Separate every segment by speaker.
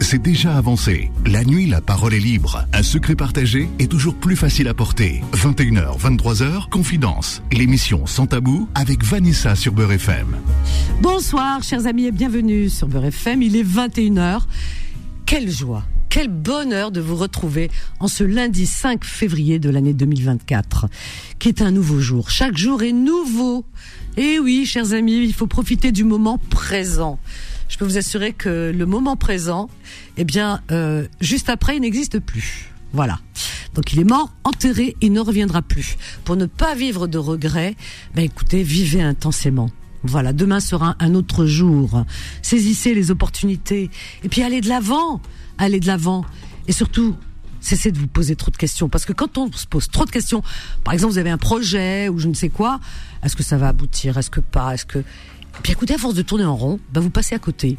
Speaker 1: c'est déjà avancé. La nuit, la parole est libre. Un secret partagé est toujours plus facile à porter. 21h, 23h, Confidence. L'émission Sans Tabou avec Vanessa sur Beurre FM.
Speaker 2: Bonsoir, chers amis, et bienvenue sur Beurre FM. Il est 21h. Quelle joie, quel bonheur de vous retrouver en ce lundi 5 février de l'année 2024, qui est un nouveau jour. Chaque jour est nouveau. Et oui, chers amis, il faut profiter du moment présent je peux vous assurer que le moment présent, eh bien, euh, juste après, il n'existe plus. Voilà. Donc il est mort, enterré, il ne reviendra plus. Pour ne pas vivre de regrets, ben écoutez, vivez intensément. Voilà, demain sera un autre jour. Saisissez les opportunités et puis allez de l'avant, allez de l'avant et surtout cessez de vous poser trop de questions parce que quand on se pose trop de questions, par exemple vous avez un projet ou je ne sais quoi, est-ce que ça va aboutir, est-ce que pas, est-ce que puis écoutez, à force de tourner en rond, bah, vous passez à côté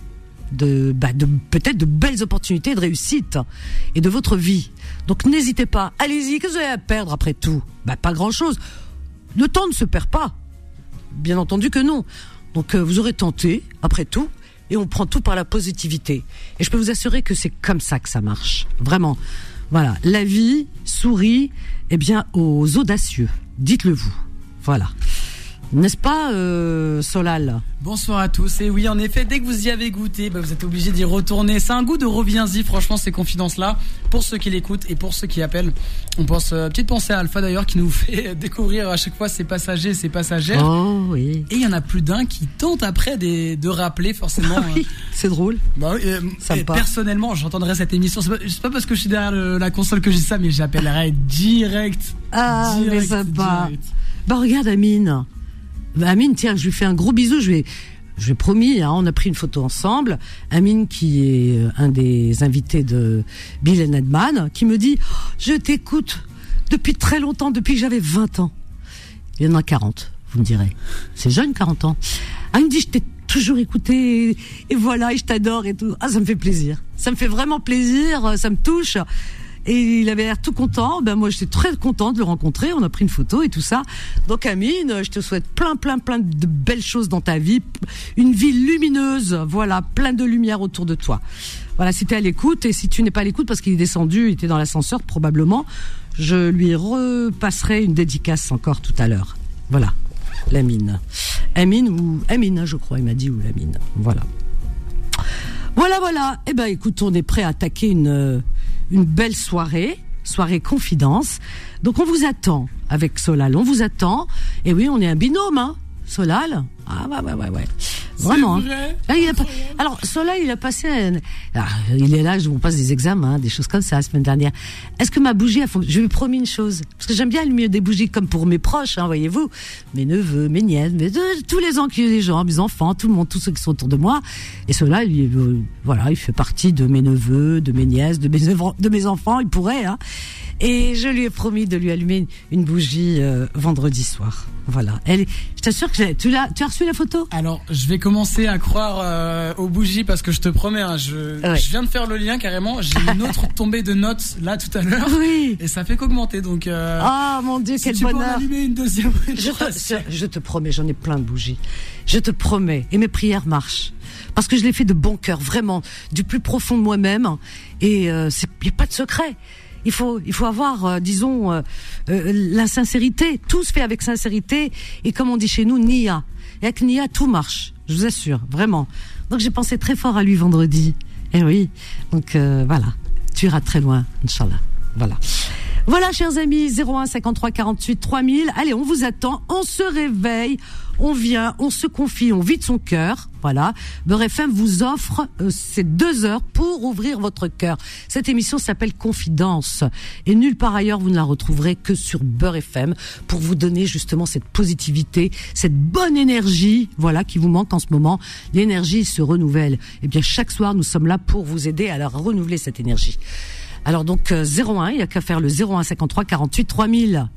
Speaker 2: de, bah, de peut-être de belles opportunités de réussite et de votre vie. Donc n'hésitez pas, allez-y, que vous avez à perdre après tout? Bah pas grand-chose. Le temps ne se perd pas. Bien entendu que non. Donc euh, vous aurez tenté, après tout, et on prend tout par la positivité. Et je peux vous assurer que c'est comme ça que ça marche. Vraiment. Voilà, la vie sourit eh bien aux audacieux. Dites-le vous. Voilà. N'est-ce pas, euh, Solal?
Speaker 3: Bonsoir à tous. Et oui, en effet, dès que vous y avez goûté, bah, vous êtes obligé d'y retourner. C'est un goût de reviens-y, franchement, ces confidences-là. Pour ceux qui l'écoutent et pour ceux qui appellent. On pense, euh, petite pensée à Alpha d'ailleurs, qui nous fait découvrir à chaque fois ses passagers, ses passagères.
Speaker 2: Oh oui.
Speaker 3: Et il y en a plus d'un qui tente après de rappeler forcément.
Speaker 2: Ah oui, c'est drôle.
Speaker 3: Bah, euh, personnellement, j'entendrai cette émission. C'est pas, pas, parce que je suis derrière la console que j'ai ça, mais j'appellerai direct.
Speaker 2: Ah, mais sympa. Bah regarde Amine. Bah, Amine, tiens, je lui fais un gros bisou. Je lui je promis, hein, on a pris une photo ensemble. Amine, qui est euh, un des invités de Bill Edman, qui me dit Je t'écoute depuis très longtemps, depuis que j'avais 20 ans. Il y en a 40, vous me direz. C'est jeune, 40 ans. Ah, me dit Je t'ai toujours écouté, et, et voilà, et je t'adore et tout. Ah, ça me fait plaisir. Ça me fait vraiment plaisir, ça me touche. Et il avait l'air tout content. Ben moi, j'étais très content de le rencontrer. On a pris une photo et tout ça. Donc Amine, je te souhaite plein, plein, plein de belles choses dans ta vie, une vie lumineuse. Voilà, plein de lumière autour de toi. Voilà, si tu es à l'écoute et si tu n'es pas à l'écoute parce qu'il est descendu, il était dans l'ascenseur probablement, je lui repasserai une dédicace encore tout à l'heure. Voilà, Lamine. Amine ou Amine, je crois, il m'a dit ou Lamine. Voilà. Voilà, voilà. Eh ben, écoute, on est prêt à attaquer une une belle soirée, soirée confidence. Donc on vous attend avec Solal, on vous attend. Et oui, on est un binôme, hein, Solal. Ah ouais, ouais, ouais, ouais. Vraiment. Hein. Ah, alors, Soleil, il a passé. Ah, il est là, je vous passe des examens, des choses comme ça la semaine dernière. Est-ce que ma bougie a fonctionné Je lui ai promis une chose. Parce que j'aime bien allumer des bougies comme pour mes proches, hein, voyez-vous. Mes neveux, mes nièces, mes, tous les les gens, mes enfants, tout le monde, tous ceux qui sont autour de moi. Et cela, il, euh, voilà, il fait partie de mes neveux, de mes nièces, de mes, de mes enfants, il pourrait. Hein. Et je lui ai promis de lui allumer une bougie euh, vendredi soir. Voilà. Elle, je t'assure que tu l'as, tu as reçu la photo?
Speaker 3: Alors, je vais commencer à croire euh, aux bougies parce que je te promets, hein, je, je viens de faire le lien carrément. J'ai une autre tombée de notes là tout à l'heure.
Speaker 2: Oui.
Speaker 3: Et ça fait qu'augmenter. Donc. Euh,
Speaker 2: ah mon Dieu,
Speaker 3: si
Speaker 2: quel
Speaker 3: tu
Speaker 2: bonheur
Speaker 3: Peux en allumer une deuxième.
Speaker 2: Je te, je te promets, j'en ai plein de bougies. Je te promets. Et mes prières marchent parce que je l'ai fait de bon cœur, vraiment, du plus profond de moi-même. Et il euh, n'y a pas de secret il faut, il faut avoir, euh, disons, euh, la sincérité. Tout se fait avec sincérité. Et comme on dit chez nous, Nia. Et avec Nia, tout marche. Je vous assure, vraiment. Donc j'ai pensé très fort à lui vendredi. Eh oui. Donc voilà. Tu iras très loin, Inch'Allah. Voilà. Voilà, chers amis, 01 53 48 3000. Allez, on vous attend. On se réveille on vient, on se confie, on vide son cœur. Voilà. Beurre FM vous offre euh, ces deux heures pour ouvrir votre cœur. Cette émission s'appelle Confidence. Et nulle part ailleurs, vous ne la retrouverez que sur Beurre FM pour vous donner justement cette positivité, cette bonne énergie, voilà, qui vous manque en ce moment. L'énergie se renouvelle. Et eh bien, chaque soir, nous sommes là pour vous aider à la renouveler cette énergie. Alors donc, 01, euh, il n'y a qu'à faire le 01 53 48 3000.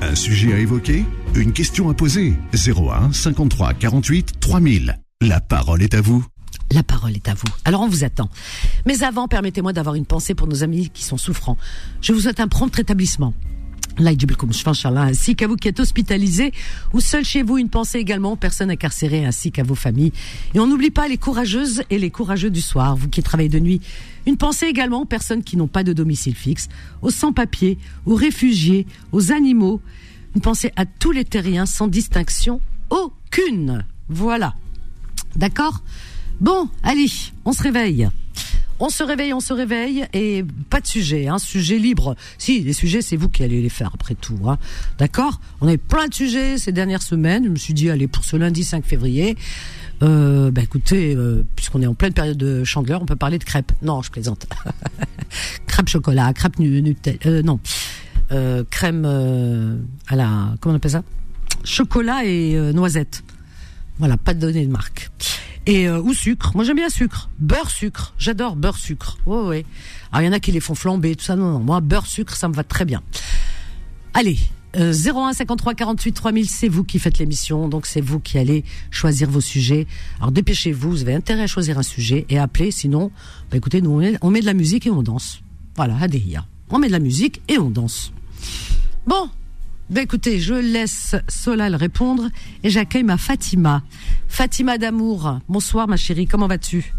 Speaker 1: Un sujet à évoquer Une question à poser 01 53 48 3000. La parole est à vous.
Speaker 2: La parole est à vous. Alors on vous attend. Mais avant, permettez-moi d'avoir une pensée pour nos amis qui sont souffrants. Je vous souhaite un prompt rétablissement. Ainsi qu'à vous qui êtes hospitalisés ou seul chez vous, une pensée également aux personnes incarcérées ainsi qu'à vos familles. Et on n'oublie pas les courageuses et les courageux du soir, vous qui travaillez de nuit. Une pensée également aux personnes qui n'ont pas de domicile fixe, aux sans-papiers, aux réfugiés, aux animaux. Une pensée à tous les terriens sans distinction aucune. Voilà. D'accord? Bon, allez, on se réveille. On se réveille, on se réveille et pas de sujet, hein, sujet libre. Si, les sujets, c'est vous qui allez les faire après tout. Hein. D'accord? On a eu plein de sujets ces dernières semaines. Je me suis dit, allez, pour ce lundi 5 février, euh, bah écoutez, euh, puisqu'on est en pleine période de chandeleur, on peut parler de crêpes. Non, je plaisante. crêpes chocolat, crêpes Nutella, euh, non, euh, crème euh, à la, comment on appelle ça? Chocolat et euh, noisette. Voilà, pas de données de marque et euh, ou sucre. Moi j'aime bien sucre, beurre sucre. J'adore beurre sucre. Ouais ouais. Alors il y en a qui les font flamber tout ça. Non non, moi beurre sucre ça me va très bien. Allez. Euh, 01 53 48 3000, c'est vous qui faites l'émission, donc c'est vous qui allez choisir vos sujets. Alors dépêchez-vous, vous avez intérêt à choisir un sujet et appeler, sinon, bah écoutez, nous on met, de la musique et on danse. Voilà, Adéhia. On met de la musique et on danse. Bon, ben écoutez, je laisse Solal répondre et j'accueille ma Fatima. Fatima d'amour. Bonsoir ma chérie, comment vas-tu?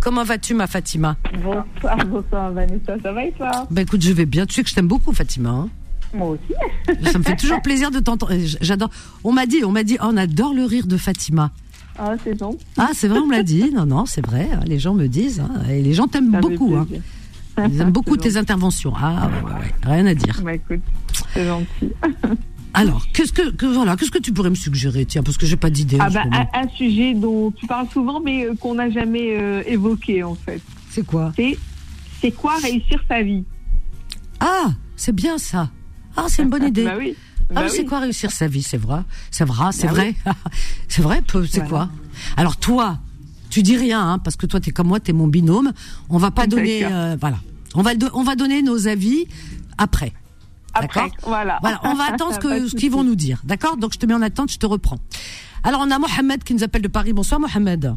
Speaker 2: Comment vas-tu ma Fatima?
Speaker 4: Bonsoir, bonsoir Vanessa, ça va et toi?
Speaker 2: Ben écoute, je vais bien. Tu sais que je t'aime beaucoup Fatima. hein.
Speaker 4: Moi aussi.
Speaker 2: Ça me fait toujours plaisir de t'entendre. J'adore. On m'a dit, on m'a dit, oh, on adore le rire de Fatima.
Speaker 4: Ah, c'est bon.
Speaker 2: Ah, c'est vrai, on me l'a dit. Non, non, c'est vrai. hein, Les gens me disent. hein, Et les gens t'aiment beaucoup. Hein. Ils aiment beaucoup tes interventions. Ah, ouais, ouais, ouais. Rien à dire.
Speaker 4: Bah écoute, c'est gentil.
Speaker 2: Alors, qu'est-ce que, que- voilà, qu'est-ce que tu pourrais me suggérer, tiens, parce que j'ai pas d'idée.
Speaker 4: Ah bah un, un sujet dont tu parles souvent mais euh, qu'on n'a jamais euh, évoqué en fait.
Speaker 2: C'est quoi?
Speaker 4: C'est quoi réussir sa vie?
Speaker 2: Ah, c'est bien ça. Ah, c'est une bonne idée.
Speaker 4: Bah oui.
Speaker 2: Ah,
Speaker 4: Bah
Speaker 2: mais c'est
Speaker 4: oui.
Speaker 2: quoi réussir sa vie? C'est vrai, c'est vrai, c'est
Speaker 4: Bah
Speaker 2: vrai, c'est vrai. C'est
Speaker 4: Voilà.
Speaker 2: quoi? Alors toi, tu dis rien, hein, parce que toi, t'es comme moi, t'es mon binôme. On va pas donner, euh, voilà. On va, on va donner nos avis après.
Speaker 4: Après,
Speaker 2: D'accord
Speaker 4: voilà.
Speaker 2: Voilà, on va attendre ce que- qu'ils vont nous dire. D'accord Donc je te mets en attente, je te reprends. Alors on a Mohamed qui nous appelle de Paris. Bonsoir Mohamed.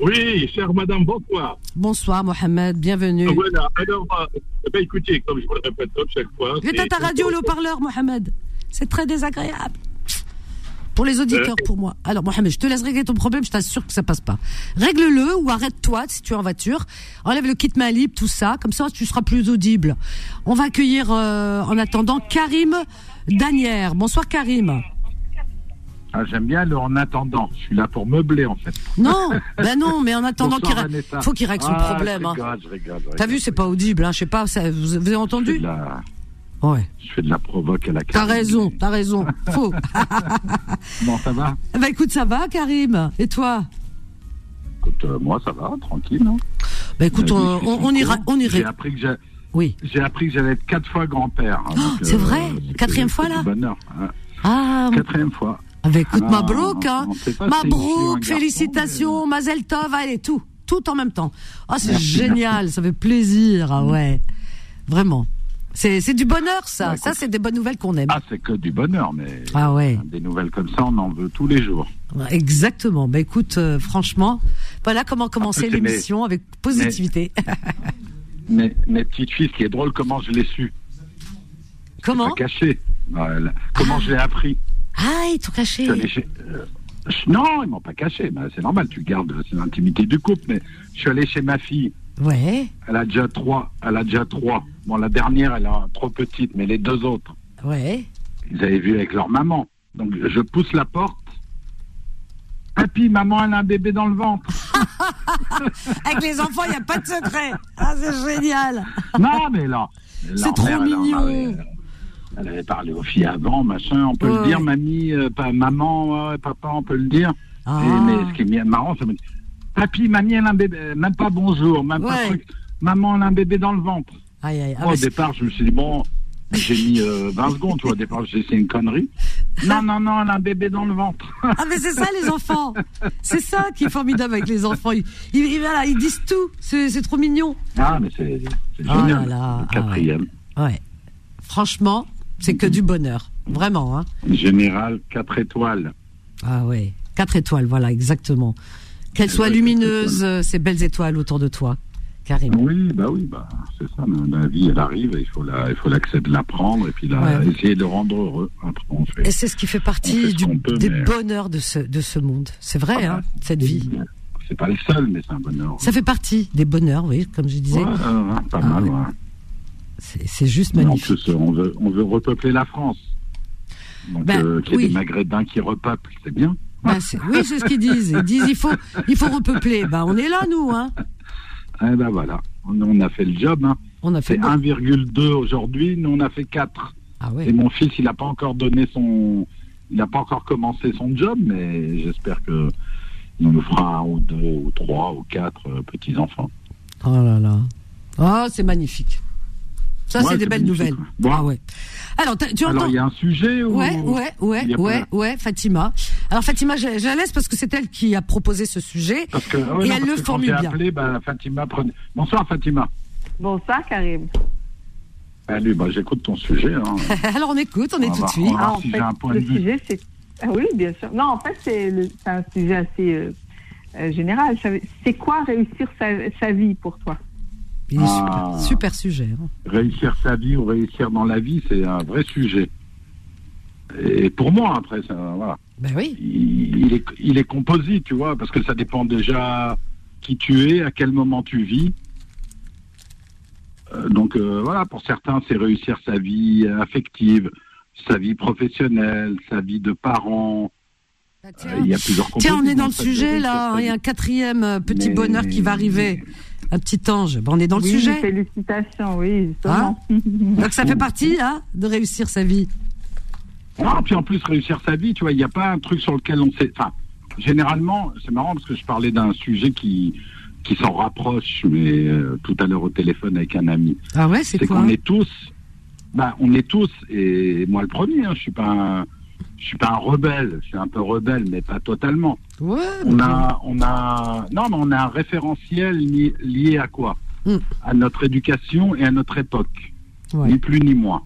Speaker 5: Oui, chère madame, bonsoir.
Speaker 2: Bonsoir Mohamed, bienvenue.
Speaker 5: Voilà, alors, euh, ben, écoutez, comme je vous le répète chaque fois.
Speaker 2: Mets ta radio le haut-parleur Mohamed. C'est très désagréable. Pour les auditeurs, pour moi. Alors, Mohamed, je te laisse régler ton problème, je t'assure que ça passe pas. Règle-le ou arrête-toi si tu es en voiture. Enlève le kit main libre, tout ça, comme ça tu seras plus audible. On va accueillir euh, en attendant Karim Danière. Bonsoir Karim.
Speaker 6: Ah, J'aime bien le en attendant. Je suis là pour meubler en fait.
Speaker 2: Non, ben non, mais en attendant qu'il faut qu'il règle son
Speaker 6: Ah,
Speaker 2: problème.
Speaker 6: Je
Speaker 2: hein.
Speaker 6: rigole, je rigole, je
Speaker 2: T'as vu, c'est pas audible, hein, je sais pas, ça- vous, avez entendu? Ouais.
Speaker 6: je fais de la provoque à la
Speaker 2: T'as raison, t'as raison. Faux.
Speaker 6: Bon, ça va
Speaker 2: bah écoute, ça va Karim Et toi
Speaker 6: Écoute, euh, moi, ça va, tranquille. Hein.
Speaker 2: Bah écoute, on, on, on ira, on irait.
Speaker 6: J'ai appris que j'ai-
Speaker 2: Oui.
Speaker 6: j'ai appris que j'allais être quatre fois grand-père. hein, donc,
Speaker 2: c'est vrai?
Speaker 6: c'est que-
Speaker 2: Quatrième fois, là?
Speaker 6: Bonheur. hein.
Speaker 2: Ah,
Speaker 6: Quatrième fois.
Speaker 2: ah bah écoute,
Speaker 6: Ah,
Speaker 2: Mabrouk, hein.
Speaker 6: si
Speaker 2: Mabrouk, félicitations, Mazel Tov, allez, tout, tout en même temps. Ah, c'est génial, ça fait plaisir, ah ouais. Vraiment. C'est, du bonheur, ça.
Speaker 6: Ouais,
Speaker 2: ça, c'est des bonnes nouvelles qu'on aime.
Speaker 6: Ah, c'est que du bonheur, mais
Speaker 2: Ah ouais.
Speaker 6: des nouvelles comme ça, on en veut tous les jours.
Speaker 2: Exactement. Bah écoute, euh, franchement, voilà comment commencer
Speaker 6: mes-
Speaker 2: l'émission avec positivité.
Speaker 6: Mais mes petites filles, ce qui est drôle, comment je l'ai su.
Speaker 2: comment
Speaker 6: caché. Voilà. Comment je l'ai appris.
Speaker 2: Ah, ils t'ont
Speaker 6: Je
Speaker 2: caché.
Speaker 6: euh, je- non, ils m'ont pas caché. mais c'est normal, tu gardes l'intimité du couple. Mais je suis allé chez ma fille.
Speaker 2: Ouais,
Speaker 6: Elle a déjà trois. Elle a déjà trois. Bon, la dernière, elle est trop petite, mais les deux autres,
Speaker 2: ouais.
Speaker 6: ils avaient vu avec leur maman. Donc je pousse la porte. Papy, maman, elle a un bébé dans le ventre.
Speaker 2: Avec les enfants, il n'y a pas de secret. Ah, c'est génial.
Speaker 6: non, mais là.
Speaker 2: C'est trop
Speaker 6: mère, elle en
Speaker 2: mignon.
Speaker 6: avait- elle avait parlé aux filles avant, machin. On peut
Speaker 2: Ouais,
Speaker 6: le dire, mamie, euh, pas, maman, papa, on peut le dire.
Speaker 2: Ah.
Speaker 6: Et- mais ce qui est marrant, dit Papy, mamie, elle a un bébé, euh, même pas bonjour, même pas truc. Maman, elle a un bébé dans le ventre.
Speaker 2: Aïe, aïe. Ah,
Speaker 6: Moi, au départ, je me suis dit, bon, j'ai mis euh, 20 secondes, tu vois, au départ, c'est une connerie. Non, non, non, elle a un bébé dans le ventre.
Speaker 2: Ah mais c'est ça les enfants. C'est ça qui est formidable avec les enfants. Ils, voilà, ils disent tout. C'est trop mignon.
Speaker 6: ah, mais c'est
Speaker 2: Oh là
Speaker 6: génial.
Speaker 2: là,
Speaker 6: Le
Speaker 2: ah
Speaker 6: quatrième.
Speaker 2: Ouais. Franchement, c'est que du bonheur. Vraiment. Hein.
Speaker 6: Général, 4 étoiles.
Speaker 2: Ah ouais. Quatre étoiles, voilà, exactement. Qu'elles soient lumineuses, euh, ces belles étoiles autour de toi. Karim.
Speaker 6: Oui, bah oui, bah c'est ça. La, la vie, elle arrive, il faut la, il faut l'accepter, la prendre et puis la,
Speaker 2: Ouais.
Speaker 6: essayer de rendre heureux. Après, on fait.
Speaker 2: Et c'est ce qui fait partie
Speaker 6: fait
Speaker 2: du,
Speaker 6: peut,
Speaker 2: des
Speaker 6: mais-
Speaker 2: bonheurs de ce, de ce monde. C'est vrai,
Speaker 6: Ah
Speaker 2: hein, cette vie.
Speaker 6: C'est pas le seul, mais c'est un bonheur.
Speaker 2: Ça fait partie des bonheurs, oui, comme je disais.
Speaker 6: Ouais, pas
Speaker 2: Ah,
Speaker 6: mal.
Speaker 2: ouais. C'est juste
Speaker 6: En
Speaker 2: magnifique.
Speaker 6: plus, on veut, on veut repeupler la France. Donc,
Speaker 2: Ben,
Speaker 6: euh, qu'il y ait
Speaker 2: oui.
Speaker 6: des Maghrébins qui repeuplent, c'est bien.
Speaker 2: Bah, oui, c'est ce qu'ils disent. Ils disent il faut, il faut repeupler. Bah, on est là, nous, hein.
Speaker 6: Eh ben voilà, on, on a fait le job. Hein.
Speaker 2: On a fait.
Speaker 6: C'est
Speaker 2: bon.
Speaker 6: 1,2 aujourd'hui, nous on a fait 4.
Speaker 2: Ah
Speaker 6: Et mon fils, il n'a pas encore donné son, il n'a pas encore commencé son job, mais j'espère que il nous fera un ou deux ou trois ou quatre euh, petits enfants.
Speaker 2: Oh là là. Oh, c'est magnifique. Ça,
Speaker 6: Ouais,
Speaker 2: c'est des belles nouvelles.
Speaker 6: Bon.
Speaker 2: Ah ouais. Alors, tu
Speaker 6: Alors
Speaker 2: entends
Speaker 6: il y a un sujet ou
Speaker 2: Ouais, ouais, ouais, ouais,
Speaker 6: pas-
Speaker 2: ouais, Fatima. Alors Fatima, je, je la laisse parce que c'est elle qui a proposé ce sujet.
Speaker 6: Parce que, ouais,
Speaker 2: Et
Speaker 6: non,
Speaker 2: elle
Speaker 6: parce
Speaker 2: le
Speaker 6: que quand
Speaker 2: formule
Speaker 6: j'ai
Speaker 2: bien.
Speaker 6: appelé, bah, Fatima prenait. Bonsoir Fatima.
Speaker 4: Bonsoir, Karim.
Speaker 6: Allez, bah, j'écoute ton sujet. hein.
Speaker 2: Alors on écoute, on est tout de suite.
Speaker 4: Ah, en
Speaker 6: si
Speaker 4: fait,
Speaker 6: j'ai un point
Speaker 4: le
Speaker 6: de vue.
Speaker 4: sujet, c'est. Ah oui, bien sûr. Non, en fait, c'est le- c'est un sujet assez euh, euh, général. C'est quoi réussir sa, sa vie pour toi?
Speaker 2: Il est
Speaker 6: Ah.
Speaker 2: super, super sujet. hein.
Speaker 6: réussir sa vie ou réussir dans la vie, c'est un vrai sujet. Et pour moi, après, ça, voilà.
Speaker 2: Ben oui.
Speaker 6: il, il est, il est composite, tu vois, parce que ça dépend déjà qui tu es, à quel moment tu vis. Euh, donc euh, voilà, pour certains, c'est réussir sa vie affective, sa vie professionnelle, sa vie de parent.
Speaker 2: Bah,
Speaker 6: Euh, il y a plusieurs
Speaker 2: Tiens, on est dans le sujet là. Il y a un quatrième petit
Speaker 6: Mais-
Speaker 2: bonheur qui va arriver. Un petit ange. Ben, on est dans le sujet.
Speaker 4: Félicitations, oui, justement.
Speaker 2: Donc ça fait partie hein, de réussir sa vie.
Speaker 6: Ah, puis en plus, réussir sa vie, tu vois, il n'y a pas un truc sur lequel on sait. Enfin, généralement, c'est marrant parce que je parlais d'un sujet qui, qui s'en rapproche, mais euh, tout à l'heure au téléphone avec un ami.
Speaker 2: Ah ouais, c'est
Speaker 6: C'est
Speaker 2: quoi
Speaker 6: qu'on est tous, bah, on est tous, et moi le premier, hein, je suis pas un, je suis pas un rebelle, je suis un peu rebelle, mais pas totalement.
Speaker 2: Ouais.
Speaker 6: On a, on a, non, mais on a un référentiel lié, lié à quoi?
Speaker 2: Mm.
Speaker 6: À notre éducation et à notre époque,
Speaker 2: Ouais.
Speaker 6: ni plus ni moins.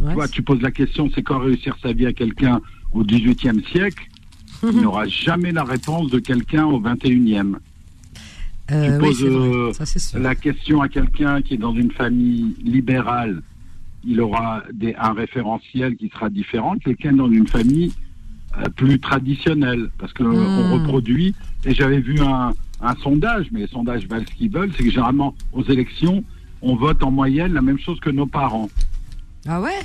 Speaker 2: Ouais,
Speaker 6: Tu vois, tu poses la question, c'est quoi réussir sa vie à quelqu'un au XVIIIe siècle? Il n'aura jamais la réponse de quelqu'un au XXIe.
Speaker 2: Euh,
Speaker 6: tu poses, euh,
Speaker 2: Ça.
Speaker 6: La question à quelqu'un qui est dans une famille libérale, il aura des, un référentiel qui sera différent. Quelqu'un dans une famille euh, plus traditionnelle, parce que
Speaker 2: Hmm.
Speaker 6: on reproduit. Et j'avais vu un, un sondage, mais les sondages valent ce qu'ils veulent, c'est que généralement aux élections, on vote en moyenne la même chose que nos parents.
Speaker 2: Ah ouais?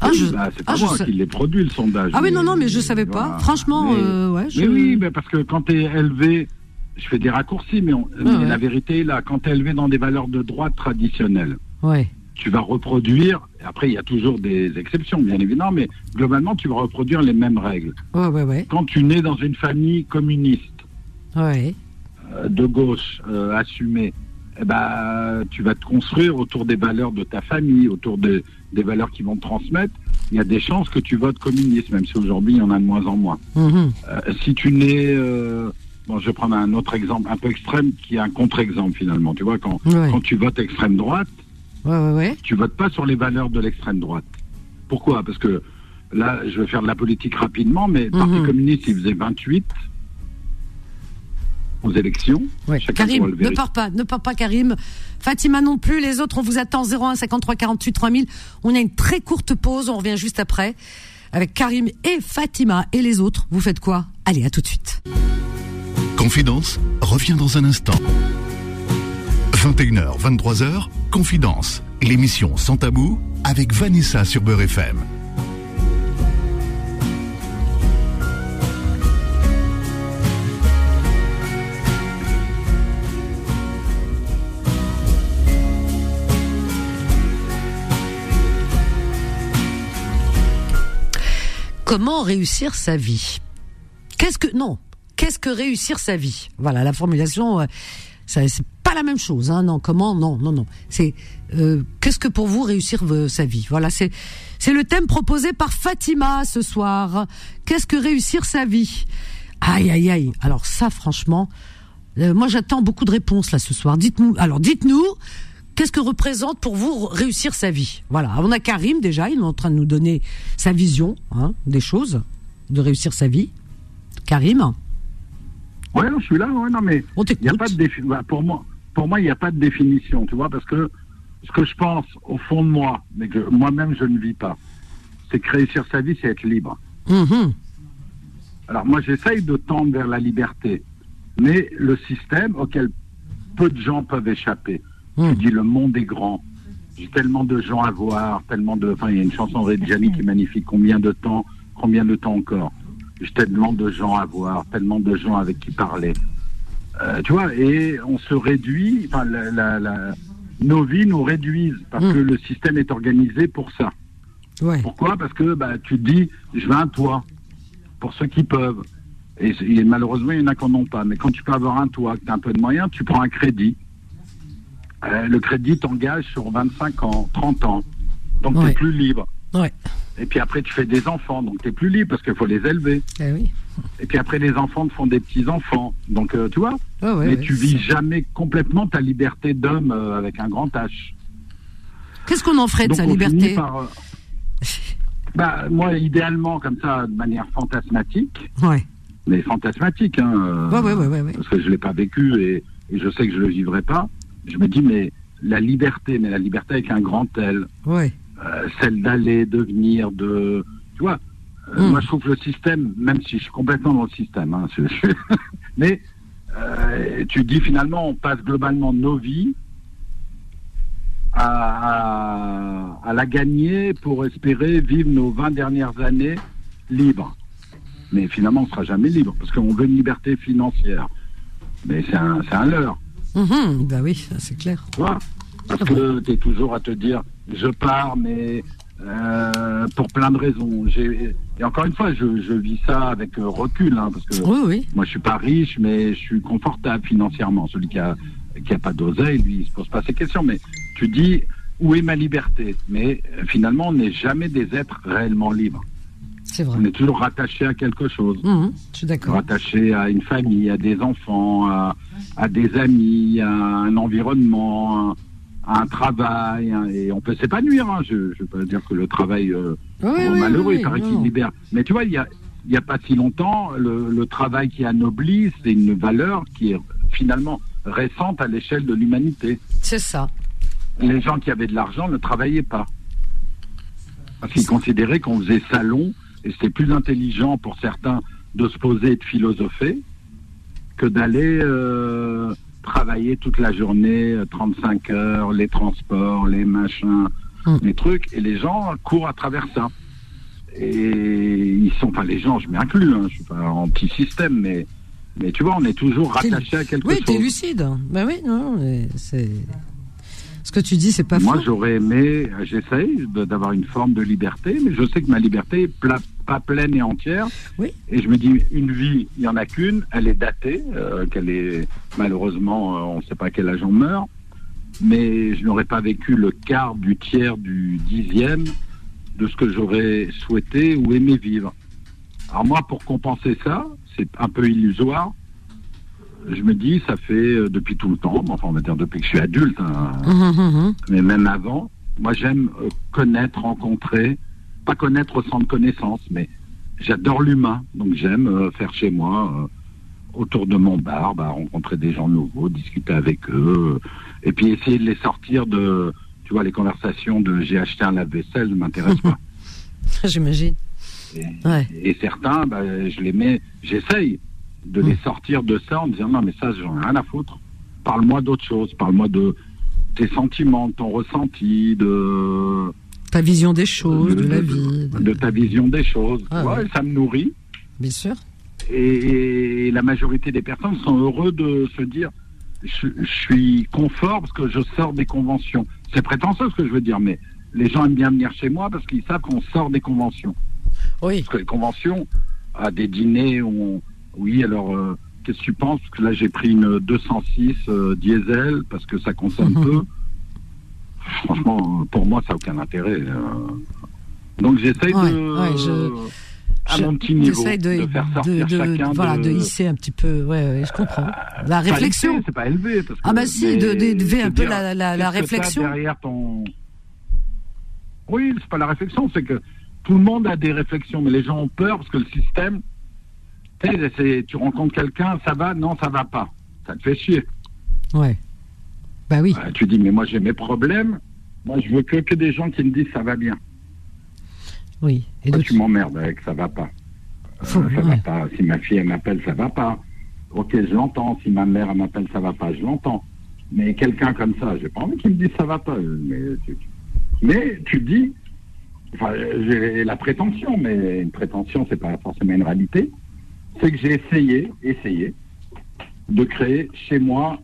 Speaker 2: Ah,
Speaker 6: Oui,
Speaker 2: je...
Speaker 6: bah, c'est pas
Speaker 2: ah,
Speaker 6: moi qui l'ai produit le sondage.
Speaker 2: ah oui, non, non, mais je savais pas. Franchement,
Speaker 6: Mais-
Speaker 2: euh, ouais. Je...
Speaker 6: Mais oui, mais parce que quand tu es élevé, je fais des raccourcis, mais, on- mais
Speaker 2: ouais.
Speaker 6: la vérité est là, quand tu es élevé dans des valeurs de droite traditionnelles,
Speaker 2: Ouais.
Speaker 6: tu vas reproduire, après il y a toujours des exceptions bien évidemment, mais globalement tu vas reproduire les mêmes règles.
Speaker 2: Ouais, ouais, ouais.
Speaker 6: Quand tu nais dans une famille communiste,
Speaker 2: Ouais.
Speaker 6: euh, de gauche, euh, assumée, eh ben, tu vas te construire autour des valeurs de ta famille, autour de- des valeurs qui vont te transmettre. Il y a des chances que tu votes communiste, même si aujourd'hui il y en a de moins en moins.
Speaker 2: Mhm.
Speaker 6: Euh, si tu nais, bon, je vais prendre un autre exemple un peu extrême, qui est un contre-exemple finalement. Tu vois, quand tu votes extrême droite,
Speaker 2: Ouais, ouais, ouais.
Speaker 6: tu votes pas sur les valeurs de l'extrême droite. Pourquoi? Parce que là, je vais faire de la politique rapidement, mais le Parti
Speaker 2: Mhm.
Speaker 6: communiste, il faisait 28 aux élections.
Speaker 2: Ouais. Karim,
Speaker 6: le
Speaker 2: ne pars pas, ne pars pas, Karim. Fatima non plus. Les autres, on vous attend 01 53 48 3000. On a une très courte pause. On revient juste après avec Karim et Fatima et les autres. Vous faites quoi? Allez, à tout de suite.
Speaker 1: Confidence revient dans un instant. 21h, 23h, Confidence, l'émission sans tabou avec Vanessa sur Beurre FM.
Speaker 2: Comment réussir sa vie? Qu'est-ce que non Qu'est-ce que réussir sa vie? Voilà, la formulation, euh, pas la même chose. Hein, non, comment? Non, non, non. C'est euh, qu'est-ce que pour vous réussir euh, sa vie? Voilà, c'est c'est le thème proposé par Fatima ce soir. Qu'est-ce que réussir sa vie? Aïe, aïe, aïe. Alors ça, franchement, euh, moi j'attends beaucoup de réponses là ce soir. Dites-nous. Alors dites-nous. Qu'est-ce que représente pour vous réussir sa vie? Voilà, on a Karim déjà, il est en train de nous donner sa vision hein, des choses, de réussir sa vie. Karim?
Speaker 6: Ouais, je suis là. Ouais, non, mais
Speaker 2: On
Speaker 6: il y a
Speaker 2: t'écoute.
Speaker 6: pas de défi- bah, pour moi, pour moi, il n'y a pas de définition, tu vois, parce que ce que je pense au fond de moi, mais que moi-même je ne vis pas, c'est que réussir sa vie, c'est être libre.
Speaker 2: Mhm.
Speaker 6: Alors moi, j'essaye de tendre vers la liberté, mais le système auquel peu de gens peuvent échapper.
Speaker 2: Mm.
Speaker 6: Tu dis le monde est grand. J'ai tellement de gens à voir, tellement de. Enfin, il y a une chanson de Reggiani qui est magnifique. Combien de temps, combien de temps encore? J'ai tellement de gens à voir, tellement de gens avec qui parler. Euh, tu vois, et on se réduit. Enfin, la, la- la- nos vies nous réduisent parce que le système est organisé pour ça.
Speaker 2: Ouais.
Speaker 6: Pourquoi? Parce que bah, tu te dis, je veux un toit pour ceux qui peuvent. Et, et malheureusement, il y en a qui n'en ont pas. Mais quand tu peux avoir un toit, que tu as un peu de moyens, tu prends un crédit. Euh, le crédit t'engage sur 25 ans, 30 ans. Donc tu
Speaker 2: Ouais.
Speaker 6: es plus libre.
Speaker 2: Ouais.
Speaker 6: Et puis après, tu fais des enfants, donc tu es plus libre parce qu'il faut les élever.
Speaker 2: Eh oui.
Speaker 6: Et puis après, les enfants te font des petits-enfants. Donc euh, tu vois,
Speaker 2: Ouais, ouais,
Speaker 6: mais tu vis jamais complètement ta liberté d'homme euh, avec un grand H.
Speaker 2: Qu'est-ce qu'on en ferait de
Speaker 6: Donc,
Speaker 2: sa liberté
Speaker 6: par, euh, bah, moi, idéalement, comme ça, de manière fantasmatique,
Speaker 2: Ouais.
Speaker 6: mais fantasmatique, hein, parce que je l'ai pas vécu et, et je sais que je le vivrai pas. Je me dis, mais la liberté, mais la liberté avec un grand L,
Speaker 2: Ouais.
Speaker 6: Euh, celle d'aller, de venir, de, tu vois. euh,
Speaker 2: Mm.
Speaker 6: Moi, je trouve que le système, même si je suis complètement dans le système, hein, je- je- mais euh, tu dis finalement, on passe globalement nos vies à, à, à la gagner pour espérer vivre nos 20 dernières années libres. Mais finalement, on sera jamais libre parce qu'on veut une liberté financière. Mais c'est un, un leurre.
Speaker 2: Bah oui, c'est clair.
Speaker 6: Tu vois Parce que tu es toujours à te dire, je pars, mais euh, pour plein de raisons. J'ai- Et encore une fois, je, je vis ça avec euh, recul, hein, parce que
Speaker 2: Oui, oui.
Speaker 6: moi, je suis pas riche, mais je suis confortable financièrement. Celui qui a, qui a pas d'oseille, lui, il se pose pas ces questions. Mais tu dis, où est ma liberté? Mais euh, finalement, on n'est jamais des êtres réellement libres.
Speaker 2: C'est vrai.
Speaker 6: On est toujours rattaché à quelque chose
Speaker 2: Mhm, je suis d'accord.
Speaker 6: rattaché à une famille, à des enfants, à, à des amis, à un environnement, à un travail, hein, et on peut s'épanouir. Hein. Je ne veux pas dire que le travail euh,
Speaker 2: Oui,
Speaker 6: rend
Speaker 2: oui,
Speaker 6: malheureux,
Speaker 2: oui,
Speaker 6: il paraît qu'il libère. Mais tu vois, il y a, y a pas si longtemps, le, le travail qui anoblit, c'est une valeur qui est finalement récente à l'échelle de l'humanité.
Speaker 2: C'est ça.
Speaker 6: Les gens qui avaient de l'argent ne travaillaient pas. Parce qu'ils considéraient qu'on faisait salon et c'était plus intelligent pour certains de se poser et de philosopher que d'aller euh, travailler toute la journée, euh, 35 heures, les transports, les machins,
Speaker 2: Hmm.
Speaker 6: les trucs. Et les gens courent à travers ça. Et ils sont pas les gens, je m'inclus, hein, je suis pas anti-système, mais, mais tu vois, on est toujours rattaché à quelque
Speaker 2: Oui,
Speaker 6: chose.
Speaker 2: t'es lucide. Ben oui, non, c'est. Ce que tu dis, c'est pas
Speaker 6: Moi,
Speaker 2: faux.
Speaker 6: j'aurais aimé, j'essaye d'avoir une forme de liberté, mais je sais que ma liberté est pla- pas pleine et entière.
Speaker 2: Oui.
Speaker 6: Et je me dis, une vie, il n'y en a qu'une, elle est datée, euh, qu'elle est, malheureusement, euh, on ne sait pas à quel âge on meurt, mais je n'aurais pas vécu le quart, du tiers, du dixième de ce que j'aurais souhaité ou aimé vivre. Alors moi, pour compenser ça, c'est un peu illusoire, je me dis, ça fait euh, depuis tout le temps, enfin on va dire depuis que je suis adulte, hein,
Speaker 2: Mhm, mhm.
Speaker 6: mais même avant, moi j'aime euh, connaître, rencontrer, pas connaître au sens de connaissance, mais j'adore l'humain, donc j'aime euh, faire chez moi, euh, autour de mon bar, bah, rencontrer des gens nouveaux, discuter avec eux, et puis essayer de les sortir de, tu vois, les conversations de j'ai acheté un lave-vaisselle ne m'intéresse pas.
Speaker 2: J'imagine.
Speaker 6: Et,
Speaker 2: Ouais.
Speaker 6: et certains, bah, je les mets, j'essaye de les sortir de ça en disant non mais ça j'en ai rien à foutre. Parle-moi d'autre chose, parle-moi de tes sentiments, de ton ressenti, de
Speaker 2: Ta vision des choses, de, la vie. de-
Speaker 6: de ta vision des choses.
Speaker 2: Ah
Speaker 6: Ouais,
Speaker 2: ouais.
Speaker 6: Ça me nourrit.
Speaker 2: Bien sûr.
Speaker 6: Et, et la majorité des personnes sont heureux de se dire je, je suis confort parce que je sors des conventions. C'est prétentieux ce que je veux dire, mais les gens aiment bien venir chez moi parce qu'ils savent qu'on sort des conventions.
Speaker 2: Oui.
Speaker 6: Parce que les conventions, à des dîners, où on... oui, alors, euh, qu'est-ce que tu penses? Parce que là, j'ai pris une 206 euh, diesel parce que ça consomme peu. Franchement, pour moi, ça n'a aucun intérêt. euh. Donc, j'essaye
Speaker 2: Ouais,
Speaker 6: de,
Speaker 2: ouais, je-
Speaker 6: à
Speaker 2: Je-
Speaker 6: mon petit niveau,
Speaker 2: j'essaye
Speaker 6: de, faire sortir
Speaker 2: de-
Speaker 6: chacun
Speaker 2: voilà,
Speaker 6: de...
Speaker 2: de hisser un petit peu. Ouais, ouais, je comprends. La
Speaker 6: Pas
Speaker 2: réflexion.
Speaker 6: C'est pas élevé. Parce que-
Speaker 2: Ah bah si, de- d'élever un peu la- la- la réflexion.
Speaker 6: derrière ton... Oui, c'est pas la réflexion, c'est que tout le monde a des réflexions, mais les gens ont peur parce que le système Tu sais, c'est- tu rencontres quelqu'un, ça va, non, ça va pas. Ça te fait chier.
Speaker 2: Ouais. Bah oui.
Speaker 6: Euh, tu dis, mais moi j'ai mes problèmes. Moi je veux que, que des gens qui me disent ça va bien.
Speaker 2: Oui. Et
Speaker 6: tu m'emmerdes avec ça va pas. Euh, ça va pas. Si ma fille elle m'appelle, ça va pas. Ok, je l'entends. Si ma mère elle m'appelle, ça va pas, je l'entends. Mais quelqu'un comme ça, j'ai pas envie qu'il me dise ça va pas. Mais tu, tu- mais tu dis, enfin, j'ai la prétention, mais une prétention, c'est pas forcément une réalité. C'est que j'ai essayé, essayé, de créer chez moi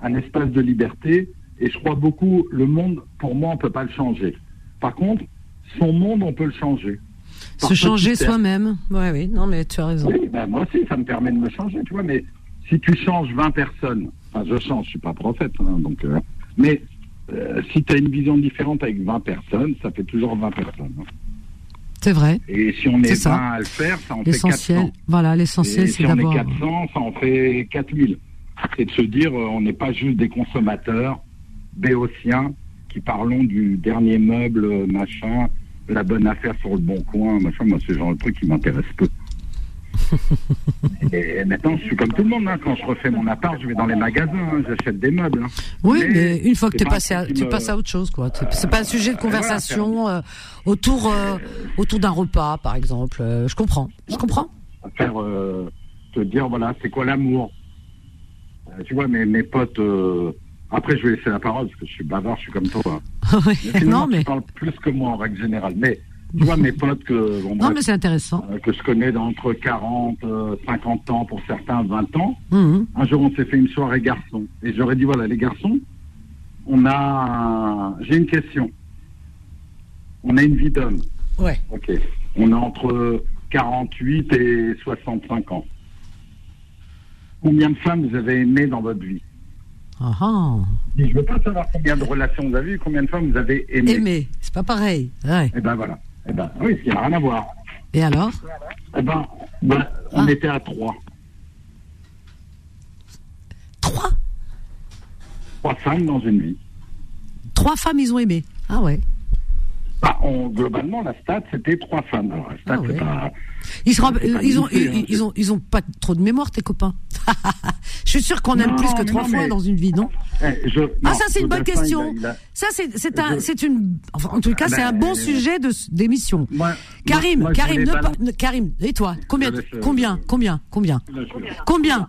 Speaker 6: un espace de liberté. Et je crois beaucoup, le monde, pour moi, on peut pas le changer. Par contre, son monde, on peut le changer. Par
Speaker 2: se changer soi-même. Ouais, oui. Non, mais tu as raison.
Speaker 6: Oui, ben moi aussi, ça me permet de me changer, tu vois. Mais si tu changes 20 personnes, enfin, je change, je suis pas prophète, hein, donc. euh, mais euh, si tu as une vision différente avec 20 personnes, ça fait toujours 20 personnes. hein.
Speaker 2: C'est vrai.
Speaker 6: Et si on est,
Speaker 2: ça.
Speaker 6: 20 à le faire, ça en fait
Speaker 2: L'essentiel.
Speaker 6: 400.
Speaker 2: Voilà, l'essentiel, c'est
Speaker 6: si on est
Speaker 2: d'avoir.
Speaker 6: 400, ça en fait 4000. C'est de se dire, euh, on n'est pas juste des consommateurs béotiens qui parlons du dernier meuble, euh, machin, la bonne affaire sur le bon coin, machin. Moi, c'est le genre de truc qui m'intéresse peu. Et maintenant, je suis comme tout le monde. hein. Quand je refais mon appart, je vais dans les magasins, hein, j'achète des meubles. hein.
Speaker 2: Oui,
Speaker 6: Mais
Speaker 2: mais une fois que t'es
Speaker 6: pas
Speaker 2: passé, à, tu
Speaker 6: me-
Speaker 2: passes à autre chose, quoi. C'est- pas un sujet de
Speaker 6: voilà,
Speaker 2: conversation euh, autour euh, autour d'un repas, par exemple. Euh, je comprends. Je comprends.
Speaker 6: faire euh, te dire voilà c'est quoi l'amour? Tu vois mes, mes potes après je vais laisser la parole parce que je suis bavard je suis comme toi
Speaker 2: non, mais
Speaker 6: tu parles plus que moi en règle générale mais tu vois mes potes que bon,
Speaker 2: non,
Speaker 6: bref,
Speaker 2: mais c'est intéressant.
Speaker 6: euh, que je connais d'entre 40 euh, 50 ans pour certains 20 ans
Speaker 2: Mhm.
Speaker 6: un jour on s'est fait une soirée garçon et j'aurais dit voilà les garçons on a j'ai une question on a une vie d'homme
Speaker 2: Ouais.
Speaker 6: Ok. On a entre 48 et 65 ans. Combien de femmes vous avez aimées dans votre vie?
Speaker 2: Ah, ah.
Speaker 6: Je ne veux pas savoir combien de relations vous avez eues, combien de femmes vous avez aimées.
Speaker 2: Aimer, c'est pas pareil. Ouais.
Speaker 6: Eh ben voilà. Eh ben oui, il n'y a rien à voir.
Speaker 2: Et alors?
Speaker 6: Eh ben, ben, on
Speaker 2: Ah.
Speaker 6: était à trois.
Speaker 2: Trois?
Speaker 6: Trois femmes dans une vie.
Speaker 2: Trois femmes, ils ont aimé. Ah ouais.
Speaker 6: Bah, on- globalement, la stat, c'était trois femmes. Alors, la stat,
Speaker 2: Ah ouais.
Speaker 6: c'est pas...
Speaker 2: Ils, se
Speaker 6: pas
Speaker 2: ils, ont,
Speaker 6: hein,
Speaker 2: ils, ils ont, ils ont pas trop de mémoire, tes copains. je suis sûr qu'on aime plus que trois
Speaker 6: non,
Speaker 2: fois
Speaker 6: mais-
Speaker 2: dans une vie, non
Speaker 6: Eh, je-
Speaker 2: Ah, ça, c'est une bonne question.
Speaker 6: il a- il a-
Speaker 2: Ça, c'est c'est un,
Speaker 6: Je-
Speaker 2: c'est une. Enfin, en tout cas,
Speaker 6: Ah
Speaker 2: c'est un bon
Speaker 6: euh,
Speaker 2: sujet de d'émission.
Speaker 6: Moi-
Speaker 2: Karim,
Speaker 6: moi,
Speaker 2: Karim, ne pas- ne- Karim, et toi Combien,
Speaker 6: euh,
Speaker 2: combien, combien, combien, combien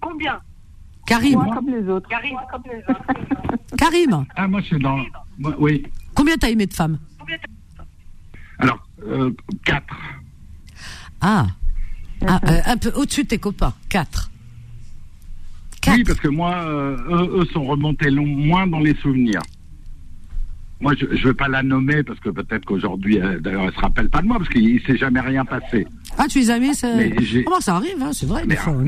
Speaker 7: Combien
Speaker 2: Karim,
Speaker 4: Moi comme les autres.
Speaker 7: Karim, comme les autres.
Speaker 2: Karim,
Speaker 6: Ah, moi, je suis dans... oui.
Speaker 2: combien t'as aimé de femmes
Speaker 6: Alors, euh, quatre.
Speaker 2: Ah, Ah, euh, un peu au-dessus de tes copains, quatre. Quatre.
Speaker 6: Oui, parce que moi, euh, eux, eux sont remontés long, moins dans les souvenirs. Moi, je ne veux pas la nommer parce que peut-être qu'aujourd'hui, d'ailleurs, elle se rappelle pas de moi parce qu'il ne s'est jamais rien passé.
Speaker 2: Ah, tu les as aimés, ça...
Speaker 6: Mais
Speaker 2: Comment ça arrive, hein, c'est vrai.
Speaker 6: Mais,
Speaker 2: des fois, on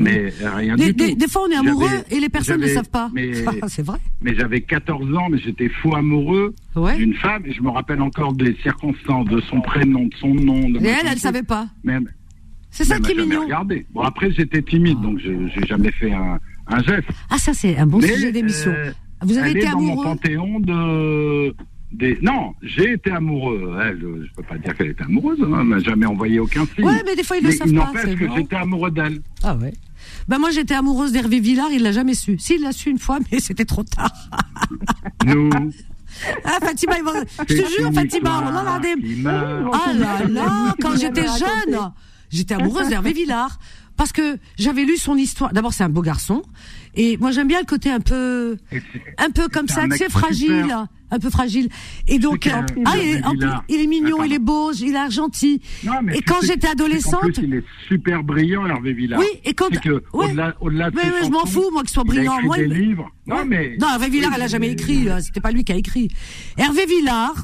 Speaker 6: rien
Speaker 2: des,
Speaker 6: du
Speaker 2: des-
Speaker 6: tout.
Speaker 2: des fois, on est amoureux et les personnes ne le savent pas.
Speaker 6: Mais,
Speaker 2: c'est vrai.
Speaker 6: mais j'avais 14 ans, mais j'étais fou amoureux
Speaker 2: Ouais.
Speaker 6: d'une femme et je me rappelle encore des circonstances, de son prénom, de son nom. De
Speaker 2: Et elle, elle
Speaker 6: truc.
Speaker 2: savait pas.
Speaker 6: Même,
Speaker 2: C'est ça qui est mignon.
Speaker 6: regardé. Bon, après, j'étais timide, donc je n'ai jamais fait un, un geste.
Speaker 2: Ah, ça, c'est un bon
Speaker 6: Mais,
Speaker 2: sujet d'émission.
Speaker 6: euh,
Speaker 2: Vous avez été
Speaker 6: est dans mon
Speaker 2: amoureux
Speaker 6: panthéon de. Des... Non, j'ai été amoureux. Elle, je peux pas dire qu'elle était amoureuse. Hein, elle m'a jamais envoyé aucun signe.
Speaker 2: Ouais, mais des fois, ils le savent
Speaker 6: il
Speaker 2: pas.
Speaker 6: n'empêche que j'étais amoureux d'elle.
Speaker 2: Ah ouais. Ben moi j'étais amoureuse d'Hervé Villard, il l'a jamais su. Si, il l'a su une fois, mais c'était trop tard.
Speaker 6: Nous.
Speaker 2: Ah Fatima, il va- je te jure Fatima, on en a des... Ah là là, quand j'étais jeune, j'étais amoureuse d'Hervé Villard. Parce que j'avais lu son histoire. D'abord, c'est un beau garçon. Et moi, j'aime bien le côté un peu, un peu comme ça, tu sais, fragile.
Speaker 6: super.
Speaker 2: Un peu fragile. Et donc,
Speaker 6: C'est
Speaker 2: euh,
Speaker 6: qu'un-
Speaker 2: ah, il en plus, il est mignon,
Speaker 6: Ah,
Speaker 2: il est beau, il est gentil. Et quand j'étais adolescente,
Speaker 6: En plus, il est super brillant, Hervé Villard.
Speaker 2: Oui, et quand-
Speaker 6: que,
Speaker 2: ouais.
Speaker 6: au-delà, au-delà de
Speaker 2: Mais, mais je m'en fous, moi, qu'il soit
Speaker 6: il a
Speaker 2: brillant.
Speaker 6: écrit
Speaker 2: Moi,
Speaker 6: des
Speaker 2: il-
Speaker 6: livres. Non, mais.
Speaker 2: Non, Hervé Villard, elle a jamais écrit. là. C'était pas lui qui a écrit. Hervé Villard,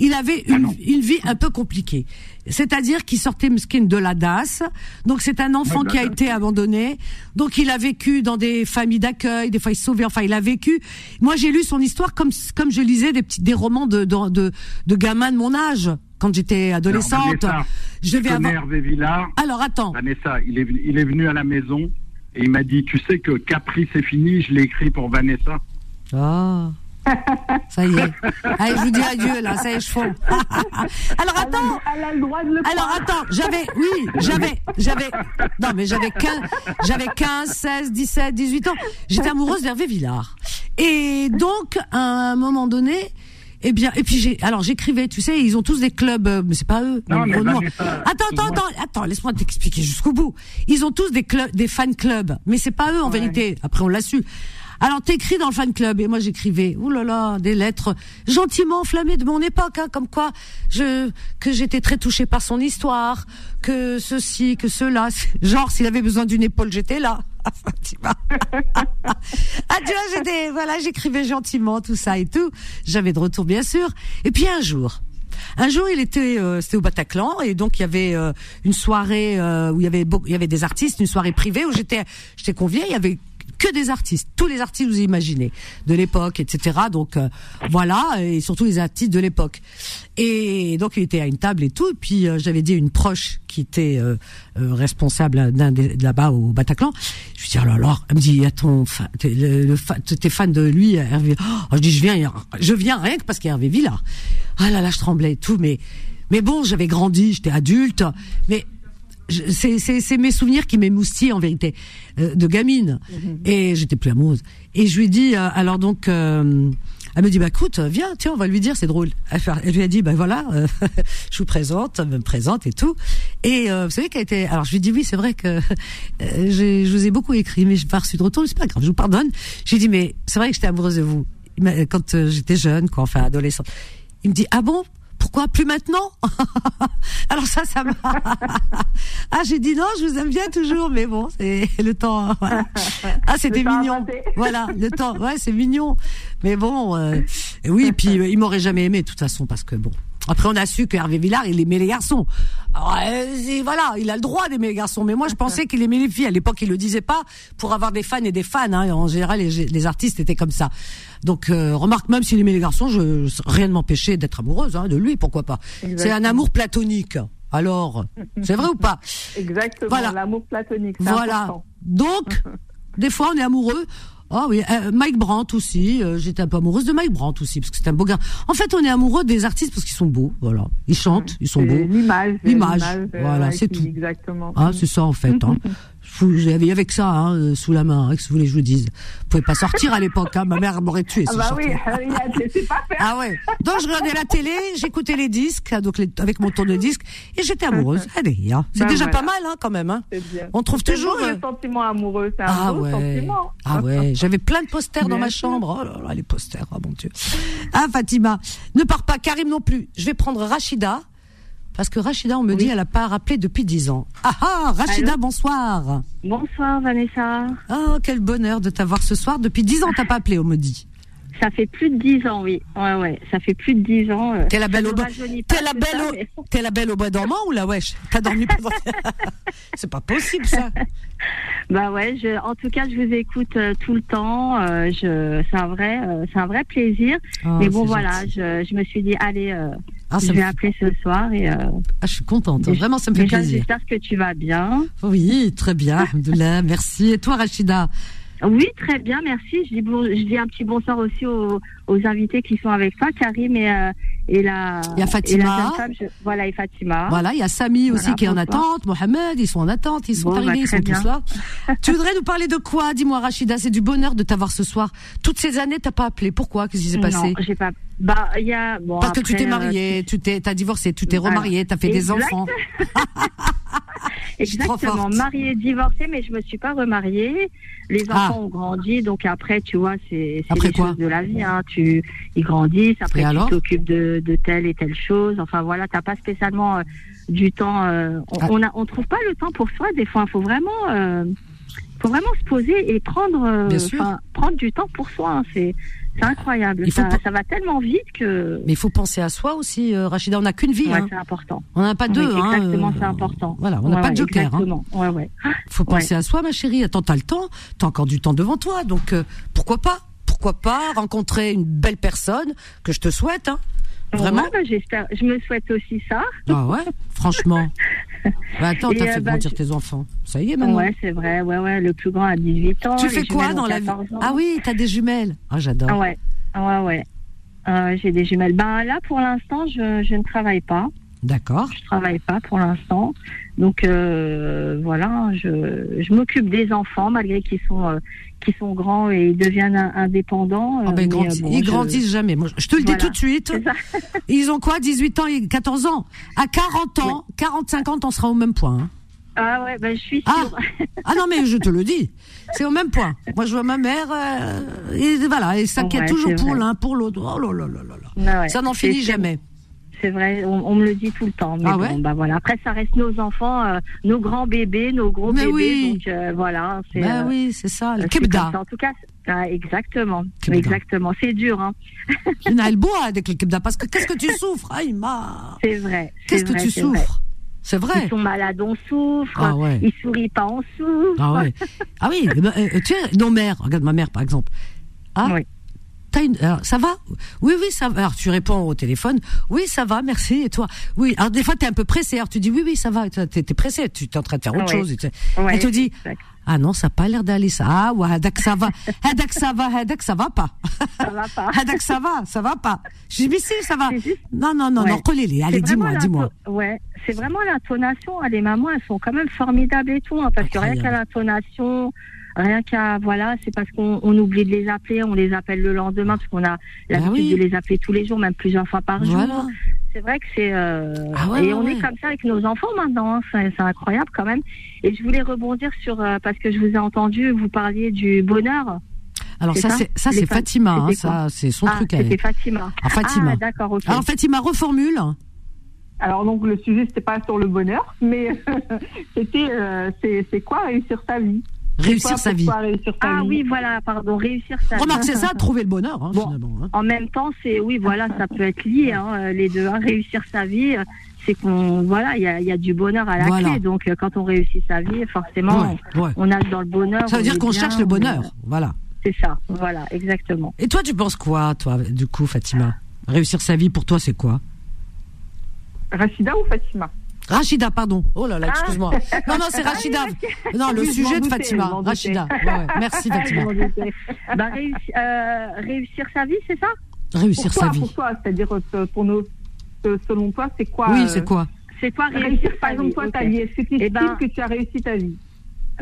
Speaker 2: il avait
Speaker 6: Ah
Speaker 2: une vie un peu compliquée. C'est-à-dire qu'il sortait mesquine de la DAS. Donc c'est un enfant qui a été abandonné. Donc il a vécu dans des familles d'accueil. Des fois il se sauvait. Enfin il a vécu. Moi j'ai lu son histoire comme comme je lisais des petits des romans de de de, de gamins de mon âge quand j'étais adolescente.
Speaker 6: Vanessa,
Speaker 2: je
Speaker 6: connais
Speaker 2: avoir.
Speaker 6: Hervé Villard.
Speaker 2: Alors attends.
Speaker 6: Vanessa, il est, venu- il est venu à la maison et il m'a dit Tu sais que Capri, c'est fini, je l'ai écrit pour Vanessa.
Speaker 2: Ah. Ça y est. Allez, je vous dis adieu, là, ça y est, je fonds. Alors, attends.
Speaker 4: Elle a le droit de le
Speaker 2: Alors attends, j'avais, oui, j'avais, j'avais, non mais j'avais 15, j'avais 15, 16, 17, 18 ans. J'étais amoureuse d'Hervé Villard. Et donc, à un moment donné, eh bien, et puis j'ai, alors j'écrivais, tu sais, ils ont tous des clubs, euh, mais c'est pas eux.
Speaker 6: Non, mais
Speaker 2: Renaud.
Speaker 6: Vanessa,
Speaker 2: Attends, attends, attends, attends, laisse-moi t'expliquer jusqu'au bout. Ils ont tous des clubs, des fan clubs, mais c'est pas eux en vérité. Après, on l'a su. Alors t'écris dans le fan club et moi j'écrivais, là, des lettres gentiment enflammées de mon époque, hein, comme quoi je que j'étais très touchée par son histoire, que ceci, que cela, genre s'il avait besoin d'une épaule, j'étais là. Tu vois. ah tu vois, j'étais voilà, j'écrivais gentiment tout ça et tout. J'avais de retour bien sûr. Et puis un jour, un jour, il était, euh, c'était au Bataclan et donc il y avait euh, une soirée euh, où il y avait il y avait des artistes, une soirée privée où j'étais, j'étais conviée. Il y avait que des artistes, tous les artistes vous imaginez de l'époque, etc. Donc euh, voilà, et surtout les artistes de l'époque. Et donc il était à une table et tout. Et puis euh, j'avais dit à une proche qui était euh, euh, responsable d'un là-bas au Bataclan. Je lui dis alors, alors elle me dit attends, t'es fan de lui, Hervé? Oh, je dis je viens, je viens rien que parce qu'il y a Hervé Villard. Ah là là, je tremblais et tout, mais mais bon, j'avais grandi, j'étais adulte, mais c'est c'est c'est mes souvenirs qui m'émoustillent en vérité euh, de gamine. Et j'étais plus amoureuse. Et je lui dis euh, alors donc euh, elle me dit bah écoute viens tiens on va lui dire c'est drôle. Elle, lui a dit bah voilà euh, je vous présente elle me présente et tout. Et euh, vous savez qu'elle était alors je lui dis oui c'est vrai que euh, je vous ai beaucoup écrit mais je pas reçu de retour c'est pas grave je vous pardonne. J'ai dit mais c'est vrai que j'étais amoureuse de vous quand j'étais jeune quoi enfin adolescente. Il me dit ah bon? Pourquoi plus maintenant Alors ça, ça m'a. ah, j'ai dit non, je vous aime bien toujours, mais bon, c'est le temps. hein, voilà. Ah, c'était mignon. Voilà, le temps. Ouais, c'est mignon. Mais bon, euh, oui, puis euh, il m'aurait jamais aimé de toute façon parce que bon. Après, on a su que Hervé Villard, il aimait les garçons. Alors, euh, voilà, il a le droit d'aimer les garçons. Mais moi, je pensais qu'il aimait les filles. À l'époque, il le disait pas pour avoir des fans et des fans. Hein. En général, les, les artistes étaient comme ça. Donc, euh, remarque, même s'il aimait les garçons, je, rien ne m'empêchait d'être amoureuse hein, de lui. Pourquoi pas C'est un amour platonique. Alors, c'est vrai ou pas?
Speaker 4: Exactement,
Speaker 2: Voilà.
Speaker 4: l'amour platonique. c'est
Speaker 2: Voilà.
Speaker 4: important.
Speaker 2: Donc, des fois, on est amoureux. Ah oui, euh, Mike Brandt aussi. euh, J'étais un peu amoureuse de Mike Brandt aussi parce que c'est un beau gars. En fait, on est amoureux des artistes parce qu'ils sont beaux. Voilà, ils chantent, ils sont beaux.
Speaker 4: L'image.
Speaker 2: L'image,
Speaker 4: euh,
Speaker 2: voilà,
Speaker 4: ouais,
Speaker 2: c'est tout.
Speaker 4: Exactement.
Speaker 2: Ah, c'est ça en fait. Hein. J'avais avec ça hein, euh, sous la main. hein, que vous voulez que je vous dise? Vous pouvez pas sortir à l'époque. Hein. Ma mère m'aurait tué.
Speaker 4: ah bah oui, laissé pas faire.
Speaker 2: Ah ouais. Donc je regardais la télé, j'écoutais les disques, donc les- avec mon tour de disque, et j'étais amoureuse. Allez, hein. c'est
Speaker 4: Ben
Speaker 2: déjà
Speaker 4: voilà.
Speaker 2: pas mal hein, quand même. Hein.
Speaker 4: C'est bien.
Speaker 2: On trouve
Speaker 4: C'est
Speaker 2: toujours.
Speaker 4: beau,
Speaker 2: euh,
Speaker 4: le sentiment amoureux, c'est un
Speaker 2: Ah
Speaker 4: beau
Speaker 2: ouais.
Speaker 4: sentiment.
Speaker 2: Ah ouais, j'avais plein de posters dans ma chambre. Oh là là, les posters, oh mon dieu. Ah Fatima, ne pars pas, Karim non plus. Je vais prendre Rachida parce que Rachida, on me dit, elle a pas rappelé depuis 10 ans. Ah ah, Rachida,
Speaker 7: Allô
Speaker 2: bonsoir.
Speaker 7: Bonsoir Vanessa.
Speaker 2: Oh, quel bonheur de t'avoir ce soir. Depuis 10 ans, t'as pas appelé, on me dit.
Speaker 7: Ça fait plus de 10 ans, oui. Ouais, ouais. Ça fait plus de 10 ans. euh,
Speaker 2: T'es la belle au bois.
Speaker 7: pas,
Speaker 2: T'es la belle au,
Speaker 7: mais-
Speaker 2: t'es la belle au bois dormant ou la wesh? T'as dormi pendant. C'est pas possible ça.
Speaker 7: Bah ouais, je, en tout cas, je vous écoute euh, tout le temps. euh, je, c'est un vrai, euh, c'est un vrai plaisir.
Speaker 2: Oh,
Speaker 7: Mais bon, voilà, je, je me suis dit, allez,
Speaker 2: Ah,
Speaker 7: je vais appeler ce soir et euh,
Speaker 2: ah, je suis contente. hein. Vraiment, ça me fait
Speaker 7: déjà,
Speaker 2: plaisir.
Speaker 7: J'espère que tu vas bien.
Speaker 2: Oui, très bien. Alhamdoulilah, merci. Et toi, Rachida?
Speaker 7: Oui, très bien, merci. Je dis, bon, je dis un petit bonsoir aussi aux, aux invités qui sont avec toi, Karim et, euh, et la.
Speaker 2: Il y a Fatima.
Speaker 7: femme, je- voilà, et Fatima.
Speaker 2: Voilà, il y a Samy aussi
Speaker 7: Voilà,
Speaker 2: qui est en attente, Mohamed, ils sont en attente, ils sont
Speaker 7: Bon, bah,
Speaker 2: arrivés, ils sont tous là. tu voudrais nous parler de quoi Dis-moi, Rachida, c'est du bonheur de t'avoir ce soir. Toutes ces années, t'as pas appelé. Pourquoi? Qu'est-ce qui s'est passé?
Speaker 7: Non, j'ai pas. Bah, il y a. Bon,
Speaker 2: Parce que tu t'es
Speaker 7: euh,
Speaker 2: mariée, tu t'es, t'as divorcé, tu t'es
Speaker 7: Voilà.
Speaker 2: remariée, t'as fait des enfants.
Speaker 7: Exactement, mariée, divorcée, mais je me suis pas remariée. Les
Speaker 2: Ah.
Speaker 7: enfants ont grandi, donc après, tu vois, c'est les choses de la vie. Hein. Tu, ils grandissent, après
Speaker 2: Et
Speaker 7: tu t'occupes de, de telle et telle chose. Enfin voilà, t'as pas spécialement euh, du temps. euh, on,
Speaker 2: Ah.
Speaker 7: on a, on trouve pas le temps pour soi. Des fois, il faut vraiment, euh, faut vraiment se poser et prendre, prendre du temps pour soi. hein. C'est, c'est incroyable. Ça, va tellement vite que.
Speaker 2: Mais il faut penser à soi aussi, euh, Rachida. On n'a qu'une vie,
Speaker 7: Ouais,
Speaker 2: hein.
Speaker 7: c'est important.
Speaker 2: On n'en a pas
Speaker 7: Oui,
Speaker 2: deux, hein.
Speaker 7: exactement,
Speaker 2: euh,
Speaker 7: c'est important.
Speaker 2: Voilà, on n'a
Speaker 7: Ouais,
Speaker 2: pas
Speaker 7: ouais,
Speaker 2: de joker, hein.
Speaker 7: Exactement. Ouais, ouais.
Speaker 2: Faut penser à soi, ma chérie. Attends, t'as le temps, t'as encore du temps devant toi, donc euh, pourquoi pas? Pourquoi pas rencontrer une belle personne que je te souhaite, hein Vraiment
Speaker 7: Ouais, bah, j'espère. Je me souhaite aussi ça.
Speaker 2: Ah ouais, franchement. Bah attends, t'as
Speaker 7: euh,
Speaker 2: fait
Speaker 7: bah,
Speaker 2: grandir tes enfants. Ça y est maintenant.
Speaker 7: Ouais, c'est vrai. Ouais, ouais. Le plus grand a 18 ans.
Speaker 2: tu fais quoi dans la vie
Speaker 7: 14 ans.
Speaker 2: Ah oui, t'as des jumelles. Ah j'adore.
Speaker 7: Ah ouais. Ouais, ouais. Euh, j'ai des jumelles. Ben là, pour l'instant, je, je ne travaille pas.
Speaker 2: D'accord.
Speaker 7: Je travaille pas pour l'instant. Donc euh, voilà, je, je m'occupe des enfants malgré qu'ils sont euh, sont grands et ils deviennent in- indépendants.
Speaker 2: Ah ben,
Speaker 7: euh,
Speaker 2: ils
Speaker 7: mais,
Speaker 2: grandissent,
Speaker 7: euh, bon,
Speaker 2: ils
Speaker 7: je-
Speaker 2: grandissent jamais. Moi, je te le dis tout de suite. Ils ont quoi 18 ans et 14 ans? À 40 ans, 40, 50, on sera au même point. hein.
Speaker 7: Ah ouais, ben je suis
Speaker 2: Ah.
Speaker 7: sûre.
Speaker 2: Ah non, mais je te le dis. C'est au même point. Moi, je vois ma mère, euh, et voilà, et s'inquiète
Speaker 7: Ouais,
Speaker 2: toujours pour l'un, pour l'autre. Oh là là là là là.
Speaker 7: Ah ouais.
Speaker 2: Ça n'en finit jamais.
Speaker 7: C'est vrai, on, on me le dit tout le temps. Mais
Speaker 2: Ah
Speaker 7: bon,
Speaker 2: ouais
Speaker 7: bah voilà. Après, ça reste nos enfants, euh, nos grands bébés, nos gros
Speaker 2: Mais
Speaker 7: bébés.
Speaker 2: oui.
Speaker 7: Donc euh, voilà. c'est,
Speaker 2: Ben
Speaker 7: euh,
Speaker 2: oui, c'est ça, le
Speaker 7: ça. En tout cas, ah, exactement. Exactement. C'est dur, hein.
Speaker 2: Il y en a le bois avec le kebda, parce que qu'est-ce que tu souffres? Aïma
Speaker 7: C'est vrai.
Speaker 2: Qu'est-ce que tu
Speaker 7: vrai.
Speaker 2: souffres? C'est vrai
Speaker 7: Ils sont malades, on souffre.
Speaker 2: Ah ouais.
Speaker 7: Ils sourient pas, on souffre.
Speaker 2: Ah ouais. Ah oui, tu sais, nos mères, regarde ma mère par exemple. Ah,
Speaker 7: Oui.
Speaker 2: T'as une, alors, ça va? Oui, oui, ça va. Alors tu réponds au téléphone, oui, ça va, merci. Et toi? Oui. Alors des fois t'es un peu pressé, alors tu dis oui, oui, ça va. T'es t'es pressé, tu es en train de faire autre chose. et tu-
Speaker 7: Ouais,
Speaker 2: Elle te dit,
Speaker 7: exact.
Speaker 2: ah non, ça a pas l'air d'aller ça. Ah ouais, hadak ça va, hadak ça va, hadak ça va pas.
Speaker 7: Ça va pas.
Speaker 2: Hadak ça va, ça va pas. Je dis mais si, ça va. Non, non, non,
Speaker 7: Ouais.
Speaker 2: non, recollez-les. Allez, dis-moi, dis-moi.
Speaker 7: Ouais, c'est vraiment l'intonation. hein. Les mamans, elles sont quand même formidables et tout, hein, parce que rien qu'à l'intonation, rien qu'à voilà, c'est parce qu'on on oublie de les appeler, on les appelle le lendemain parce qu'on a l'habitude
Speaker 2: oui.
Speaker 7: de les appeler tous les jours, même plusieurs fois par jour.
Speaker 2: Voilà.
Speaker 7: C'est vrai que c'est euh,
Speaker 2: Ah ouais,
Speaker 7: et on
Speaker 2: ouais.
Speaker 7: est comme ça avec nos enfants maintenant. hein. C'est c'est incroyable quand même. Et je voulais rebondir sur euh, parce que je vous ai entendu, vous parliez du bonheur.
Speaker 2: Alors
Speaker 7: C'est
Speaker 2: ça,
Speaker 7: ça
Speaker 2: c'est ça, c'est Fatima, hein, ça, c'est son
Speaker 7: ah,
Speaker 2: truc à
Speaker 7: c'était
Speaker 2: elle.
Speaker 7: Fatima.
Speaker 2: Ah, Fatima.
Speaker 7: Ah, d'accord, ok.
Speaker 2: Alors Fatima reformule.
Speaker 4: Alors donc le sujet c'était pas sur le bonheur, mais c'était euh, c'est c'est quoi réussir sa vie?
Speaker 2: Réussir sa vie.
Speaker 4: réussir sa
Speaker 7: ah
Speaker 4: vie
Speaker 7: oui, voilà, pardon, réussir ça.
Speaker 2: Remarque, c'est ça, trouver le bonheur, hein,
Speaker 7: Bon.
Speaker 2: finalement. hein.
Speaker 7: En même temps, c'est oui, voilà, ça peut être lié, hein, les deux. hein. Réussir sa vie, euh, c'est qu'on, voilà, il y a, il y a du bonheur à la
Speaker 2: Voilà.
Speaker 7: clé. Donc, euh, quand on réussit sa vie, forcément,
Speaker 2: Ouais, ouais.
Speaker 7: on nage dans le bonheur.
Speaker 2: Ça veut
Speaker 7: on
Speaker 2: dire qu'on cherche le
Speaker 7: on-
Speaker 2: bonheur, voilà.
Speaker 7: C'est ça, voilà, exactement.
Speaker 2: Et toi, tu penses quoi, toi, du coup, Fatima? Réussir sa vie, pour toi, c'est quoi?
Speaker 4: Rachida ou Fatima?
Speaker 2: Rachida, pardon. Oh là là,
Speaker 7: Ah.
Speaker 2: excuse-moi. Non, non, c'est Rachida. Non, le sujet de Fatima. Rachida. Ouais, ouais. Merci, Fatima.
Speaker 7: Bah, réussir, euh, réussir sa vie, c'est ça?
Speaker 2: Réussir sa vie.
Speaker 4: pour toi, c'est-à-dire euh, pour nos, euh, selon toi, c'est quoi
Speaker 2: Oui,
Speaker 4: euh,
Speaker 2: c'est quoi?
Speaker 7: C'est quoi réussir,
Speaker 4: Réussir par exemple toi ta vie? Est-ce que tu
Speaker 7: Eh
Speaker 4: estimes
Speaker 7: ben-
Speaker 4: que tu as réussi ta vie?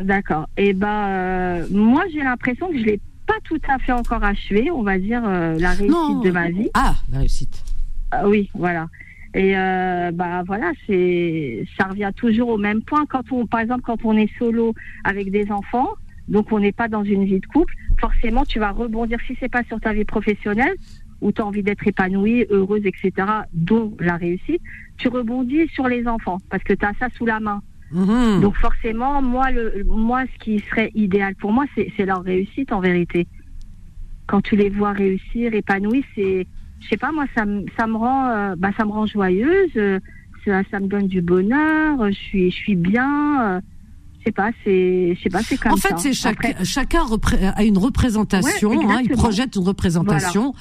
Speaker 7: D'accord. Et ben, euh, moi, j'ai l'impression que je l'ai pas tout à fait encore achevé, on va dire, euh, la réussite
Speaker 2: Non.
Speaker 7: de ma vie.
Speaker 2: Ah, la réussite.
Speaker 7: Ah oui, voilà. Et euh, bah voilà, c'est ça revient toujours au même point. Quand on, par exemple, quand on est solo avec des enfants, donc on n'est pas dans une vie de couple, forcément tu vas rebondir si c'est pas sur ta vie professionnelle où tu as envie d'être épanouie, heureuse, etc., dont la réussite, tu rebondis sur les enfants parce que tu as ça sous la main.
Speaker 2: Mhm.
Speaker 7: Donc forcément, moi, le, moi, ce qui serait idéal pour moi, c'est c'est leur réussite en vérité. Quand tu les vois réussir, épanouis, c'est, je sais pas, moi, ça, me- ça me rend, euh, bah, ça me rend joyeuse. euh, ça, ça me donne du bonheur. euh, Je suis, je suis bien. euh, je sais pas, c'est, je sais pas, c'est comme
Speaker 2: En fait, c'est chaque, chacun a une représentation,
Speaker 7: Ouais,
Speaker 2: hein, il projette une représentation.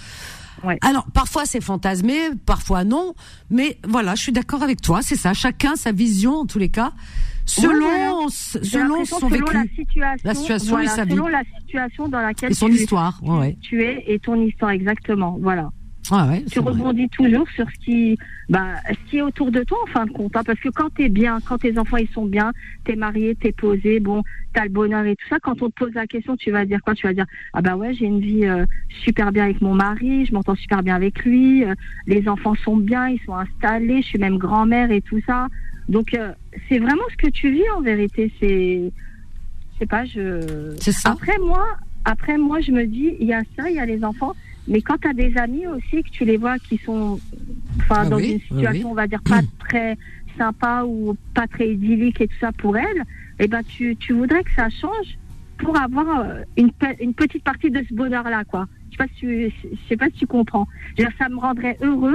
Speaker 7: Ouais.
Speaker 2: Alors, parfois c'est fantasmé, parfois non, mais voilà, je suis d'accord avec toi, c'est ça, chacun sa vision en tous les cas, selon, selon son
Speaker 7: selon
Speaker 2: vécu
Speaker 7: la situation,
Speaker 2: La situation
Speaker 7: voilà,
Speaker 2: et sa vie.
Speaker 7: selon la situation dans laquelle
Speaker 2: et son
Speaker 7: tu,
Speaker 2: histoire. Ouais.
Speaker 7: tu es et ton histoire exactement. Voilà.
Speaker 2: Ah ouais,
Speaker 7: tu
Speaker 2: vrai.
Speaker 7: rebondis toujours sur ce qui, bah, ce qui est autour de toi en fin de compte. hein, parce que quand t'es bien, quand tes enfants ils sont bien, t'es marié, t'es posé, bon, t'as le bonheur et tout ça. Quand on te pose la question, tu vas dire quoi? Tu vas dire ah bah ouais, j'ai une vie euh, super bien avec mon mari, je m'entends super bien avec lui, euh, les enfants sont bien, ils sont installés, je suis même grand-mère et tout ça. Donc euh, c'est vraiment ce que tu vis en vérité. C'est, je sais pas, je.
Speaker 2: C'est ça.
Speaker 7: Après moi, après moi, je me dis, il y a ça, il y a les enfants, mais quand tu as des amis aussi que tu les vois qui sont, enfin,
Speaker 2: Ah
Speaker 7: dans
Speaker 2: oui,
Speaker 7: une situation,
Speaker 2: oui.
Speaker 7: on va dire pas très sympa ou pas très idyllique et tout ça pour elles, eh ben tu, tu voudrais que ça change pour avoir euh, une, pe- une petite partie de ce bonheur-là, quoi. Je sais pas si tu, je sais pas si tu comprends. Dire, ça me rendrait heureuse.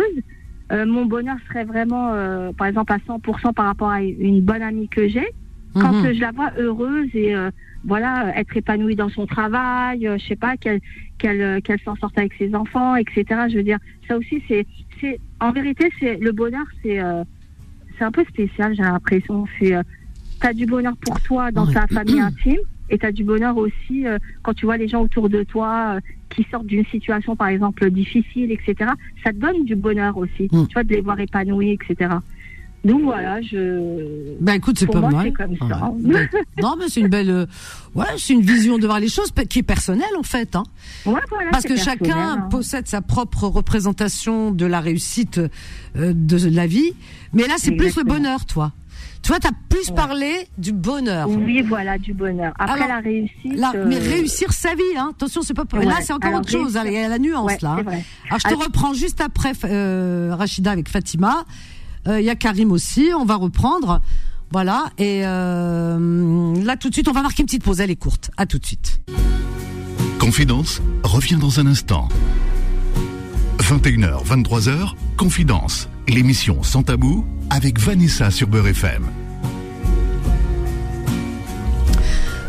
Speaker 7: Euh, mon bonheur serait vraiment, euh, par exemple, à 100% par rapport à une bonne amie que j'ai quand
Speaker 2: Mhm.
Speaker 7: je la vois heureuse et euh, voilà être épanouie dans son travail, je sais pas qu'elle qu'elle euh, qu'elle s'en sorte avec ses enfants, etc. Je veux dire ça aussi c'est c'est en vérité c'est le bonheur c'est euh, c'est un peu spécial j'ai l'impression c'est euh, t'as du bonheur pour toi dans ta famille intime Et tu as du bonheur aussi euh, quand tu vois les gens autour de toi qui sortent d'une situation, par exemple, difficile, etc. Ça te donne du bonheur aussi.
Speaker 2: Mm.
Speaker 7: Tu vois, de les voir épanouis, etc. Donc voilà, je.
Speaker 2: Ben écoute, c'est
Speaker 7: Pour
Speaker 2: pas
Speaker 7: moi,
Speaker 2: mal.
Speaker 7: ça.
Speaker 2: Ben, non, mais c'est une belle, euh, ouais, c'est une vision de voir les choses qui est personnelle en fait, hein.
Speaker 7: Ouais, voilà,
Speaker 2: Parce que chacun
Speaker 7: hein.
Speaker 2: possède sa propre représentation de la réussite euh, de la vie. Mais là, c'est plus le bonheur, toi. Tu vois, t'as plus
Speaker 7: Ouais.
Speaker 2: parlé du bonheur.
Speaker 7: Oui, voilà, du bonheur. Après
Speaker 2: Alors,
Speaker 7: la réussite. Euh,
Speaker 2: mais réussir sa vie, hein. Attention, c'est pas.
Speaker 7: Ouais.
Speaker 2: Là, c'est encore
Speaker 7: Alors,
Speaker 2: autre chose.
Speaker 7: réussir-
Speaker 2: Il y a la nuance
Speaker 7: ouais,
Speaker 2: là. hein. Alors, je te
Speaker 7: Alors-
Speaker 2: reprends juste après euh, Rachida avec Fatima. Euh, Il y a Karim aussi. On va reprendre. Voilà. Et euh, là, tout de suite, on va marquer une petite pause. Elle est courte. À tout de suite.
Speaker 1: Confidence revient dans un instant. 21h, 23h, Confidence, l'émission sans tabou avec Vanessa sur Beurre FM.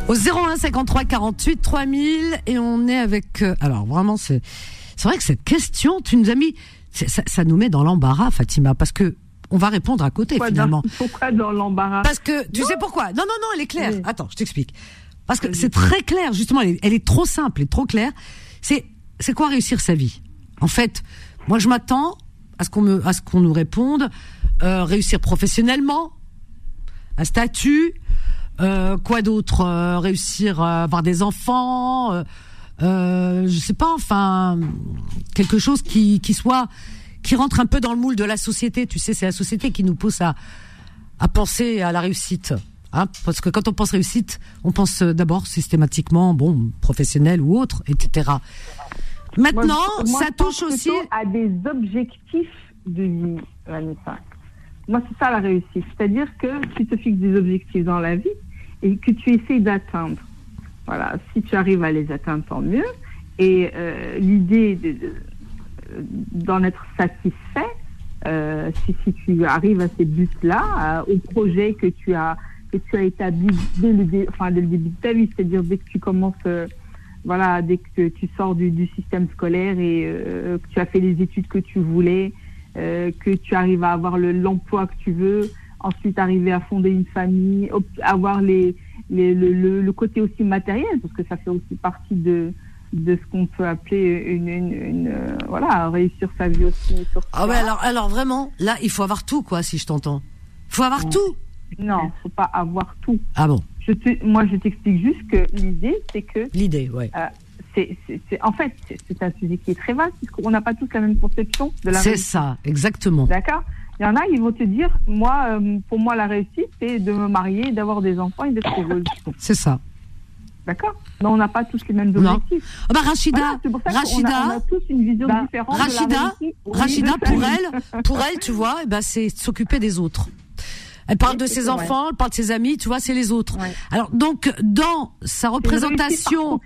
Speaker 2: Au 01 53 48 3000 et on est avec. euh, alors vraiment, c'est c'est vrai que cette question, tu nous as mis, ça nous met dans l'embarras, Fatima, parce que on va répondre à côté
Speaker 4: Pourquoi
Speaker 2: finalement.
Speaker 4: dans, pourquoi dans l'embarras
Speaker 2: Parce que tu sais pourquoi? Non, non, non, elle est claire.
Speaker 4: Oui.
Speaker 2: Attends, je t'explique. Parce que c'est très clair, justement, elle est, elle est trop simple et trop claire. C'est c'est quoi réussir sa vie? En fait, moi je m'attends à ce qu'on me à ce qu'on nous réponde euh, réussir professionnellement, un statut, euh, quoi d'autre euh, Réussir à avoir des enfants, je sais pas, enfin quelque chose qui qui soit qui rentre un peu dans le moule de la société. Tu sais, c'est la société qui nous pousse à à penser à la réussite. Hein, parce que quand on pense réussite, on pense euh, d'abord systématiquement, bon, professionnel ou autre, etc. Maintenant,
Speaker 4: Moi, moi,
Speaker 2: ça touche aussi.
Speaker 4: à des objectifs de vie, Vanessa. Moi, c'est ça la réussite. C'est-à-dire que tu te fixes des objectifs dans la vie et que tu essayes d'atteindre. Voilà, si tu arrives à les atteindre, tant mieux. Et euh, l'idée de- de- d'en être satisfait, euh, si, si tu arrives à ces buts-là, euh, au projet que tu as que tu as établi dès le, enfin, dès le début de ta vie, c'est-à-dire dès que tu commences euh, voilà, dès que tu sors du, du système scolaire et que tu as fait les études que tu voulais, que tu arrives à avoir le- l'emploi que tu veux, ensuite arriver à fonder une famille, avoir les, les- le, le- le côté aussi matériel, parce que ça fait aussi partie de, de ce qu'on peut appeler une, une- une, euh, voilà, réussir sa vie aussi. Sur
Speaker 2: Ah ouais, alors, alors vraiment, là, il faut avoir tout, quoi, si je t'entends. Il faut avoir
Speaker 4: Ouais.
Speaker 2: tout.
Speaker 4: Non, faut pas avoir tout.
Speaker 2: Ah bon,
Speaker 4: Je te, moi, je t'explique juste que l'idée, c'est que
Speaker 2: l'idée, ouais.
Speaker 4: c'est, c'est- en fait, c'est, un sujet qui est très vaste, puisqu'on n'a pas tous la même conception de la
Speaker 2: C'est ça, exactement.
Speaker 4: D'accord? Il y en a, ils vont te dire, moi, euh, pour moi, la réussite, c'est de me marier, d'avoir des enfants et d'être heureuse.
Speaker 2: C'est ça.
Speaker 4: D'accord Mais on n'a pas tous les mêmes objectifs.
Speaker 2: Ah bah Rachida,
Speaker 4: Voilà, ça qu'on a-
Speaker 2: Rachida,
Speaker 4: on a, tous une vision
Speaker 7: Bah,
Speaker 4: différente de la
Speaker 2: Rachida.
Speaker 4: Oui,
Speaker 2: Rachida, pour elle, pour elle, tu vois, eh ben, c'est s'occuper des autres. Elle parle
Speaker 4: Oui,
Speaker 2: de ses enfants, elle parle de ses amis, tu vois, c'est les autres.
Speaker 7: Ouais.
Speaker 2: Alors donc dans sa représentation,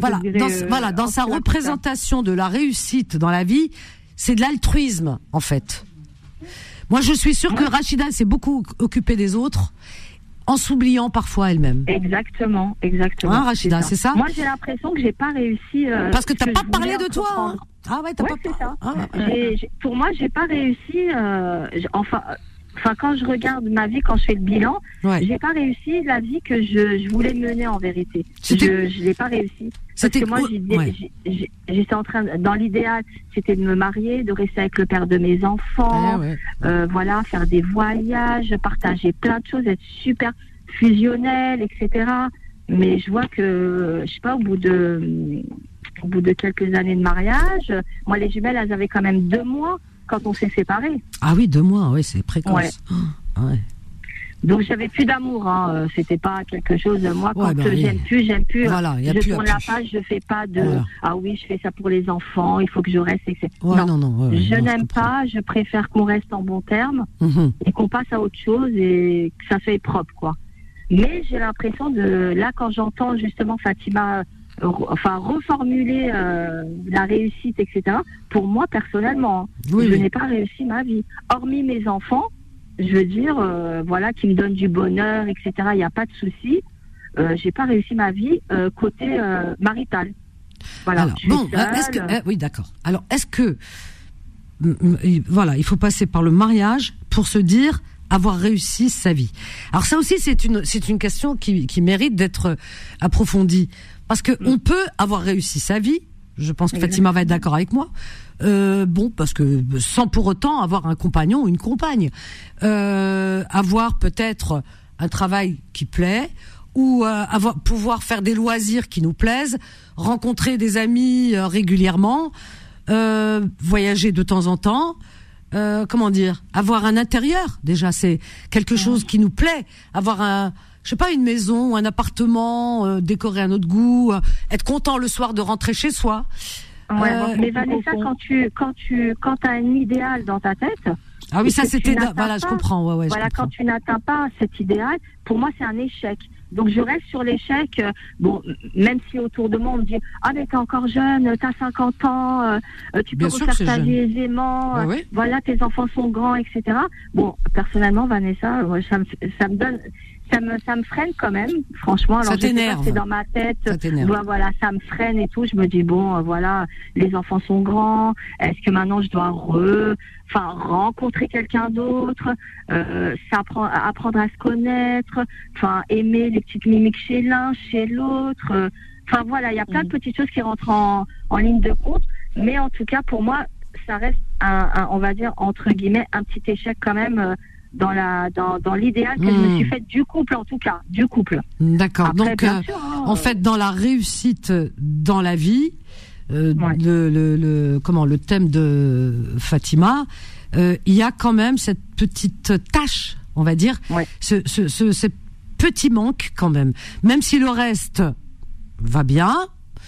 Speaker 2: voilà,
Speaker 4: dirais,
Speaker 2: dans,
Speaker 4: euh,
Speaker 2: voilà, dans sa représentation de la réussite dans la vie, c'est de l'altruisme en fait. Moi, je suis sûre que Rachida s'est beaucoup occupée des autres, en s'oubliant parfois elle-même.
Speaker 7: Exactement, exactement.
Speaker 2: Hein, Rachida, c'est ça
Speaker 7: Moi, j'ai l'impression que j'ai pas réussi. euh,
Speaker 2: Parce que t'as pas parlé de toi. hein. Ah ouais, t'as
Speaker 7: Ouais,
Speaker 2: pas.
Speaker 7: ça.
Speaker 2: Ah, ouais.
Speaker 7: Pour moi, j'ai pas réussi. euh, enfin, enfin, quand je regarde ma vie, quand je fais le bilan,
Speaker 2: Ouais.
Speaker 7: j'ai pas réussi la vie que je, je voulais mener en vérité. Je, je l'ai pas réussi. Parce que moi,
Speaker 2: ouais.
Speaker 7: j'étais en train, dans l'idéal, c'était de me marier, de rester avec le père de mes enfants,
Speaker 2: ouais.
Speaker 7: euh, voilà, faire des voyages, partager plein de choses, être super fusionnel, etc. Mais je vois que, je sais pas, au bout de, au bout de quelques années de mariage, moi les jumelles, elles avaient quand même deux mois quand on s'est séparés.
Speaker 2: Ah oui, deux mois, oui, c'est précoce.
Speaker 7: Ouais.
Speaker 2: Ah ouais.
Speaker 7: Donc j'avais plus d'amour, hein. euh, c'était pas quelque chose. Moi, quand
Speaker 2: Ouais,
Speaker 7: euh,
Speaker 2: oui.
Speaker 7: j'aime plus, j'aime plus.
Speaker 2: Voilà, il y a
Speaker 7: je
Speaker 2: plus
Speaker 7: tourne la page, je fais pas de.
Speaker 2: Voilà.
Speaker 7: Ah oui, je fais ça pour les enfants, il faut que je reste, etc.
Speaker 2: Ouais, non, non. ouais,
Speaker 7: je
Speaker 2: non,
Speaker 7: n'aime pas, je préfère qu'on reste en bon terme.
Speaker 2: Mhm.
Speaker 7: et qu'on passe à autre chose et que ça fait propre quoi. Mais j'ai l'impression de là quand j'entends justement Fatima euh, enfin reformuler euh, la réussite etc. Pour moi personnellement, hein,
Speaker 2: Oui,
Speaker 7: je
Speaker 2: oui.
Speaker 7: n'ai pas réussi ma vie. Hormis mes enfants, je veux dire euh, voilà qui me donnent du bonheur etc. Il n'y a pas de souci. Euh, j'ai pas réussi ma vie euh, côté marital. Voilà.
Speaker 2: Alors, bon, euh, est-ce que, euh, oui, d'accord. Alors, est-ce que, mm, mm, il- voilà, il faut passer par le mariage pour se dire, avoir réussi sa vie? Alors ça aussi, c'est une, c'est une question qui, qui mérite d'être approfondie. Parce que on peut avoir réussi sa vie, je pense que Fatima va être d'accord avec moi. Euh, bon, parce que sans pour autant avoir un compagnon ou une compagne, euh, avoir peut-être un travail qui plaît ou euh, avoir pouvoir faire des loisirs qui nous plaisent, rencontrer des amis euh, régulièrement, euh, voyager de temps en temps. Euh, comment dire Avoir un intérieur déjà, c'est quelque chose qui nous plaît. Avoir un, je sais pas, une maison ou un appartement euh, décoré à notre goût, euh, être content le soir de rentrer chez soi.
Speaker 7: Ouais,
Speaker 2: Euh,
Speaker 7: mais Vanessa, quand tu quand tu quand as un idéal dans ta tête,
Speaker 2: Ah oui, ça c'était voilà, je comprends. Ouais, ouais,
Speaker 7: voilà,
Speaker 2: comprends.
Speaker 7: quand tu n'atteins pas cet idéal, pour moi, c'est un échec. Donc, je reste sur l'échec. euh, Bon, même si autour de moi, on me dit Ah, mais t'es encore jeune, t'as 50 ans, euh, tu peux
Speaker 2: Bien
Speaker 7: refaire ta vie aisément, euh,
Speaker 2: ouais.
Speaker 7: voilà, tes enfants sont grands, etc. Bon, personnellement, Vanessa, moi, ça me, ça me donne. Ça me, ça me freine quand même, franchement. Alors,
Speaker 2: Ça t'énerve.
Speaker 7: C'est dans ma tête.
Speaker 2: Ça t'énerve.
Speaker 7: Voilà, ça me freine et tout. Je me dis bon, euh, voilà, les enfants sont grands. Est-ce que maintenant je dois re, enfin, rencontrer quelqu'un d'autre, euh, apprendre à se connaître, enfin, aimer les petites mimiques chez l'un, chez l'autre. euh, Enfin voilà, il y a plein de petites choses qui rentrent en, en ligne de compte. Mais en tout cas, pour moi, ça reste un, un- on va dire entre guillemets, un petit échec quand même. Euh, dans la dans, dans l'idéal que je me
Speaker 2: Hmm.
Speaker 7: suis fait du couple en tout cas du couple
Speaker 2: D'accord. Donc, euh,
Speaker 7: sûr, hein,
Speaker 2: en
Speaker 7: euh,
Speaker 2: fait, dans la réussite dans la vie, euh,
Speaker 7: Ouais.
Speaker 2: le, le, le- comment le thème de Fatima, euh, il y a quand même cette petite tâche, on va dire,
Speaker 7: Ouais.
Speaker 2: ce, ce, ce, ce petit manque quand même. Même si le reste va bien,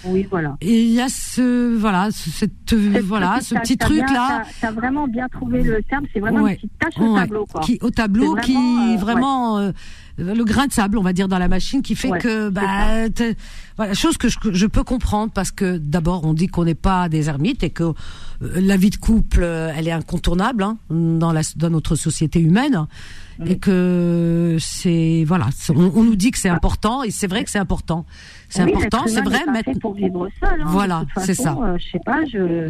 Speaker 7: oui voilà
Speaker 2: et il y a ce voilà ce- cette voilà ce petit truc
Speaker 7: bien-
Speaker 2: là
Speaker 7: t'as- T'as vraiment bien trouvé le terme, c'est vraiment
Speaker 2: Ouais.
Speaker 7: une petite tâche au
Speaker 2: Ouais,
Speaker 7: tableau, quoi.
Speaker 2: qui au tableau
Speaker 7: C'est
Speaker 2: qui
Speaker 7: vraiment, euh,
Speaker 2: vraiment euh, le grain de sable on va dire dans la machine qui fait
Speaker 7: Ouais,
Speaker 2: que bah voilà chose que je, peux comprendre parce que d'abord on dit qu'on n'est pas des ermites et que euh, la vie de couple euh, elle est incontournable hein, dans la dans notre société humaine et que c'est voilà on, on nous dit que c'est important et c'est vrai que c'est important c'est
Speaker 7: Ah. Oui,
Speaker 2: important c'est vrai mais
Speaker 7: pour vivre seul. hein,
Speaker 2: Voilà, c'est ça.
Speaker 7: euh, je sais pas, je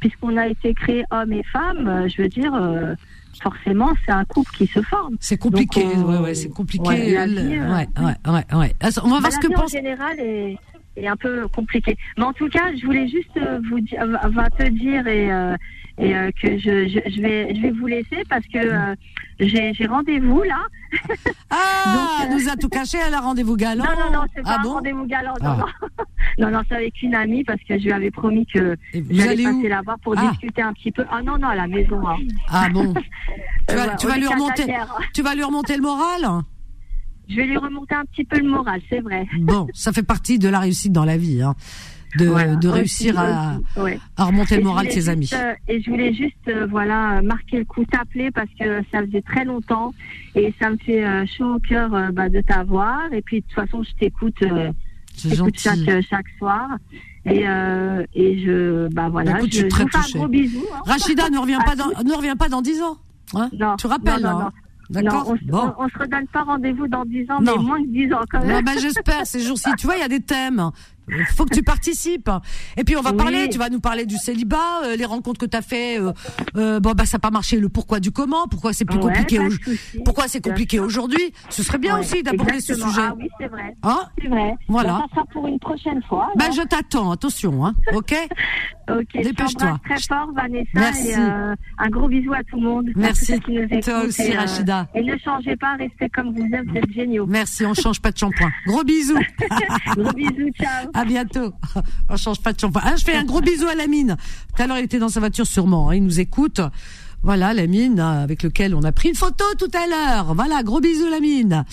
Speaker 7: puisqu'on a été créé homme et femme, euh, je veux dire, euh, forcément, c'est un couple qui se forme.
Speaker 2: c'est compliqué
Speaker 7: Donc, on-
Speaker 2: ouais ouais c'est compliqué
Speaker 7: ouais, vie, euh,
Speaker 2: ouais, ouais ouais ouais on va
Speaker 7: Bah,
Speaker 2: voir ce que
Speaker 7: vie en
Speaker 2: pense
Speaker 7: général est, est un peu compliquée. Mais en tout cas, je voulais juste euh, vous dire, euh, va te dire et, euh, et euh, que je, je, je vais je vais vous laisser parce que euh, j'ai j'ai rendez-vous là.
Speaker 2: ah
Speaker 7: Donc,
Speaker 2: elle nous a tout caché elle a rendez-vous galant
Speaker 7: Non non non, c'est pas
Speaker 2: ah
Speaker 7: un
Speaker 2: bon?
Speaker 7: rendez-vous galant.
Speaker 2: Ah.
Speaker 7: Non non, non, non c'est avec une amie parce que je lui avais promis que j'allais passer là-bas pour
Speaker 2: Ah.
Speaker 7: discuter un petit peu. Ah non non, à la maison. hein.
Speaker 2: Ah bon? Tu vas, tu lui remonter, tu vas lui remonter le moral?
Speaker 7: Je vais lui remonter un petit peu le moral, c'est vrai.
Speaker 2: Bon, ça fait partie de la réussite dans la vie, hein, de,
Speaker 7: Voilà.
Speaker 2: de
Speaker 7: Aussi,
Speaker 2: réussir à,
Speaker 7: aussi, ouais.
Speaker 2: à remonter
Speaker 7: Et
Speaker 2: le moral de ses amis.
Speaker 7: euh, et je voulais juste, euh, voilà, marquer le coup, t'appeler parce que ça faisait très longtemps et ça me fait euh, chaud au cœur bah, de t'avoir. Et puis de toute façon, je t'écoute, chaque chaque soir. Et et je, bah voilà,
Speaker 2: Écoute, je
Speaker 7: je, vous fais un gros bisou. hein.
Speaker 2: Rachida, ne reviens
Speaker 7: À
Speaker 2: pas dans, ne reviens pas dans dix ans. Hein
Speaker 7: Non,
Speaker 2: tu rappelles,
Speaker 7: non, non,
Speaker 2: hein
Speaker 7: non.
Speaker 2: D'accord
Speaker 7: on,
Speaker 2: Bon.
Speaker 7: on, on se redonne pas rendez-vous dans 10 ans,
Speaker 2: Non.
Speaker 7: mais moins que 10 ans quand
Speaker 2: Ah
Speaker 7: même.
Speaker 2: bah, j'espère ces jours-ci. Tu vois, il y a des thèmes. Il faut que tu participes. Et puis on va
Speaker 7: Oui.
Speaker 2: parler. Tu vas nous parler du célibat, euh, les rencontres que tu as fait. euh, euh, bon bah ça n'a pas marché. Le pourquoi du comment. Pourquoi c'est plus
Speaker 7: Ouais,
Speaker 2: compliqué. au-. Pourquoi c'est compliqué aujourd'hui Ce serait bien
Speaker 7: Ouais,
Speaker 2: aussi d'aborder ce sujet.
Speaker 7: Ah oui, c'est vrai.
Speaker 2: Hein
Speaker 7: C'est vrai.
Speaker 2: Voilà.
Speaker 7: Bon, ça sera pour une prochaine fois.
Speaker 2: Ben je t'attends. Attention, hein. Ok. Dépêche-toi.
Speaker 7: très fort, Vanessa.
Speaker 2: Merci.
Speaker 7: Et, un gros bisou à tout le monde.
Speaker 2: Merci.
Speaker 7: qui nous
Speaker 2: Toi aussi,
Speaker 7: et,
Speaker 2: Rachida.
Speaker 7: Et ne changez pas, restez comme vous êtes, vous êtes géniaux.
Speaker 2: Merci. On change pas de shampoing. Gros bisous.
Speaker 7: gros bisous, ciao.
Speaker 2: À bientôt. On change pas de. Ah, je fais un gros bisou à Lamine. Tout à l'heure, il était dans sa voiture sûrement. hein. Il nous écoute. Voilà, Lamine, avec lequel on a pris une photo tout à l'heure. Voilà, gros bisous, Lamine.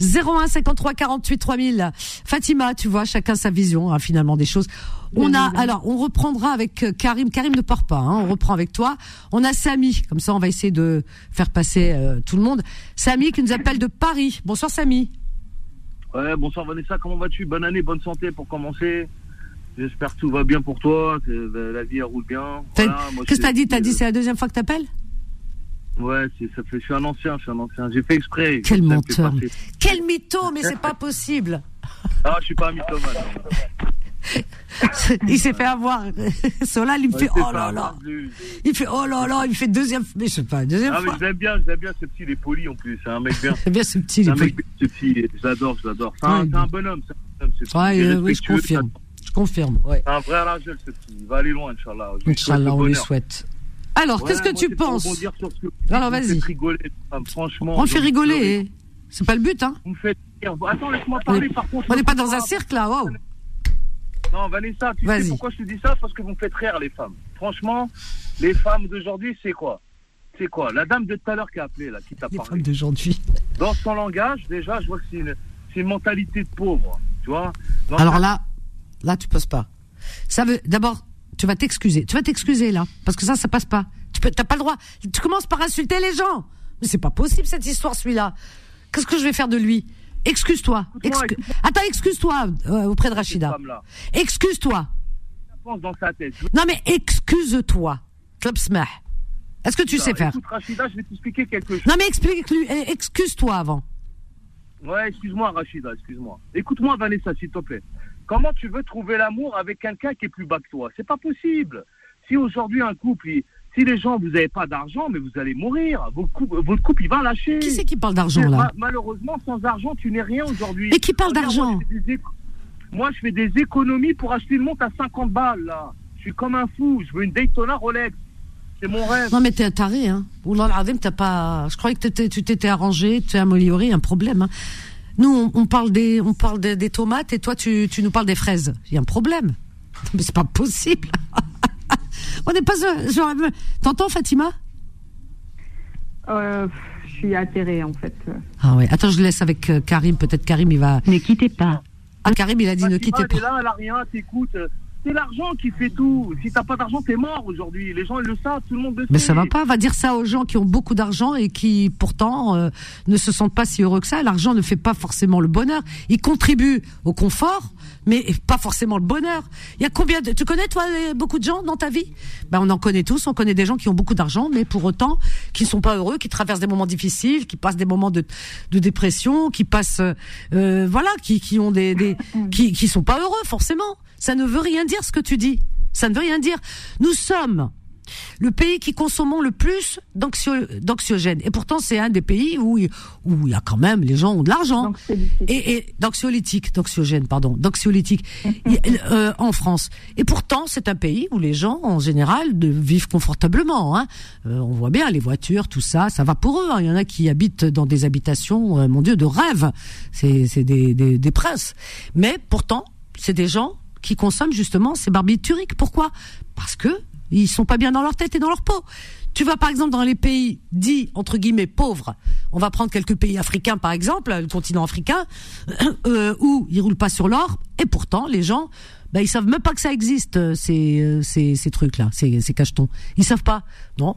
Speaker 2: 01 53 48 3000. Fatima, tu vois, chacun sa vision, hein, finalement, des choses. On a, alors, on reprendra avec euh, Karim. Karim ne part pas, hein, on reprend avec toi. On a Samy. Comme ça, on va essayer de faire passer euh, tout le monde. Samy qui nous appelle de Paris. Bonsoir, Samy.
Speaker 5: Ouais, bonsoir Vanessa, comment vas-tu? Bonne année, bonne santé pour commencer. J'espère que tout va bien pour toi, que la- vie elle roule bien. Voilà,
Speaker 2: Qu'est-ce que t'as dit? T'as dit c'est la deuxième fois que t'appelles?
Speaker 5: Ouais, ça fait, je suis un ancien, je suis un ancien. J'ai fait exprès.
Speaker 2: Quel menteur. Quel mytho, mais c'est pas possible.
Speaker 5: Ah, je suis pas un mythomane.
Speaker 2: il s'est fait avoir. Solal, il me fait oh là là. Il fait oh là là, il fait deuxième. Mais je sais pas, deuxième
Speaker 5: ah,
Speaker 2: fois.
Speaker 5: mais j'aime bien, j'aime bien ce petit, il est poli en plus. C'est un mec bien.
Speaker 2: C'est bien ce petit. Il est poli.
Speaker 5: bien, ce petit. J'adore, j'adore. C'est un, un bonhomme. C'est un bonhomme, ce.
Speaker 2: Ouais, euh, oui, je confirme. Je confirme, ouais.
Speaker 5: C'est un vrai rageux, ce petit. Il va aller loin, Inch'Allah.
Speaker 2: Inch'Allah,
Speaker 5: le
Speaker 2: on lui souhaite. Alors,
Speaker 5: Ouais,
Speaker 2: qu'est-ce que tu penses
Speaker 5: sur ce que
Speaker 2: Alors, vas-y.
Speaker 5: franchement.
Speaker 2: On fait rigoler.
Speaker 5: faites-
Speaker 2: hein. C'est pas le but, hein.
Speaker 5: Vous me faites. Attends, laisse-moi
Speaker 2: On
Speaker 5: parler
Speaker 2: est-
Speaker 5: par contre.
Speaker 2: On n'est pas dans un cirque, là, wow.
Speaker 5: Non, Vanessa, tu sais pourquoi je te dis ça? Parce que vous me faites rire, les femmes. Franchement, les femmes d'aujourd'hui, c'est quoi? C'est quoi? La dame de tout à l'heure qui a appelé, là, qui t'a
Speaker 2: Les
Speaker 5: parlé.
Speaker 2: femmes d'aujourd'hui.
Speaker 5: Dans son langage, déjà, je vois que c'est une, une mentalité de pauvre. Tu vois? Dans
Speaker 2: Alors là, là, tu poses pas. Ça veut, d'abord, tu vas t'excuser. Tu vas t'excuser, là. Parce que ça, ça passe pas. Tu t'as pas le droit. Tu commences par insulter les gens. Mais c'est pas possible, cette histoire, celui-là. Qu'est-ce que je vais faire de lui? Excuse-toi. Excu-. Attends, excuse-toi euh, auprès de Rachida. Excuse-toi. Non, mais excuse-toi. Club Smah. Est-ce que tu sais faire?
Speaker 5: Écoute, Rachida, je vais t'expliquer quelque chose.
Speaker 2: Non, mais explique-lui. eh, Excuse-toi avant.
Speaker 5: Ouais, excuse-moi, Rachida, excuse-moi. Écoute-moi, Vanessa, s'il te plaît. Comment tu veux trouver l'amour avec quelqu'un qui est plus bas que toi? C'est pas possible. Si aujourd'hui un couple, il- si les gens, vous n'avez pas d'argent, mais vous allez mourir. Votre couple, votre couple, il va lâcher.
Speaker 2: Qui c'est qui parle d'argent, là?
Speaker 5: Ma- Malheureusement, sans argent, tu n'es rien aujourd'hui.
Speaker 2: Mais qui parle d'argent
Speaker 5: moi, je fais des économies pour acheter une montre à 50 balles, là. Je suis comme un fou. Je veux une Daytona Rolex. C'est mon rêve.
Speaker 2: Non, mais t'es un taré, hein. T'as pas. Je croyais que tu t'étais arrangé, tu t'es amélioré, un problème. hein. Nous, on, on parle des, on parle des, des tomates et toi, tu, tu nous parles des fraises. Il y a un problème. Mais c'est pas possible. on n'est pas. ce- Genre, t'entends, Fatima?
Speaker 4: Euh, je suis atterrée, en fait.
Speaker 2: Ah ouais. Attends, je laisse avec euh, Karim. Peut-être Karim, il va.
Speaker 7: Ne quittez pas.
Speaker 2: Ah, Karim, il a dit ne quittez
Speaker 5: elle est
Speaker 2: pas.
Speaker 5: là, elle a rien, t'écoutes. C'est l'argent qui fait tout. Si t'as pas d'argent, t'es mort aujourd'hui. Les gens, ils le savent, tout le monde le
Speaker 2: Mais
Speaker 5: sait.
Speaker 2: ça va pas. Va dire ça aux gens qui ont beaucoup d'argent et qui pourtant euh, ne se sentent pas si heureux que ça. L'argent ne fait pas forcément le bonheur. Il contribue au confort, mais pas forcément le bonheur. Il y a combien de... Tu connais toi beaucoup de gens dans ta vie? Ben on en connaît tous. On connaît des gens qui ont beaucoup d'argent, mais pour autant qui ne sont pas heureux, qui traversent des moments difficiles, qui passent des moments de, de dépression, qui passent, euh, voilà, qui, qui ont des, des qui, qui sont pas heureux forcément. Ça ne veut rien dire ce que tu dis. Ça ne veut rien dire. Nous sommes le pays qui consommons le plus d'anxio- d'anxiogènes. Et pourtant, c'est un des pays où, il- où il y a quand même, les gens ont de l'argent. Et, et d'anxiolytiques, d'anxiogènes, pardon, d'anxiolytiques Il- euh, en France. Et pourtant, c'est un pays où les gens, en général, de, vivent confortablement. Hein. Euh, on voit bien les voitures, tout ça, ça va pour eux. hein. Il y en a qui habitent dans des habitations, euh, mon Dieu, de rêve. C'est c'est des, des, des princes. Mais pourtant, c'est des gens qui consomment justement ces barbituriques. Pourquoi? Parce que ils sont pas bien dans leur tête et dans leur peau. Tu vas par exemple dans les pays dits entre guillemets pauvres. On va prendre quelques pays africains par exemple, le continent africain, euh, où ils roulent pas sur l'or et pourtant les gens, ben ils savent même pas que ça existe euh, ces euh, ces, ces trucs là, ces, ces cachetons. Ils savent pas. Non.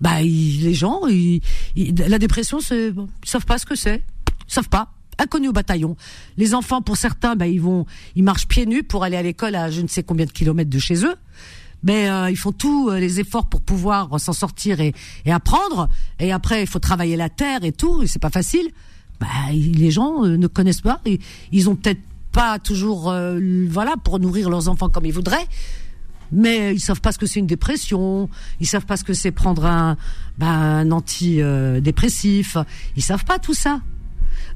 Speaker 2: Bah les gens, ils- la dépression, ils savent pas ce que c'est. Ils savent pas. Inconnu au bataillon. Les enfants, pour certains, bah, ils vont, ils marchent pieds nus pour aller à l'école à je ne sais combien de kilomètres de chez eux. Mais euh, ils font tous euh, les efforts pour pouvoir s'en sortir et, apprendre. Et après, il faut travailler la terre et tout. Et c'est pas facile. Bah, les gens euh, ne connaissent pas. Ils, ils ont peut-être pas toujours, voilà, pour nourrir leurs enfants comme ils voudraient mais ils savent pas ce que c'est une dépression, ils savent pas ce que c'est prendre un, bah, un anti-dépressif, ils savent pas tout ça.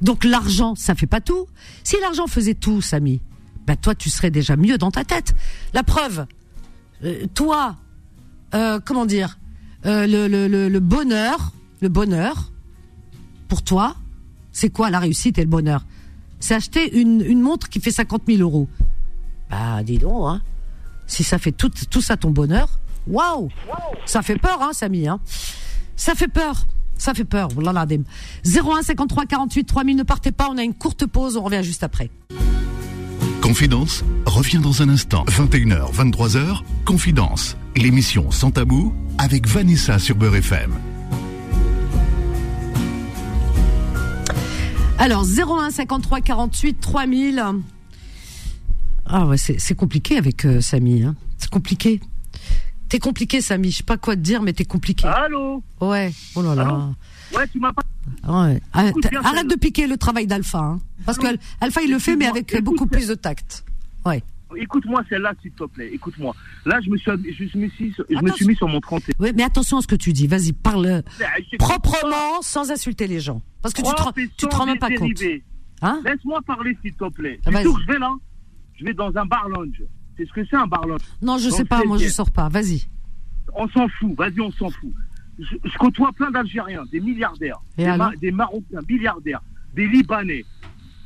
Speaker 2: Donc l'argent, ça fait pas tout. Si l'argent faisait tout, Samy, bah toi tu serais déjà mieux dans ta tête. La preuve, euh, toi, euh, comment dire, euh, le, bonheur, le bonheur, pour toi, c'est quoi la réussite et le bonheur? C'est acheter une, montre qui fait 50 000 euros. Bah dis donc, hein si ça fait tout, tout ça ton bonheur, waouh Ça fait peur, hein, Samy, hein Ça fait peur. Ça fait peur, Wallah l'adem. 01 53 48 3000, ne partez pas, on a une courte pause, on revient juste après.
Speaker 1: Confidence revient dans un instant. 21h, 23h, Confidence. L'émission sans tabou avec Vanessa sur Beurre FM.
Speaker 2: Alors, 01 53 48 3000. Ah ouais, c'est c'est compliqué avec euh, Samy, hein. C'est compliqué. T'es compliqué, Samy. Je sais pas quoi te dire, mais t'es compliqué.
Speaker 5: Allô
Speaker 2: Ouais. Oh là là.
Speaker 5: Allô Ouais, tu m'as pas.
Speaker 2: Ouais. Arrête,
Speaker 5: bien,
Speaker 2: arrête de piquer le travail d'Alpha, hein. Parce que Alpha, il le fait, mais avec beaucoup plus de tact. Ouais.
Speaker 5: Écoute-moi celle-là, s'il te plaît. Écoute-moi. Là, je me suis, je me suis, je me suis mis sur mon 31.
Speaker 2: Oui, mais attention à ce que tu dis. Vas-y, parle proprement, sans insulter les gens. Parce que tu te, tu te rends même pas compte. Hein?
Speaker 5: Laisse-moi parler, s'il te plaît.
Speaker 2: Ah,
Speaker 5: je vais là Je vais dans un bar lounge. C'est ce que c'est un bar lounge.
Speaker 2: Non, je
Speaker 5: Dans
Speaker 2: sais pas, moi je
Speaker 5: 16e.
Speaker 2: sors pas. Vas-y.
Speaker 5: On s'en fout. Vas-y, on s'en fout. Je, je côtoie plein d'Algériens, des milliardaires, des,
Speaker 2: alors
Speaker 5: des Marocains, milliardaires, des Libanais.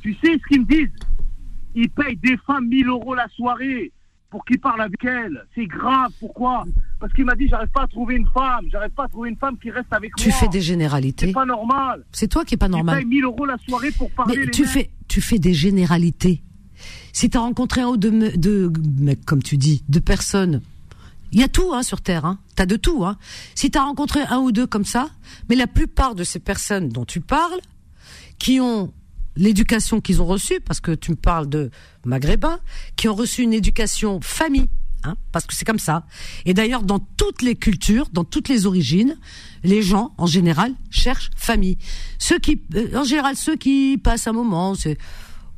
Speaker 5: Tu sais ce qu'ils me disent? Ils payent des femmes 1000 euros la soirée pour qu'ils parlent avec elles. C'est grave. Pourquoi? Parce qu'il m'a dit j'arrive pas à trouver une femme. J'arrive pas à trouver une femme qui reste avec
Speaker 2: Tu
Speaker 5: moi.
Speaker 2: fais des
Speaker 5: C'est
Speaker 2: généralités.
Speaker 5: pas normal.
Speaker 2: C'est toi qui est pas
Speaker 5: Ils
Speaker 2: normal.
Speaker 5: payent 1000 euros la soirée pour parler
Speaker 2: Mais
Speaker 5: les
Speaker 2: tu fais, tu fais des généralités. Si tu as rencontré un ou deux me- de mecs, comme tu dis, de personnes, il y a tout hein, sur Terre. Hein. Tu as de tout. Hein. Si tu as rencontré un ou deux comme ça, mais la plupart de ces personnes dont tu parles, qui ont l'éducation qu'ils ont reçue, parce que tu me parles de maghrébins, qui ont reçu une éducation famille, hein, parce que c'est comme ça. Et d'ailleurs, dans toutes les cultures, dans toutes les origines, les gens, en général, cherchent famille. Ceux qui, euh, en général, ceux qui passent un moment, c'est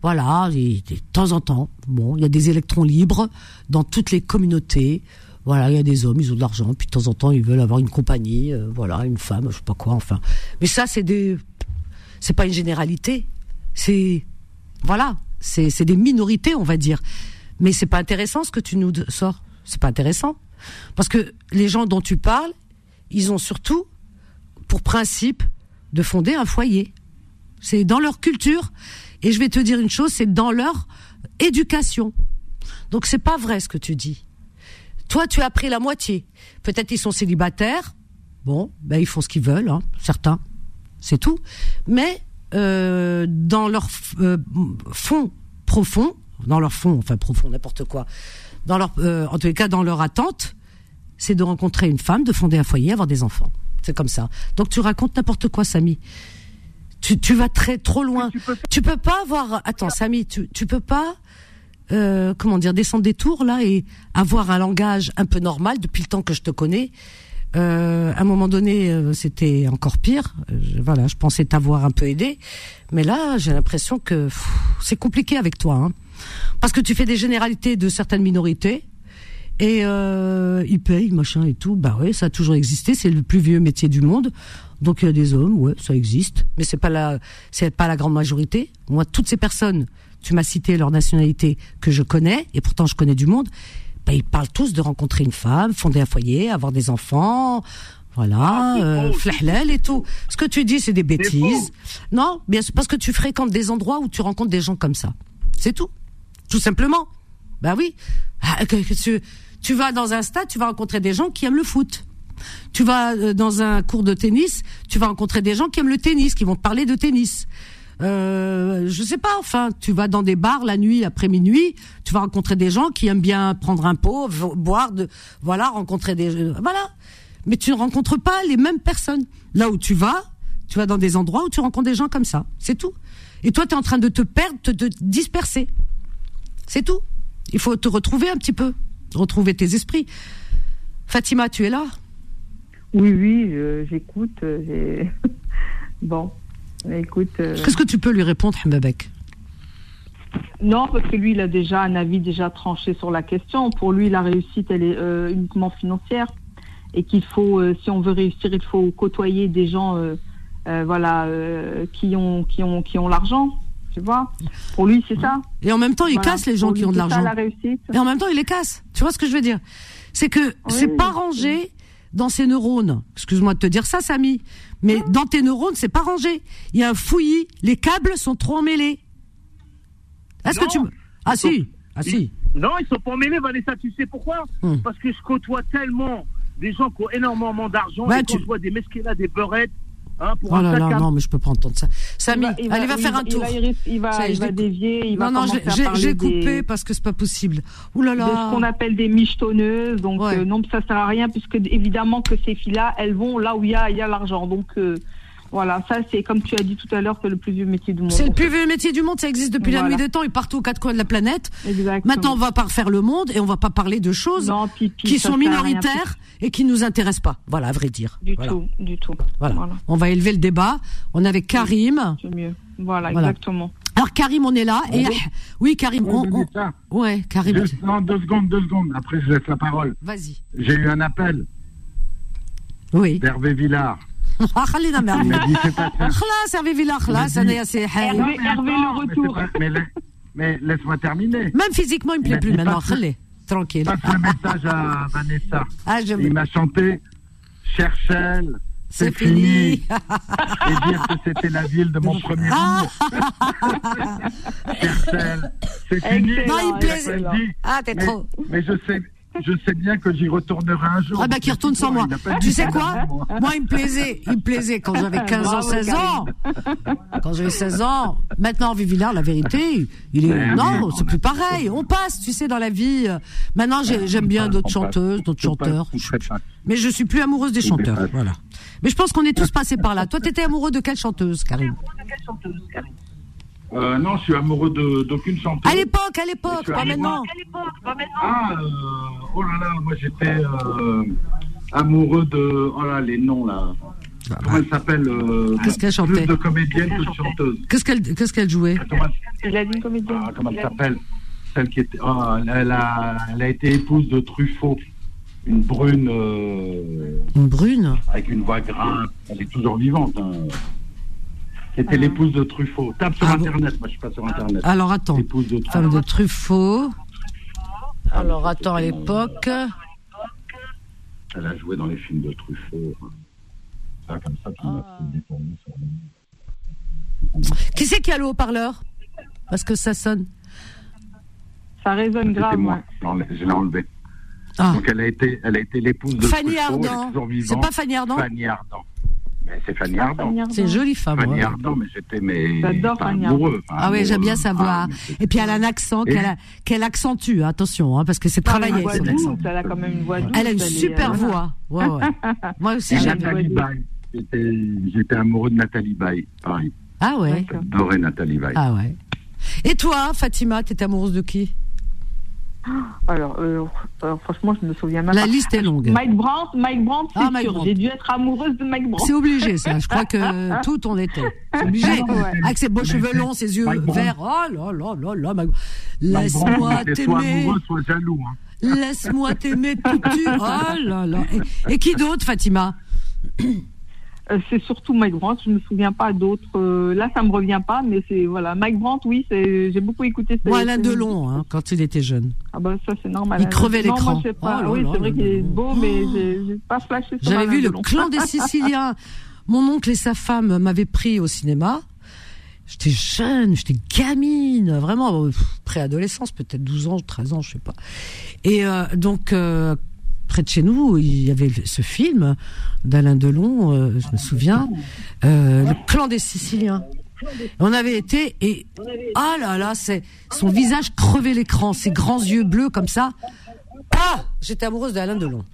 Speaker 2: voilà, et de temps en temps, bon, il y a des électrons libres dans toutes les communautés. Voilà, il y a des hommes, ils ont de l'argent, puis de temps en temps, ils veulent avoir une compagnie, euh, voilà, une femme, je sais pas quoi, enfin. Mais ça, c'est des, c'est pas une généralité. C'est, voilà, c'est, des minorités, on va dire. Mais c'est pas intéressant ce que tu nous sors. C'est pas intéressant. Parce que les gens dont tu parles, ils ont surtout pour principe de fonder un foyer. C'est dans leur culture. Et je vais te dire une chose, c'est dans leur éducation. Donc c'est pas vrai ce que tu dis. Toi, tu as pris la moitié. Peut-être ils sont célibataires. Bon, ben ils font ce qu'ils veulent, hein, certains. C'est tout. Mais euh, dans leur euh, fond profond, dans leur fond, enfin profond, n'importe quoi, dans leur, euh, en tous les cas, dans leur attente, c'est de rencontrer une femme, de fonder un foyer, avoir des enfants. C'est comme ça. Donc tu racontes n'importe quoi, Samy. Tu, tu vas très trop loin.
Speaker 5: Tu peux-
Speaker 2: Tu peux pas avoir. Attends, Samy, tu, tu peux pas. euh, comment dire descendre des tours là et avoir un langage un peu normal depuis le temps que je te connais. Euh, à un moment donné, euh, c'était encore pire. Euh, je- voilà, je pensais t'avoir un peu aidé, mais là, j'ai l'impression que c'est compliqué avec toi, hein. parce que tu fais des généralités de certaines minorités et euh, ils payent machin et tout. Bah ouais, ça a toujours existé. C'est le plus vieux métier du monde. Donc il y a des hommes, ouais, ça existe, mais c'est pas la, c'est pas la grande majorité. Moi, toutes ces personnes, tu m'as cité leur nationalité que je connais et pourtant je connais du monde. Bah, ils parlent tous de rencontrer une femme, fonder un foyer, avoir des enfants, voilà,
Speaker 5: Ah, c'est
Speaker 2: euh,
Speaker 5: c'est
Speaker 2: et tout. Ce que tu dis, c'est des bêtises. Non, bien sûr, parce que tu fréquentes des endroits où tu rencontres des gens comme ça. C'est tout. Tout simplement. Ben oui. Ah, tu vas dans un stade, tu vas rencontrer des gens qui aiment le foot. Tu vas euh, dans un cours de tennis, tu vas rencontrer des gens qui aiment le tennis, qui vont te parler de tennis. Euh, je sais pas, enfin, tu vas dans des bars la nuit, après minuit, tu vas rencontrer des gens qui aiment bien prendre un pot, boire, de, voilà, rencontrer des, euh, voilà. Mais tu ne rencontres pas les mêmes personnes. Là où tu vas, tu vas dans des endroits où tu rencontres des gens comme ça. C'est tout. Et toi, tu es en train de te perdre, de te disperser. C'est tout. Il faut te retrouver un petit peu, retrouver tes esprits. Fatima, tu es là?
Speaker 4: Oui, oui, j'écoute. euh, bon, écoute. euh,
Speaker 2: Qu'est-ce que tu peux lui répondre, Mbabek?
Speaker 4: Non, parce que lui, il a déjà un avis déjà tranché sur la question. Pour lui, la réussite, elle est euh, uniquement financière. Et qu'il faut, euh, si on veut réussir, il faut côtoyer des gens voilà, qui ont, qui ont, qui ont l'argent. Tu vois Pour lui, c'est ça.
Speaker 2: Et en même temps, il
Speaker 4: Voilà.
Speaker 2: casse les gens
Speaker 4: Pour
Speaker 2: qui
Speaker 4: lui,
Speaker 2: ont de l'argent.
Speaker 4: la réussite.
Speaker 2: Et en même temps, il les casse. Tu vois ce que je veux dire? C'est que c'est
Speaker 4: Oui.
Speaker 2: pas rangé dans ses neurones. Excuse-moi de te dire ça, Samy. Mais dans tes neurones, c'est pas rangé. Il y a un fouillis. Les câbles sont trop emmêlés. Est-ce que tu me... Ah
Speaker 5: sont-
Speaker 2: si, ah si.
Speaker 5: Non, ils sont pas emmêlés, Vanessa. Tu sais pourquoi
Speaker 2: Hmm.
Speaker 5: Parce que je côtoie tellement des gens qui ont énormément d'argent. Et quand
Speaker 2: tu-
Speaker 5: je vois des mesquinats, des beurettes, hein, pour
Speaker 2: Oh là là, non, mais je peux pas entendre ça. Samy,
Speaker 4: Il
Speaker 2: allez, va faire un
Speaker 4: il
Speaker 2: tour.
Speaker 4: il va,
Speaker 2: Ça
Speaker 4: il dévier, il va
Speaker 2: Non, non, j'ai-
Speaker 4: des-
Speaker 2: coupé parce que c'est pas possible. Ouh là
Speaker 4: de ce
Speaker 2: là.
Speaker 4: qu'on appelle des michetonneuses. Donc,
Speaker 2: Ouais.
Speaker 4: euh, non, ça sert à rien, puisque évidemment que ces filles-là, elles vont là où il y a, il y a l'argent. Donc, euh, voilà, ça, c'est comme tu as dit tout à l'heure, c'est le plus vieux métier du monde.
Speaker 2: C'est le plus vieux métier du monde, ça existe depuis la nuit des temps et partout aux quatre coins de la planète.
Speaker 4: Exactement.
Speaker 2: Maintenant, on va pas refaire le monde et on va pas parler de choses
Speaker 4: Non,
Speaker 2: qui sont minoritaires et qui nous intéressent pas. Voilà, à vrai dire.
Speaker 4: Du
Speaker 2: voilà.
Speaker 4: tout, du tout.
Speaker 2: Voilà.
Speaker 4: Voilà.
Speaker 2: On va élever le débat. On est avec Karim.
Speaker 4: C'est mieux. Voilà,
Speaker 2: Voilà.
Speaker 4: exactement.
Speaker 2: Alors Karim, on est là. Et oui, Karim, on, on- ouais, Karim.
Speaker 6: Deux, non, deux secondes, deux secondes. Après, je laisse la parole.
Speaker 2: Vas-y.
Speaker 6: J'ai eu un appel
Speaker 2: Oui.
Speaker 6: d'Hervé Villard.
Speaker 2: Ah, خلينا
Speaker 6: Il
Speaker 2: مع
Speaker 6: m'a dit c'est pas ça.
Speaker 2: خلاص Hervé Villard خلاص انا يا سي حي.
Speaker 4: Hervé, Hervé, le
Speaker 6: Mais, c'est
Speaker 4: retour.
Speaker 6: pas- mais, la- mais laisse-moi terminer.
Speaker 2: Même physiquement, il me plaît
Speaker 6: Mais
Speaker 2: plus
Speaker 6: dis
Speaker 2: maintenant.
Speaker 6: pas que-
Speaker 2: خليه tranquille.
Speaker 6: Passe le message à Vanessa.
Speaker 2: Ah, je
Speaker 6: Il m'a chanté Cherchel,
Speaker 2: C'est
Speaker 6: c'est
Speaker 2: fini.
Speaker 6: fini. Et dire que c'était la ville de mon premier
Speaker 2: Ah.
Speaker 6: amour. Cherchel, c'est fini.
Speaker 4: Excellent,
Speaker 2: Non, il me plaisait.
Speaker 4: excellent.
Speaker 2: Ah, t'es
Speaker 6: Mais,
Speaker 2: trop.
Speaker 6: mais je sais, je sais bien que j'y retournerai un jour.
Speaker 2: Ah bah qui retourne sans moi. Tu sais quoi?
Speaker 6: Moi.
Speaker 2: Il me plaisait, il me plaisait quand j'avais 15 ans,
Speaker 4: Bravo,
Speaker 2: 16 ans. Quand j'avais 16 ans. Maintenant, Hervé Villard, la vérité, il est
Speaker 6: Mais
Speaker 2: non, c'est plus pareil. On passe, tu sais, dans la vie. Maintenant, j'ai- j'aime bien d'autres chanteuses, d'autres chanteurs. Mais je suis plus amoureuse des chanteurs. Voilà. Mais je pense qu'on est tous passés par là. Toi, t'étais amoureux de quelle chanteuse, Karim
Speaker 6: Euh, non, je suis amoureux de- d'aucune chanteuse.
Speaker 2: À l'époque, à l'époque, pas maintenant.
Speaker 6: Ah, euh, oh là là, moi j'étais euh, amoureux de. Oh là, les noms là. Comment elle s'appelle euh,
Speaker 2: Qu'est-ce qu'elle chantait
Speaker 6: Plus de comédienne que de chanteuse.
Speaker 2: Qu'est-ce qu'elle qu'est-ce qu'elle jouait
Speaker 6: Comment,
Speaker 4: Il a dit une comédienne.
Speaker 6: ah, comment elle s'appelle Celle qui était. oh, elle, a, elle a été épouse de Truffaut. Une brune euh,
Speaker 2: Une brune.
Speaker 6: avec une voix grave. Elle est toujours vivante. Hein. Qui était l'épouse de Truffaut. Tape sur
Speaker 2: Ah bon
Speaker 6: Internet, moi je suis pas sur Internet.
Speaker 2: Alors attends.
Speaker 6: L'épouse de
Speaker 2: Femme
Speaker 6: Truffaut.
Speaker 2: de Truffaut. Alors attends, à l'époque.
Speaker 6: Elle a joué dans les films de Truffaut. Ça, comme ça, tu m'as fait détourner sur le-
Speaker 2: Qui c'est qui a le haut-parleur? Parce que ça sonne.
Speaker 4: Ça résonne
Speaker 6: C'était
Speaker 4: grave,
Speaker 6: moi.
Speaker 4: ouais.
Speaker 6: Je l'ai enlevé-.
Speaker 2: Ah.
Speaker 6: Donc elle a été, elle a été l'épouse de
Speaker 2: Fanny
Speaker 6: Truffaut,
Speaker 2: Ardant. C'est pas Fanny Ardant?
Speaker 6: Fanny Ardant. Mais c'est Fanny Ardant.
Speaker 2: C'est une jolie femme.
Speaker 6: Fanny
Speaker 2: ouais.
Speaker 6: Ardant, mais j'étais mais
Speaker 4: J'adore
Speaker 6: enfin,
Speaker 4: Fanny
Speaker 6: amoureux. enfin,
Speaker 2: Ah oui, j'aime bien sa voix.
Speaker 6: Ah,
Speaker 2: Et puis elle a un accent qu'elle a- qu'elle accentue, attention, hein, parce que c'est travaillé son
Speaker 4: douce,
Speaker 2: accent.
Speaker 4: elle a quand même une voix douce.
Speaker 2: Elle a une super
Speaker 4: euh,
Speaker 2: voix. Ouais, ouais. Moi aussi j'aime.
Speaker 6: J'étais, amoureux de Nathalie Baye. Pareil.
Speaker 2: Ah ouais.
Speaker 6: J'adorais Nathalie Baye.
Speaker 2: Ah ouais. Et toi, Fatima, t'étais amoureuse de qui?
Speaker 4: Alors, euh, euh, franchement, je me souviens même
Speaker 2: La
Speaker 4: pas.
Speaker 2: liste est longue.
Speaker 4: Mike Brandt, Mike Brandt, c'est
Speaker 2: Ah, Mike
Speaker 4: sûr.
Speaker 2: Brandt.
Speaker 4: J'ai dû être amoureuse de Mike Brandt.
Speaker 2: C'est obligé, ça. Je crois que tout on était. C'est obligé.
Speaker 4: Ouais.
Speaker 2: Avec ses beaux cheveux longs, ses yeux
Speaker 6: Mike Brandt.
Speaker 2: verts. Oh là là là là. Mike-
Speaker 6: Mike Brandt,
Speaker 2: Laisse-moi
Speaker 6: soit
Speaker 2: t'aimer.
Speaker 6: amoureux, soit jaloux. Hein.
Speaker 2: Laisse-moi t'aimer tout tu. Oh là là. Et, et qui d'autre, Fatima?
Speaker 4: C'est surtout Mike Brandt. Je me souviens pas d'autres. euh, là, ça me revient pas, mais c'est voilà. Mike Brandt, oui. J'ai beaucoup écouté.
Speaker 2: Moi, Alain Delon, hein, quand il était jeune.
Speaker 4: Ah bah ça, c'est normal.
Speaker 2: Il crevait l'écran.
Speaker 4: pas.
Speaker 2: Oh
Speaker 4: oui, c'est vrai qu'il est beau, mais j'ai pas flashé
Speaker 2: J'avais vu le clan des Siciliens. Mon oncle et sa femme m'avaient pris au cinéma. J'étais jeune, j'étais gamine, vraiment euh, préadolescence, peut-être 12 ans, 13 ans, je sais pas. Et euh, donc euh, près de chez nous, il y avait ce film d'Alain Delon, euh, je me souviens, euh, le clan des Siciliens. On avait été et ah là là, c'est son visage crevait l'écran, ses grands yeux bleus comme ça. Ah, j'étais amoureuse d'Alain Delon.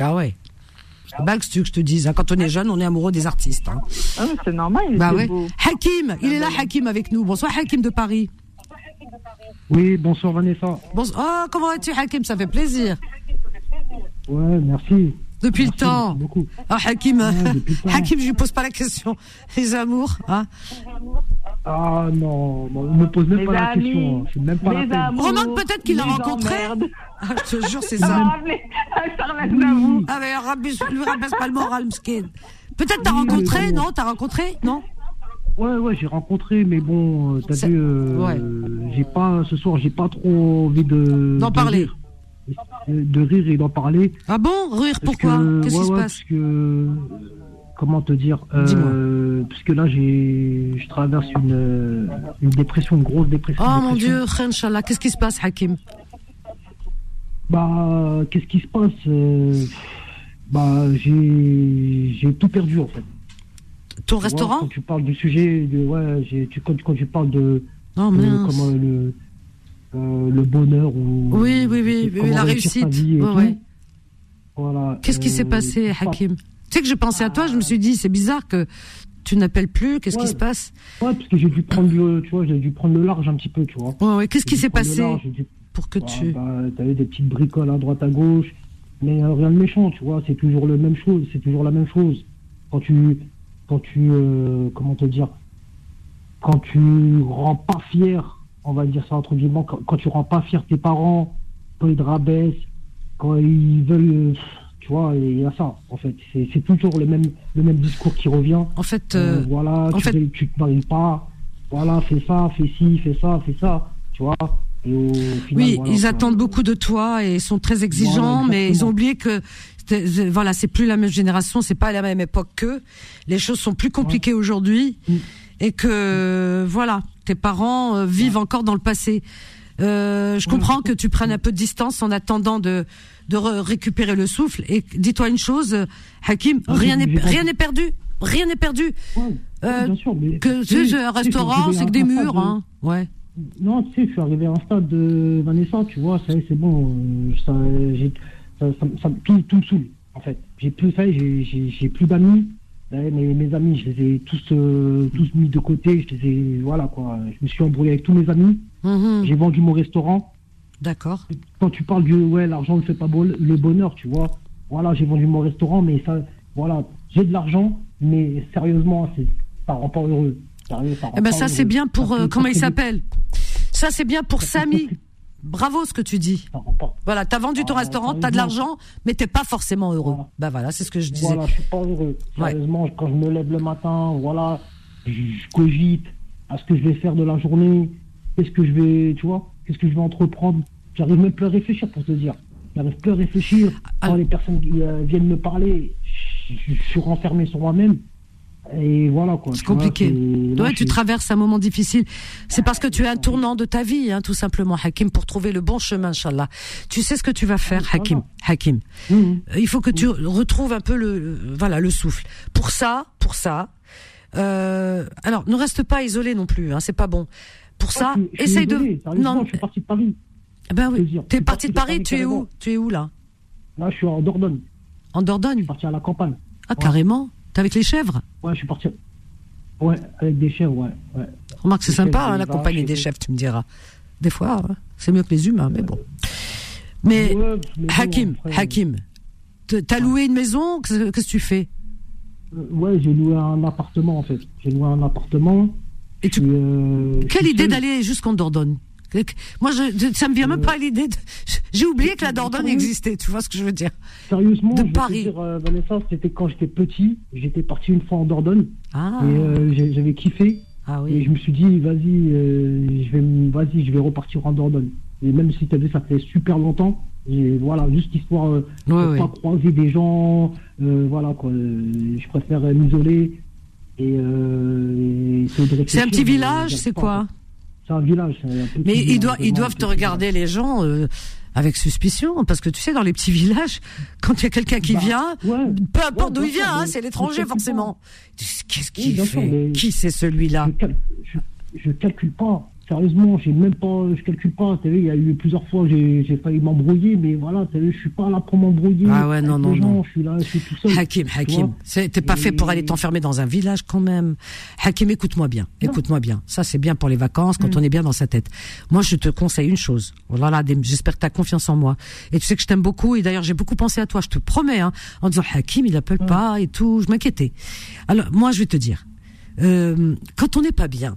Speaker 2: Ah ouais. Que tu que je te dise, hein, quand on est jeune, on est amoureux des artistes. hein.
Speaker 4: Ah, c'est normal. Il
Speaker 2: Bah ouais.
Speaker 4: beau.
Speaker 2: Hakim, il est là, Hakim, avec nous. Bonsoir, Hakim de Paris.
Speaker 8: Oui, bonsoir Vanessa.
Speaker 2: Bon, oh, comment vas-tu, Hakim? Ça fait plaisir.
Speaker 8: Ouais, merci.
Speaker 2: Depuis le temps.
Speaker 8: beaucoup.
Speaker 2: Ah, Hakim,
Speaker 8: Ouais, le temps.
Speaker 2: Hakim, je lui pose pas la question. Les amours, hein?
Speaker 8: Ah non, ne me pose même
Speaker 4: Les
Speaker 8: pas la question. hein. C'est même pas la
Speaker 4: les amours,
Speaker 2: Remarque peut-être qu'il l'a rencontré. Ah, Je te jure, c'est
Speaker 4: Ça
Speaker 2: ça.
Speaker 4: m'a rappelé Charles Aznavour.
Speaker 2: Ah, mais lui rabaisse pas le moral. Peut-être t'as rencontré,
Speaker 8: oui.
Speaker 2: non? T'as rencontré Non?
Speaker 8: Ouais, ouais, j'ai rencontré, mais bon, euh, t'as vu, euh,
Speaker 2: ouais.
Speaker 8: j'ai pas, ce soir, j'ai pas trop envie de.
Speaker 2: D'en
Speaker 8: de
Speaker 2: parler.
Speaker 8: rire. De, rire et d'en parler.
Speaker 2: Ah bon Rire, pourquoi
Speaker 8: que-
Speaker 2: Qu'est-ce qui se passe
Speaker 8: Parce que, euh, comment te dire euh, Parce que là, j'ai, je traverse une, une dépression, une grosse dépression.
Speaker 2: Oh mon. Dieu, Inch'Allah, qu'est-ce qui se passe, Hakim?
Speaker 8: Bah, qu'est-ce qui se passe Bah, j'ai, j'ai tout perdu en fait.
Speaker 2: Ton restaurant
Speaker 8: Quand tu parles du sujet, de, ouais, tu, quand, quand tu parles de,
Speaker 2: Oh
Speaker 8: de
Speaker 2: mince.
Speaker 8: comment le, euh, le bonheur ou
Speaker 2: Oui, oui, oui, la réussite. Ouais, ouais.
Speaker 8: Voilà.
Speaker 2: Qu'est-ce qui
Speaker 8: euh,
Speaker 2: s'est passé,
Speaker 8: je sais pas.
Speaker 2: Hakim? Tu sais que je pensais à toi, je me suis dit, c'est bizarre que tu n'appelles plus, qu'est-ce qui se passe?
Speaker 8: Ouais, parce que j'ai dû prendre le, tu vois, j'ai dû prendre le large un petit peu, tu vois.
Speaker 2: Ouais, ouais, qu'est-ce qui s'est passé
Speaker 8: large, j'ai dû-
Speaker 2: pour que
Speaker 8: bah,
Speaker 2: tu...
Speaker 8: bah, t'avais des petites bricoles à droite à gauche, mais euh, rien de méchant, tu vois. C'est toujours le même chose, c'est toujours la même chose. Quand tu, quand tu, euh, comment te dire, quand tu rends pas fier, on va dire ça entre guillemets, quand, quand tu rends pas fier tes parents, quand ils te rabaissent, quand ils veulent, tu vois, il y a ça, en fait. C'est toujours le même, le même discours qui revient.
Speaker 2: En fait, euh,
Speaker 8: voilà,
Speaker 2: en
Speaker 8: tu,
Speaker 2: fait...
Speaker 8: tu te maries pas, voilà, fais ça, fais ci, fais ça, fais ça, tu vois. Et
Speaker 2: oui, ils attendent beaucoup de toi et sont très exigeants,
Speaker 8: Voilà,
Speaker 2: mais ils ont oublié que voilà, c'est plus la même génération, c'est pas la même époque qu'eux. Les choses sont plus compliquées aujourd'hui
Speaker 8: Mm.
Speaker 2: et que voilà, tes parents euh, vivent encore dans le passé. Euh, je
Speaker 8: Ouais,
Speaker 2: comprends que tu prennes un peu de distance en attendant de de re- récupérer le souffle. Et dis-toi une chose, Hakim,
Speaker 8: Ah,
Speaker 2: rien n'est rien n'est perdu, rien n'est perdu. Euh,
Speaker 8: bien sûr, mais
Speaker 2: Que c'est un restaurant, c'est que des
Speaker 8: à
Speaker 2: murs,
Speaker 8: de-
Speaker 2: hein. Ouais.
Speaker 8: Non, tu sais, je suis arrivé à un stade de Vanessa, tu vois, ça y est, c'est bon, euh, ça, ça, ça, ça- tout, tout me saoule, en fait. J'ai plus, ça j'ai- plus d'amis. Ouais, mes, mes amis, je les ai tous, euh, tous mis de côté, je les ai, voilà, quoi. Je me suis embrouillé avec tous mes amis,
Speaker 2: Mhm.
Speaker 8: j'ai vendu mon restaurant.
Speaker 2: D'accord.
Speaker 8: Quand tu parles du, ouais, l'argent ne fait pas le bonheur, tu vois. Voilà, j'ai vendu mon restaurant, mais ça, voilà, j'ai de l'argent, mais sérieusement, c'est, ça rend pas heureux. Sérieux,
Speaker 2: Eh ben
Speaker 8: pas
Speaker 2: ça c'est bien pour euh, comment il s'appelle? Ça c'est bien pour Samy. Bravo ce que tu dis. Voilà, t'as vendu ton
Speaker 8: Ah,
Speaker 2: restaurant, t'as de l'argent, mais t'es pas forcément heureux.
Speaker 8: Voilà.
Speaker 2: Bah voilà, c'est ce que je disais.
Speaker 8: Voilà, je suis pas heureux.
Speaker 2: Ouais.
Speaker 8: Sérieusement, quand je me lève le matin, voilà, je, cogite à ce que je vais faire de la journée, qu'est-ce que je vais, tu vois, qu'est-ce que je vais entreprendre? J'arrive même plus à réfléchir pour te dire. J'arrive plus à réfléchir. Quand
Speaker 2: Ah.
Speaker 8: les personnes qui, euh, viennent me parler, je- je suis renfermé sur moi-même. Et voilà quoi.
Speaker 2: C'est
Speaker 8: vois,
Speaker 2: compliqué. Ouais,
Speaker 8: je
Speaker 2: tu
Speaker 8: suis-
Speaker 2: traverses un moment difficile. C'est parce que tu es un tournant de ta vie, hein, tout simplement, Hakim, pour trouver le bon chemin, Inch'Allah. Tu sais ce que tu vas faire. Hakim. Hakim. Euh, Il faut que tu retrouves un peu le, voilà, le souffle. Pour ça, pour ça, euh, alors, ne reste pas isolé non plus, hein, c'est pas bon. Pour ça,
Speaker 8: Je suis- je suis
Speaker 2: essaye de, non,
Speaker 8: je suis parti de Paris.
Speaker 2: ben
Speaker 8: je te
Speaker 2: oui. T'es
Speaker 8: Je suis
Speaker 2: parti de Paris, tu es où? Tu es où, là?
Speaker 8: Là, je suis en Dordogne.
Speaker 2: En Dordogne?
Speaker 8: parti à la campagne.
Speaker 2: Ah, carrément? T'es avec les chèvres?
Speaker 8: Ouais, je suis parti. Ouais, avec des chèvres, ouais. ouais.
Speaker 2: Remarque, c'est sympa,
Speaker 8: chèvres,
Speaker 2: hein, la compagnie des chefs, tu me diras. Des fois, hein, c'est mieux que les humains, mais bon. Mais,
Speaker 8: Ouais, mais bon,
Speaker 2: Hakim,
Speaker 8: après,
Speaker 2: Hakim, t'as loué une maison? Qu'est-ce que tu fais?
Speaker 8: Euh, ouais, j'ai loué un appartement en fait. J'ai loué un appartement.
Speaker 2: Et tu-
Speaker 8: puis, euh,
Speaker 2: Quelle idée d'aller jusqu'en Dordogne? Moi, je, ça me vient même pas l'idée. de- J'ai oublié que la Dordogne existait. Tu vois ce que je veux dire
Speaker 8: Sérieusement,
Speaker 2: de
Speaker 8: je
Speaker 2: Paris.
Speaker 8: dire, euh, Vanessa, c'était quand j'étais petit. J'étais parti une fois en Dordogne
Speaker 2: Ah,
Speaker 8: et euh, j'avais kiffé.
Speaker 2: ah
Speaker 8: Et
Speaker 2: oui.
Speaker 8: je me suis dit, vas-y, euh, je vais, vas-y, je vais repartir en Dordogne. Et même si t'as vu, ça fait super longtemps. Et voilà, juste histoire euh,
Speaker 2: Ouais,
Speaker 8: de
Speaker 2: ouais.
Speaker 8: pas croiser des gens. euh, voilà quoi. euh, je préfère euh, m'isoler. Et, euh, et
Speaker 2: C'est un petit village, c'est quoi.
Speaker 8: C'est un village. c'est un petit
Speaker 2: Mais ils, doivent, ils doivent te regarder les gens euh, avec suspicion, parce que tu sais, dans les petits villages, quand il y a quelqu'un qui
Speaker 8: Bah,
Speaker 2: vient,
Speaker 8: ouais.
Speaker 2: peu importe
Speaker 8: Ouais,
Speaker 2: d'où il vient, hein, c'est l'étranger forcément. Qu'est-ce qu'il fait? Qui c'est celui-là?
Speaker 8: je, je calcule pas. Sérieusement, j'ai même pas, je calcule pas. T'as vu, il y a eu plusieurs fois, j'ai j'ai failli m'embrouiller, mais voilà, t'as vu, je suis pas là pour m'embrouiller.
Speaker 2: Ah ouais, non, non,
Speaker 8: gens,
Speaker 2: non.
Speaker 8: Je suis là, je suis tout seul.
Speaker 2: Hakim,
Speaker 8: tu
Speaker 2: Hakim, t'es pas fait pour aller t'enfermer dans un village quand même. Hakim, écoute-moi bien, écoute-moi bien. Ça, c'est bien pour les vacances
Speaker 8: Mm.
Speaker 2: quand on est bien dans sa tête. Moi, je te conseille une chose. Oh là là, des- j'espère que t'as confiance en moi. Et tu sais que je t'aime beaucoup. Et d'ailleurs, j'ai beaucoup pensé à toi. Je te promets, hein, en disant Hakim, il appelle pas et tout. Je m'inquiétais. Alors, moi, je vais te dire, euh, quand on n'est pas bien.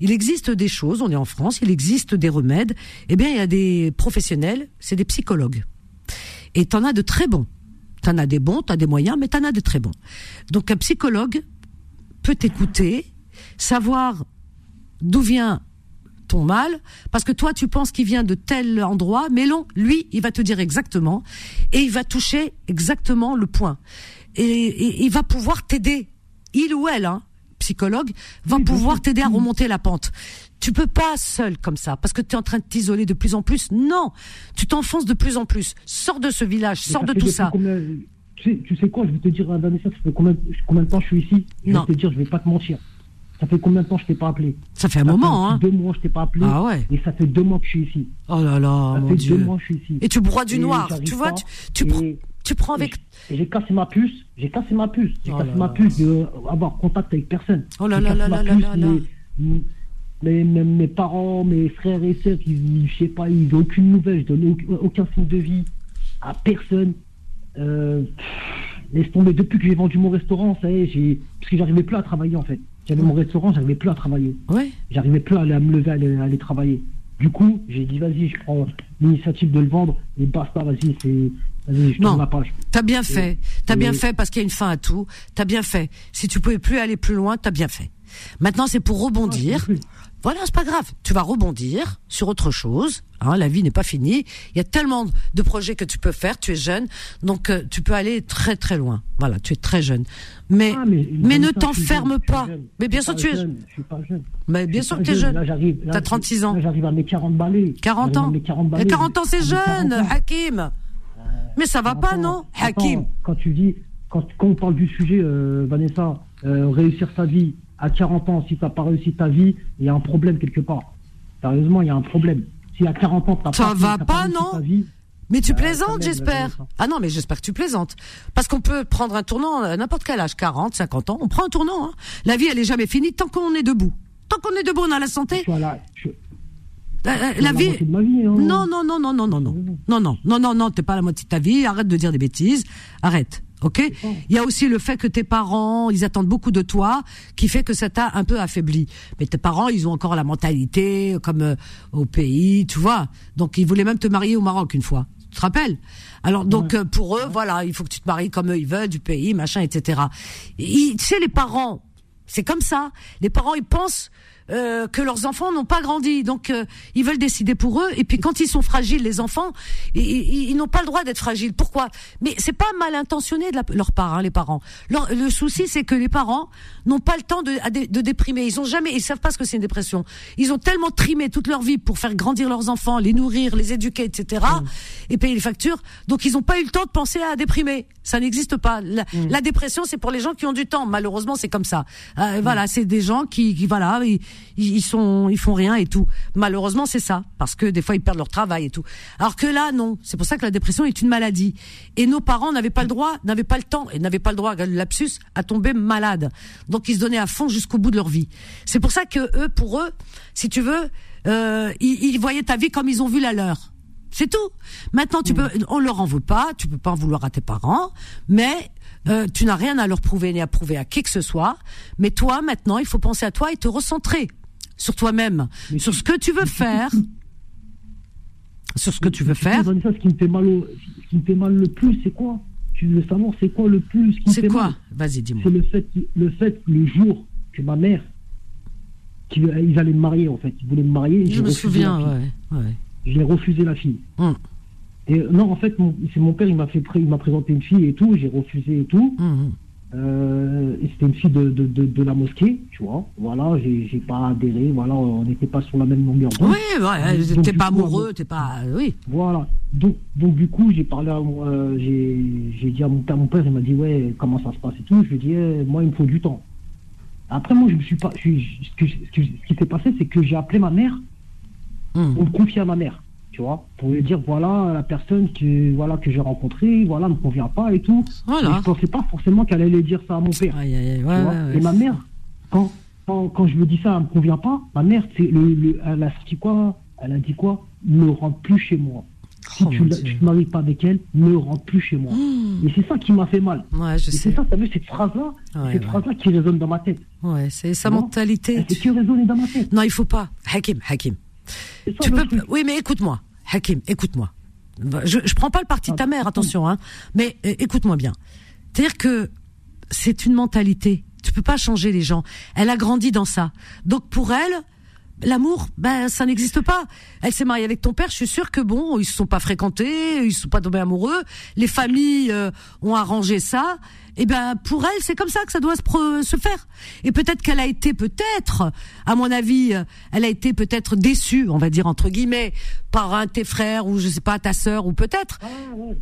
Speaker 2: Il existe des choses, on est en France, il existe des remèdes. Eh bien, il y a des professionnels, c'est des psychologues. Et t'en as de très bons. T'en as des bons, t'as des moyens, mais t'en as de très bons. Donc un psychologue peut t'écouter, savoir d'où vient ton mal, parce que toi tu penses qu'il vient de tel endroit, mais non, lui, il va te dire exactement, et il va toucher exactement le point. Et, il va pouvoir t'aider, il ou elle, hein, psychologue, va pouvoir t'aider à remonter la pente. Tu peux pas seul comme ça, parce que tu es en train de t'isoler de plus en plus. Non, tu t'enfonces de plus en plus. Sors de ce village, sors de
Speaker 8: fait
Speaker 2: tout ça.
Speaker 8: combien- tu, sais, tu sais quoi, je vais te dire, Vanessa, ça fait combien, combien de temps je suis ici Je
Speaker 2: Non.
Speaker 8: vais te dire, je vais pas te mentir. Ça fait combien de temps je t'ai pas appelé?
Speaker 2: Ça fait un
Speaker 8: Ça
Speaker 2: moment, hein.
Speaker 8: Deux mois, je t'ai pas appelé.
Speaker 2: Ah ouais.
Speaker 8: Et ça fait deux mois que je suis ici.
Speaker 2: Oh là là,
Speaker 8: ça
Speaker 2: mon
Speaker 8: fait
Speaker 2: Dieu.
Speaker 8: deux mois que je suis ici.
Speaker 2: Et tu broies du
Speaker 8: Et
Speaker 2: noir, tu vois, tu, tu,
Speaker 8: Et-
Speaker 2: tu prends avec...
Speaker 8: J'ai cassé ma puce. J'ai cassé ma puce. J'ai
Speaker 2: Oh
Speaker 8: cassé ma puce de avoir contact avec personne.
Speaker 2: Oh là là là là là là là.
Speaker 8: Mes, mes, parents, mes frères et sœurs, ils, ils- je sais pas, ils n'ont aucune nouvelle. Je donne aucun, signe de vie à personne. Euh, laisse tomber. Depuis que j'ai vendu mon restaurant, ça y est, j'ai, parce que j'arrivais plus à travailler en fait. J'avais mon restaurant, j'arrivais plus à travailler.
Speaker 2: Ouais.
Speaker 8: J'arrivais plus à, aller- à me lever, à aller, à aller travailler. Du coup, j'ai dit, vas-y, je prends l'initiative de le vendre et basta, vas-y, c'est, vas-y, je
Speaker 2: Non. T'as bien fait. T'as bien fait parce qu'il y a une fin à tout. T'as bien fait. Si tu pouvais plus aller plus loin, t'as bien fait. Maintenant, c'est pour rebondir. Voilà, c'est pas grave. Tu vas rebondir sur autre chose. Hein, la vie n'est pas finie. Il y a tellement de projets que tu peux faire. Tu es jeune, donc euh, tu peux aller très très loin. Voilà, tu es très jeune. Mais
Speaker 8: Ah, mais,
Speaker 2: mais ne t'enferme pas.
Speaker 8: jeune.
Speaker 2: Mais bien sûr, tu es.
Speaker 8: jeune, Je suis pas jeune.
Speaker 2: Mais bien sûr que tu es jeune. T'as
Speaker 8: je-
Speaker 2: 36 ans.
Speaker 8: J'arrive à mes 40 balais.
Speaker 2: 40
Speaker 8: J'arrive à
Speaker 2: ans.
Speaker 8: mes 40
Speaker 2: Et
Speaker 8: balais.
Speaker 2: 40 ans, c'est
Speaker 8: J'ai 40
Speaker 2: jeune. Hakim. Mais ça va pas, non, Hakim
Speaker 8: Quand tu dis, quand, quand on parle du sujet, euh, Vanessa, euh, réussir sa vie à 40 ans, si tu n'as pas réussi ta vie, il y a un problème quelque part. Sérieusement, il y a un problème. Si à 40 ans, tu n'as
Speaker 2: Ça
Speaker 8: pas,
Speaker 2: va
Speaker 8: t'as
Speaker 2: pas, non
Speaker 8: ta vie,
Speaker 2: Mais tu
Speaker 8: Bah,
Speaker 2: plaisantes, j'espère. Ah non, mais j'espère que tu plaisantes. Parce qu'on peut prendre un tournant à n'importe quel âge, 40, 50 ans, on prend un tournant. Hein. La vie, elle est jamais finie tant qu'on est debout. Tant qu'on est debout, on a la santé.
Speaker 8: je suis à la, je, À
Speaker 2: la vie.
Speaker 8: de ma vie. hein.
Speaker 2: Non, non, non, non, non, non, non. Non, non, non, non, non, t'es pas la moitié de ta vie. Arrête de dire des bêtises. Arrête. Ok Il y a aussi le fait que tes parents, ils attendent beaucoup de toi, qui fait que ça t'a un peu affaibli. Mais tes parents, ils ont encore la mentalité comme euh, au pays, tu vois. Donc ils voulaient même te marier au Maroc une fois. Tu te rappelles? Alors donc euh, pour eux, voilà, il faut que tu te maries comme eux ils veulent, du pays, machin, etc. Ils- tu sais, les parents, c'est comme ça. Les parents, ils pensent euh, que leurs enfants n'ont pas grandi, donc euh, ils veulent décider pour eux. Et puis quand ils sont fragiles, les enfants, ils, ils- ils n'ont pas le droit d'être fragiles. Pourquoi? Mais c'est pas mal intentionné de la- leur part, hein, les parents. Leur- le souci, c'est que les parents n'ont pas le temps de, de déprimer. Ils ont jamais, ils savent pas ce que c'est une dépression. Ils ont tellement trimé toute leur vie pour faire grandir leurs enfants, les nourrir, les éduquer, etc. Et payer les factures. Donc ils n'ont pas eu le temps de penser à déprimer. Ça n'existe pas. La, la dépression, c'est pour les gens qui ont du temps. Malheureusement, c'est comme ça. Euh, Voilà, c'est des gens qui, qui voilà, ils, ils sont, ils font rien et tout. Malheureusement, c'est ça, parce que des fois ils perdent leur travail et tout. Alors que là, non. C'est pour ça que la dépression est une maladie. Et nos parents n'avaient pas le droit, n'avaient pas le temps et n'avaient pas le droit, lapsus, à tomber malade. Donc ils se donnaient à fond jusqu'au bout de leur vie. C'est pour ça que eux, pour eux, si tu veux, euh, ils, ils voyaient ta vie comme ils ont vu la leur. C'est tout. Maintenant, tu peux, on leur en veut pas, tu peux pas en vouloir à tes parents, mais euh, tu n'as rien à leur prouver ni à prouver à qui que ce soit. Mais toi, maintenant, il faut penser à toi et te recentrer sur toi-même, sur ce que tu veux faire, sur ce que tu veux faire.
Speaker 8: Ce qui me fait mal, au- ce qui me fait mal le plus, c'est quoi? Tu veux savoir, c'est quoi le plus ce qui me
Speaker 2: C'est
Speaker 8: fait
Speaker 2: quoi?
Speaker 8: mal?
Speaker 2: Vas-y, dis-moi.
Speaker 8: C'est le fait, le fait que le jour que ma mère, ils allaient me marier en fait, ils voulaient me marier.
Speaker 2: Je me souviens, ouais, ouais.
Speaker 8: J'ai refusé la fille.
Speaker 2: Hum,
Speaker 8: Et euh, non, en fait, c'est mon père, il m'a fait, il m'a présenté une fille et tout, j'ai refusé et tout.
Speaker 2: hum, hum.
Speaker 8: Euh, c'était une fille de, de, de, de la mosquée, tu vois. Voilà, j'ai pas adhéré, voilà, on n'était pas sur la même longueur d'onde.
Speaker 2: Oui, ouais,
Speaker 8: Donc,
Speaker 2: t'es pas
Speaker 8: coup,
Speaker 2: amoureux, t'es pas, oui.
Speaker 8: Voilà. Donc, donc du coup, j'ai parlé à mon- euh, j'ai dit à mon père, mon père, il m'a dit ouais, comment ça se passe et tout. Je lui ai dit, eh, moi, il me faut du temps. Après, moi, je me suis pas. je ce, que- ce que- ce qui s'est passé, c'est que j'ai appelé ma mère
Speaker 2: Hum.
Speaker 8: pour me confier à ma mère, tu vois, pour lui dire voilà la personne que voilà que j'ai rencontrée, voilà, me convient pas et tout. Et
Speaker 2: Voilà.
Speaker 8: je pensais pas forcément qu'elle allait dire ça à mon père.
Speaker 2: Aïe, aïe, aïe,
Speaker 8: tu
Speaker 2: ouais,
Speaker 8: vois.
Speaker 2: ouais, ouais.
Speaker 8: Et ma mère, quand, quand, quand je me dis ça, elle me convient pas, ma mère, c'est le, le- elle a dit quoi? Elle a dit quoi? Ne rentre plus chez moi. Si
Speaker 2: Oh,
Speaker 8: tu
Speaker 2: mon
Speaker 8: ne te maries pas avec elle, ne rentre plus chez moi.
Speaker 2: Hum.
Speaker 8: Et c'est ça qui m'a fait mal.
Speaker 2: Ouais, je
Speaker 8: Et
Speaker 2: sais.
Speaker 8: c'est ça, t'as vu cette phrase-là?
Speaker 2: Ouais,
Speaker 8: Cette
Speaker 2: ouais.
Speaker 8: phrase-là qui résonne dans ma tête.
Speaker 2: Ouais, c'est sa
Speaker 8: Non.
Speaker 2: mentalité.
Speaker 8: Elle fait que résonner dans ma tête.
Speaker 2: Non, il faut pas. Hakim, Hakim.
Speaker 8: C'est ça
Speaker 2: Tu peux.
Speaker 8: truc.
Speaker 2: Oui, mais écoute-moi, Hakim, écoute-moi. Je, je prends pas le parti de ta mère, attention, hein. Mais euh, écoute-moi bien. C'est-à-dire que c'est une mentalité. Tu peux pas changer les gens. Elle a grandi dans ça. Donc pour elle, l'amour, ben ça n'existe pas. Elle s'est mariée avec ton père. Je suis sûre que bon, ils se sont pas fréquentés, ils se sont pas tombés amoureux. Les familles euh, ont arrangé ça. Et ben pour elle, c'est comme ça que ça doit se, se faire. Et peut-être qu'elle a été, peut-être, à mon avis, euh, elle a été peut-être déçue, on va dire entre guillemets, par un de tes frères ou je sais pas ta sœur ou peut-être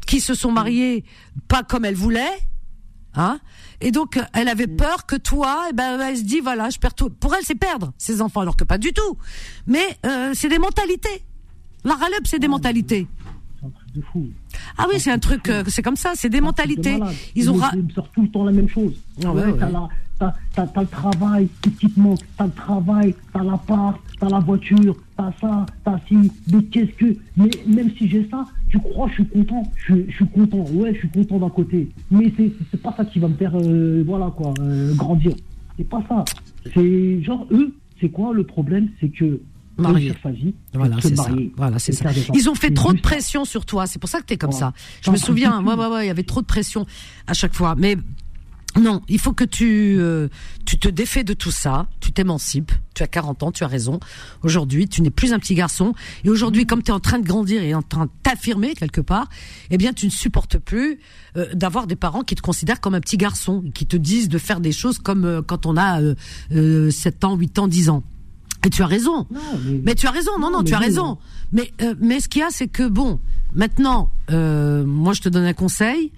Speaker 2: qui se sont mariés pas comme elle voulait. Hein et donc, elle avait peur que toi, eh ben, elle se dit, voilà, je perds tout. Pour elle, c'est perdre ses enfants, alors que pas du tout. Mais euh, c'est des mentalités. La râleup, c'est des mentalités.
Speaker 8: C'est un truc de fou.
Speaker 2: Ah oui, c'est un truc, euh, c'est comme ça, c'est des
Speaker 8: de
Speaker 2: mentalités. Ils ont
Speaker 8: ils me sortent tout le temps la même chose.
Speaker 2: Ah ouais,
Speaker 8: ouais,
Speaker 2: ouais.
Speaker 8: T'as, le travail, qui te manque. T'as le travail, t'as l'appart, t'as la voiture, t'as ça, t'as ci. Mais qu'est-ce que. Mais même si j'ai ça, tu crois, je suis content. Je, je suis content. Ouais, je suis content d'un côté. Mais c'est, pas ça qui va me faire, euh, voilà quoi, euh, grandir. C'est pas ça. C'est genre, eux, c'est quoi le problème? C'est que
Speaker 2: Marié.
Speaker 8: vie,
Speaker 2: Voilà, c'est ça. Voilà, c'est ça. Ils ont fait trop de pression sur toi. C'est pour ça que t'es comme
Speaker 8: Voilà.
Speaker 2: ça. Je me souviens.
Speaker 8: comprends
Speaker 2: Ouais, ouais, ouais. Il y avait trop de pression à chaque fois. Mais non, il faut que tu euh, tu te défais de tout ça. Tu t'émancipes. Tu as 40 ans. Tu as raison. Aujourd'hui, tu n'es plus un petit garçon. Et aujourd'hui, comme tu es en train de grandir et en train de t'affirmer quelque part, eh bien, tu ne supportes plus euh, d'avoir des parents qui te considèrent comme un petit garçon, qui te disent de faire des choses comme euh, quand on a euh, euh, 7 ans, 8 ans, 10 ans. Et tu as raison.
Speaker 8: Non, mais-
Speaker 2: Mais tu as raison, non, non,
Speaker 8: Non,
Speaker 2: tu as
Speaker 8: oui,
Speaker 2: raison.
Speaker 8: non.
Speaker 2: Mais, euh, mais ce qu'il y a, c'est que bon, maintenant, euh, moi je te donne un conseil.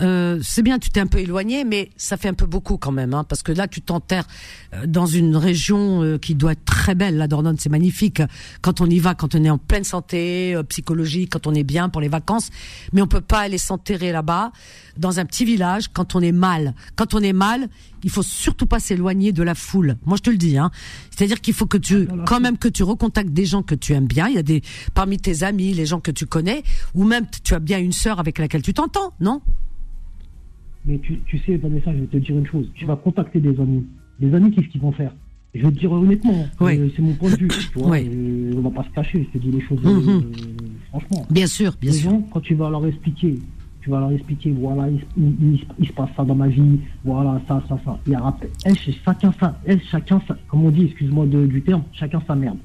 Speaker 2: Euh, c'est bien, tu t'es un peu éloigné, mais ça fait un peu beaucoup quand même, hein, parce que là, tu t'enterres euh, dans une région euh, qui doit être très belle. La Dordogne, c'est magnifique quand on y va, quand on est en pleine santé psychologique, quand on est bien pour les vacances. Mais on peut pas aller s'enterrer là-bas, dans un petit village, quand on est mal. Quand on est mal, il faut surtout pas s'éloigner de la foule. Moi, je te le dis. Hein. C'est-à-dire qu'il faut que tu, quand même, que tu recontactes des gens que tu aimes bien. Il y a des parmi tes amis, les gens que tu connais, ou même tu as bien une sœur avec laquelle tu t'entends, non?
Speaker 8: Mais tu, tu sais, Vanessa, je vais te dire une chose. Tu vas contacter des amis. Les amis, qu'est-ce qu'ils vont faire? Je vais te dire honnêtement, euh, c'est mon point de vue. Tu vois, euh, on va pas se cacher, je te dis les choses
Speaker 2: Mhm.
Speaker 8: euh, franchement.
Speaker 2: Bien sûr, bien
Speaker 8: les
Speaker 2: sûr.
Speaker 8: gens, quand tu vas leur expliquer, tu vas leur expliquer, voilà, il, il- il- il se passe ça dans ma vie, voilà, ça, ça, ça. Il y a, chacun ça, chacun ça, comme on dit, excuse-moi du terme, chacun sa merde.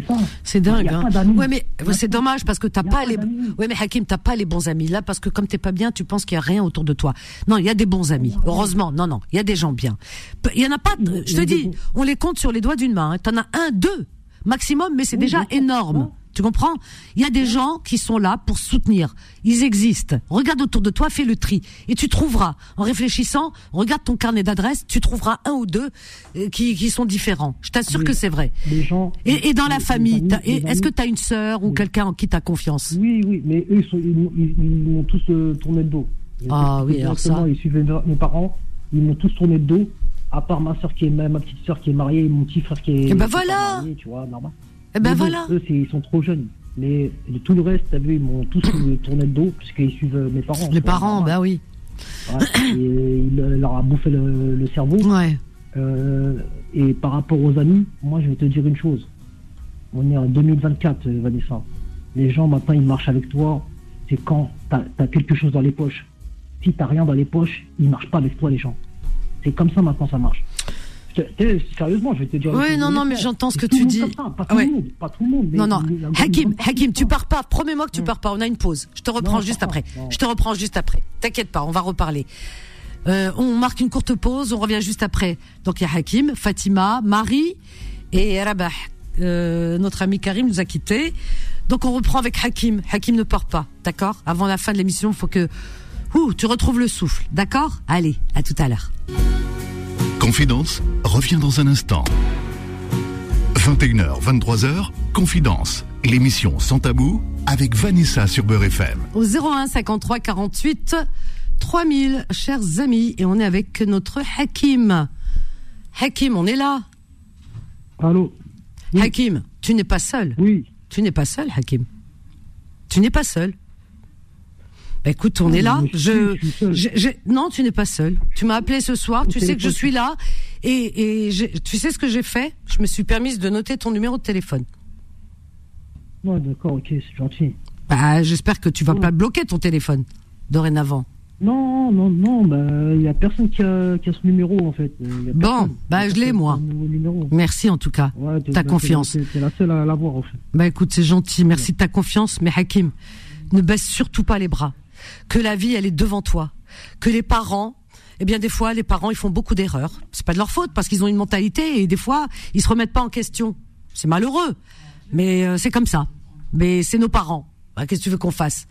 Speaker 8: C'est ça.
Speaker 2: C'est
Speaker 8: Il
Speaker 2: dingue. Hein. Ouais, mais c'est dommage parce que t'as pas
Speaker 8: pas
Speaker 2: les. Ouais, mais Hakim, t'as pas les bons amis là parce que comme t'es pas bien, tu penses qu'il y a rien autour de toi. Non, il y a des bons amis. Heureusement, non, non, il y a des gens bien. Il y en a pas. Je te dis, on les compte sur les doigts d'une main. hein. T'en as un, deux maximum, mais c'est déjà énorme. Tu comprends? Il y a des gens qui sont là pour soutenir. Ils existent. Regarde autour de toi, fais le tri. Et tu trouveras, en réfléchissant, regarde ton carnet d'adresses, tu trouveras un ou deux euh, qui, qui sont différents. Je t'assure que c'est vrai.
Speaker 8: Les gens.
Speaker 2: Et, et dans la
Speaker 8: les-
Speaker 2: famille, et est-ce que tu as une sœur ou
Speaker 8: Oui.
Speaker 2: quelqu'un en qui tu as confiance?
Speaker 8: Oui, oui, mais eux, ils, m'ont- ils, ils m'ont tous euh, tourné le dos.
Speaker 2: Ah oui, alors ça.
Speaker 8: Ils suivaient mes parents, ils m'ont tous tourné le dos, à part ma soeur qui est ma petite soeur qui est mariée et mon petit frère qui est.
Speaker 2: Eh ben
Speaker 8: pas
Speaker 2: voilà.
Speaker 8: marié, tu vois, normal.
Speaker 2: Eh ben voilà.
Speaker 8: Eux, ils sont trop jeunes. Mais tout le reste, t'as vu, ils m'ont tous tourné le dos, puisqu'ils suivent euh, mes parents.
Speaker 2: Les parents, bah oui.
Speaker 8: Ouais, et il euh, leur a bouffé le, le cerveau.
Speaker 2: Ouais.
Speaker 8: Euh, et par rapport aux amis, moi je vais te dire une chose. On est en 2024, euh, Vanessa. Les gens maintenant ils marchent avec toi, c'est quand t'as as quelque chose dans les poches. Si t'as rien dans les poches, ils marchent pas avec toi les gens. C'est comme ça maintenant ça marche. Sérieusement, je vais te dire. Vais
Speaker 2: non, non, mais j'entends ce que tu dis.
Speaker 8: ça, Pas tout
Speaker 2: Ouais.
Speaker 8: le monde, pas tout le monde. mais
Speaker 2: Non, non. Hakim, Hakim, tu pars pas. Promets-moi que tu pars pas. On a une pause. Je te reprends
Speaker 8: Non,
Speaker 2: juste après.
Speaker 8: Non.
Speaker 2: Je te reprends juste après. T'inquiète pas, on va reparler. Euh, on marque une courte pause. On revient juste après. Donc il y a Hakim, Fatima, Marie et Rabah. Euh, notre ami Karim nous a quittés. Donc on reprend avec Hakim. Hakim ne part pas, d'accord? Avant la fin de l'émission, il faut que ouh, tu retrouves le souffle, d'accord? Allez, à tout à l'heure.
Speaker 1: Confidence revient dans un instant. 21h, 23h, Confidence, l'émission sans tabou avec Vanessa sur Beurre FM.
Speaker 2: au 01 53 48 3000, chers amis, et on est avec notre Hakim. Hakim, on est là?
Speaker 8: Allô? Oui.
Speaker 2: Hakim, tu n'es pas seul.
Speaker 8: Oui.
Speaker 2: Tu n'es pas seul, Hakim. Tu n'es pas seul. Bah, écoute, on est là. Je,
Speaker 8: je
Speaker 2: je- je- non, tu n'es pas seul. Tu m'as appelé ce soir.
Speaker 8: Au
Speaker 2: Tu sais que je suis là. Et, tu sais ce que j'ai fait? Je me suis permise de noter ton numéro de téléphone.
Speaker 8: Non, d'accord, ok, c'est gentil.
Speaker 2: Bah, j'espère que tu vas
Speaker 8: Oh.
Speaker 2: pas bloquer ton téléphone dorénavant.
Speaker 8: Non, non, non, bah, il y a personne qui a, qui a ce numéro en fait. Il y a
Speaker 2: Bon, bah, je l'ai, moi. Merci en tout cas.
Speaker 8: Ouais,
Speaker 2: Ta
Speaker 8: t'es-
Speaker 2: confiance.
Speaker 8: T'es la seule à l'avoir en fait.
Speaker 2: Bah écoute, c'est gentil, merci de ta confiance, mais Hakim, ne baisse surtout pas les bras. Que la vie, elle est devant toi. Que les parents, eh bien des fois, les parents, ils font beaucoup d'erreurs. C'est pas de leur faute parce qu'ils ont une mentalité et des fois, ils se remettent pas en question. C'est malheureux, mais euh, c'est comme ça. Mais c'est nos parents. Bah, Qu'est-ce que tu veux qu'on fasse?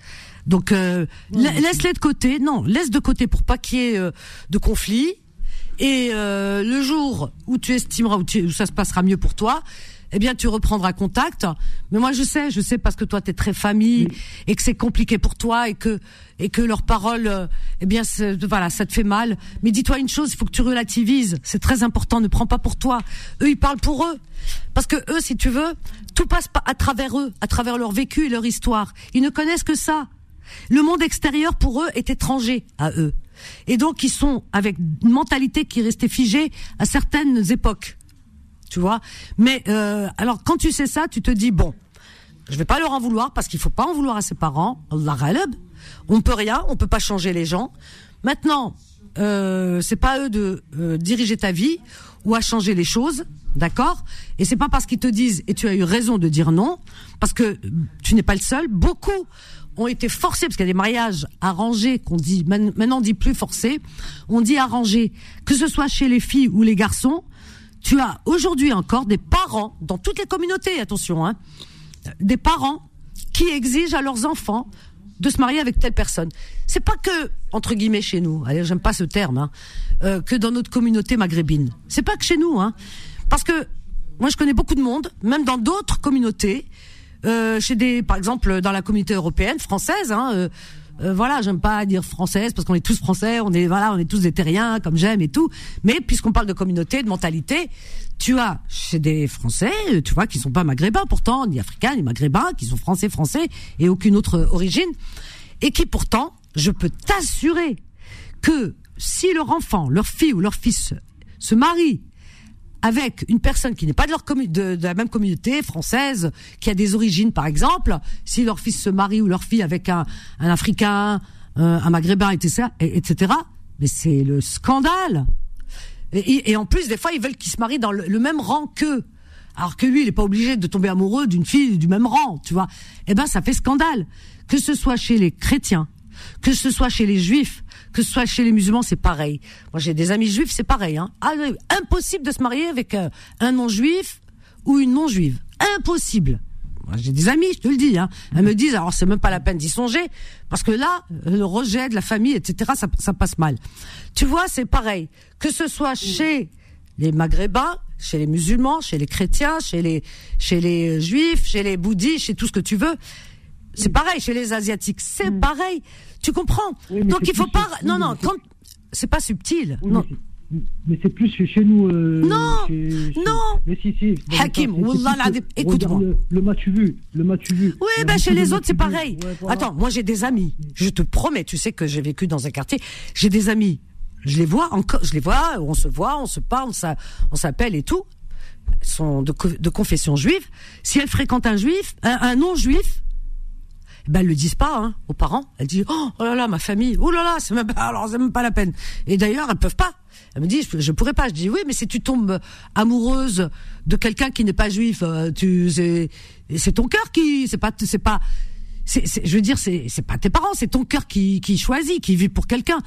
Speaker 2: Donc euh, la- laisse-les de côté. Non, laisse de côté pour pas qu'il y ait euh, de conflit. Et euh, le jour où tu estimeras où, tu- où ça se passera mieux pour toi, eh bien tu reprendras contact. Mais moi je sais, je sais parce que toi tu es très famille et que c'est compliqué pour toi et que et que leurs paroles, euh, eh bien voilà, ça te fait mal. Mais dis-toi une chose, il faut que tu relativises. C'est très important. Ne prends pas pour toi. Eux ils parlent pour eux parce que eux, si tu veux, tout passe pas à travers eux, à travers leur vécu et leur histoire. Ils ne connaissent que ça. Le monde extérieur pour eux est étranger à eux. et donc ils sont avec une mentalité qui est restée figée à certaines époques, tu vois. Mais euh, alors quand tu sais ça, tu te dis bon, je vais pas leur en vouloir parce qu'il faut pas en vouloir à ses parents. Allah. On peut rien, on peut pas changer les gens. Maintenant, euh, c'est pas eux de euh, diriger ta vie ou à changer les choses, d'accord? Et c'est pas parce qu'ils te disent et tu as eu raison de dire non, parce que tu n'es pas le seul. Beaucoup ont été forcés parce qu'il y a des mariages arrangés qu'on dit maintenant on dit plus forcés, on dit arrangés, que ce soit chez les filles ou les garçons. Tu as aujourd'hui encore des parents dans toutes les communautés, attention, hein, des parents qui exigent à leurs enfants de se marier avec telle personne. C'est pas que entre guillemets chez nous. Allez, j'aime pas ce terme, hein, euh, que dans notre communauté maghrébine. C'est pas que chez nous, hein, parce que moi je connais beaucoup de monde, même dans d'autres communautés, euh, chez des, par exemple, dans la communauté européenne, française. Hein, euh, euh, voilà, j'aime pas dire française parce qu'on est tous français, on est voilà, on est tous des terriens comme j'aime et tout. Mais puisqu'on parle de communauté, de mentalité, tu as chez des Français, tu vois, qui sont pas maghrébins pourtant, ni africains, ni maghrébins, qui sont français, français et aucune autre origine, et qui pourtant, je peux t'assurer que si leur enfant, leur fille ou leur fils se marie avec une personne qui n'est pas de leur de, la même communauté française, qui a des origines par exemple, si leur fils se marie ou leur fille avec un, un africain, un, un maghrébin, etc., etc. Mais c'est le scandale. Et, et, en plus, des fois, ils veulent qu'ils se marient dans le, même rang qu'eux. Alors que lui, il n'est pas obligé de tomber amoureux d'une fille du même rang, tu vois. Eh ben, ça fait scandale. Que ce soit chez les chrétiens, que ce soit chez les juifs, que ce soit chez les musulmans, c'est pareil. Moi, j'ai des amis juifs, c'est pareil. Hein. Ah, impossible de se marier avec euh, un non-juif ou une non-juive. Impossible. Moi, j'ai des amis, je te le dis. Hein. Elles me disent, alors c'est même pas la peine d'y songer, parce que là, le rejet de la famille, etc., ça, passe mal. Tu vois, c'est pareil. Que ce soit chez les Maghrébins, chez les musulmans, chez les chrétiens, chez les, chez les juifs, chez les bouddhistes, chez tout ce que tu veux. C'est pareil chez les asiatiques, c'est mm. pareil. Tu comprends Donc il faut pas. Non, non, quand c'est pas subtil. non.
Speaker 8: Mais c'est plus chez nous. Euh,
Speaker 2: non, non.
Speaker 8: Mais si, si.
Speaker 2: Hakim, écoute-moi.
Speaker 8: Le, le match vu, le match vu.
Speaker 2: Oui, ben chez les autres c'est pareil. Attends, moi j'ai des amis. Je te promets, tu sais que j'ai vécu dans un quartier. J'ai des amis. Je les vois encore, je les vois, on se voit, on se parle, on s'appelle et tout. Ils sont de, de confession juive. Si elles fréquentent un juif, un non-juif, ben elles le disent pas hein, aux parents. Elles disent oh, oh là là ma famille, oh là là c'est même pas, alors c'est même pas la peine. Et d'ailleurs elles peuvent pas. Elles me disent je, pourrais pas. Je dis oui mais si tu tombes amoureuse de quelqu'un qui n'est pas juif, euh, tu c'est c'est ton cœur qui c'est pas c'est pas c'est, je veux dire c'est c'est pas tes parents c'est ton cœur qui qui choisit qui vit pour quelqu'un.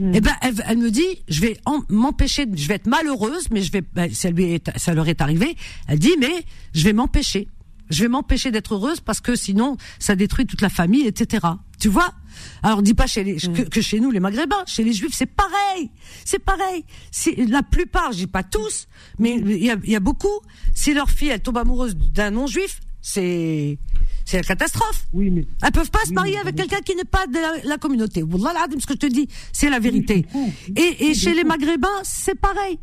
Speaker 2: Mm. Eh ben, elle, me dit, je vais m'empêcher, je vais être malheureuse, mais je vais, ben, ça lui ça leur est arrivé. Elle dit, mais je vais m'empêcher je vais m'empêcher d'être heureuse parce que sinon ça détruit toute la famille, etc. Tu vois? Alors dis pas chez les, mm. que, chez nous les Maghrébins, chez les Juifs c'est pareil, c'est pareil. La plupart, je dis pas tous, mais il y a, y a, beaucoup. Si leur fille elle tombe amoureuse d'un non-juif, c'est c'est la catastrophe.
Speaker 8: Oui, mais
Speaker 2: elles peuvent pas se marier avec quelqu'un qui n'est pas de la, communauté. Wallah, ce que je te dis, c'est la vérité. Et, et chez les Maghrébins, c'est pareil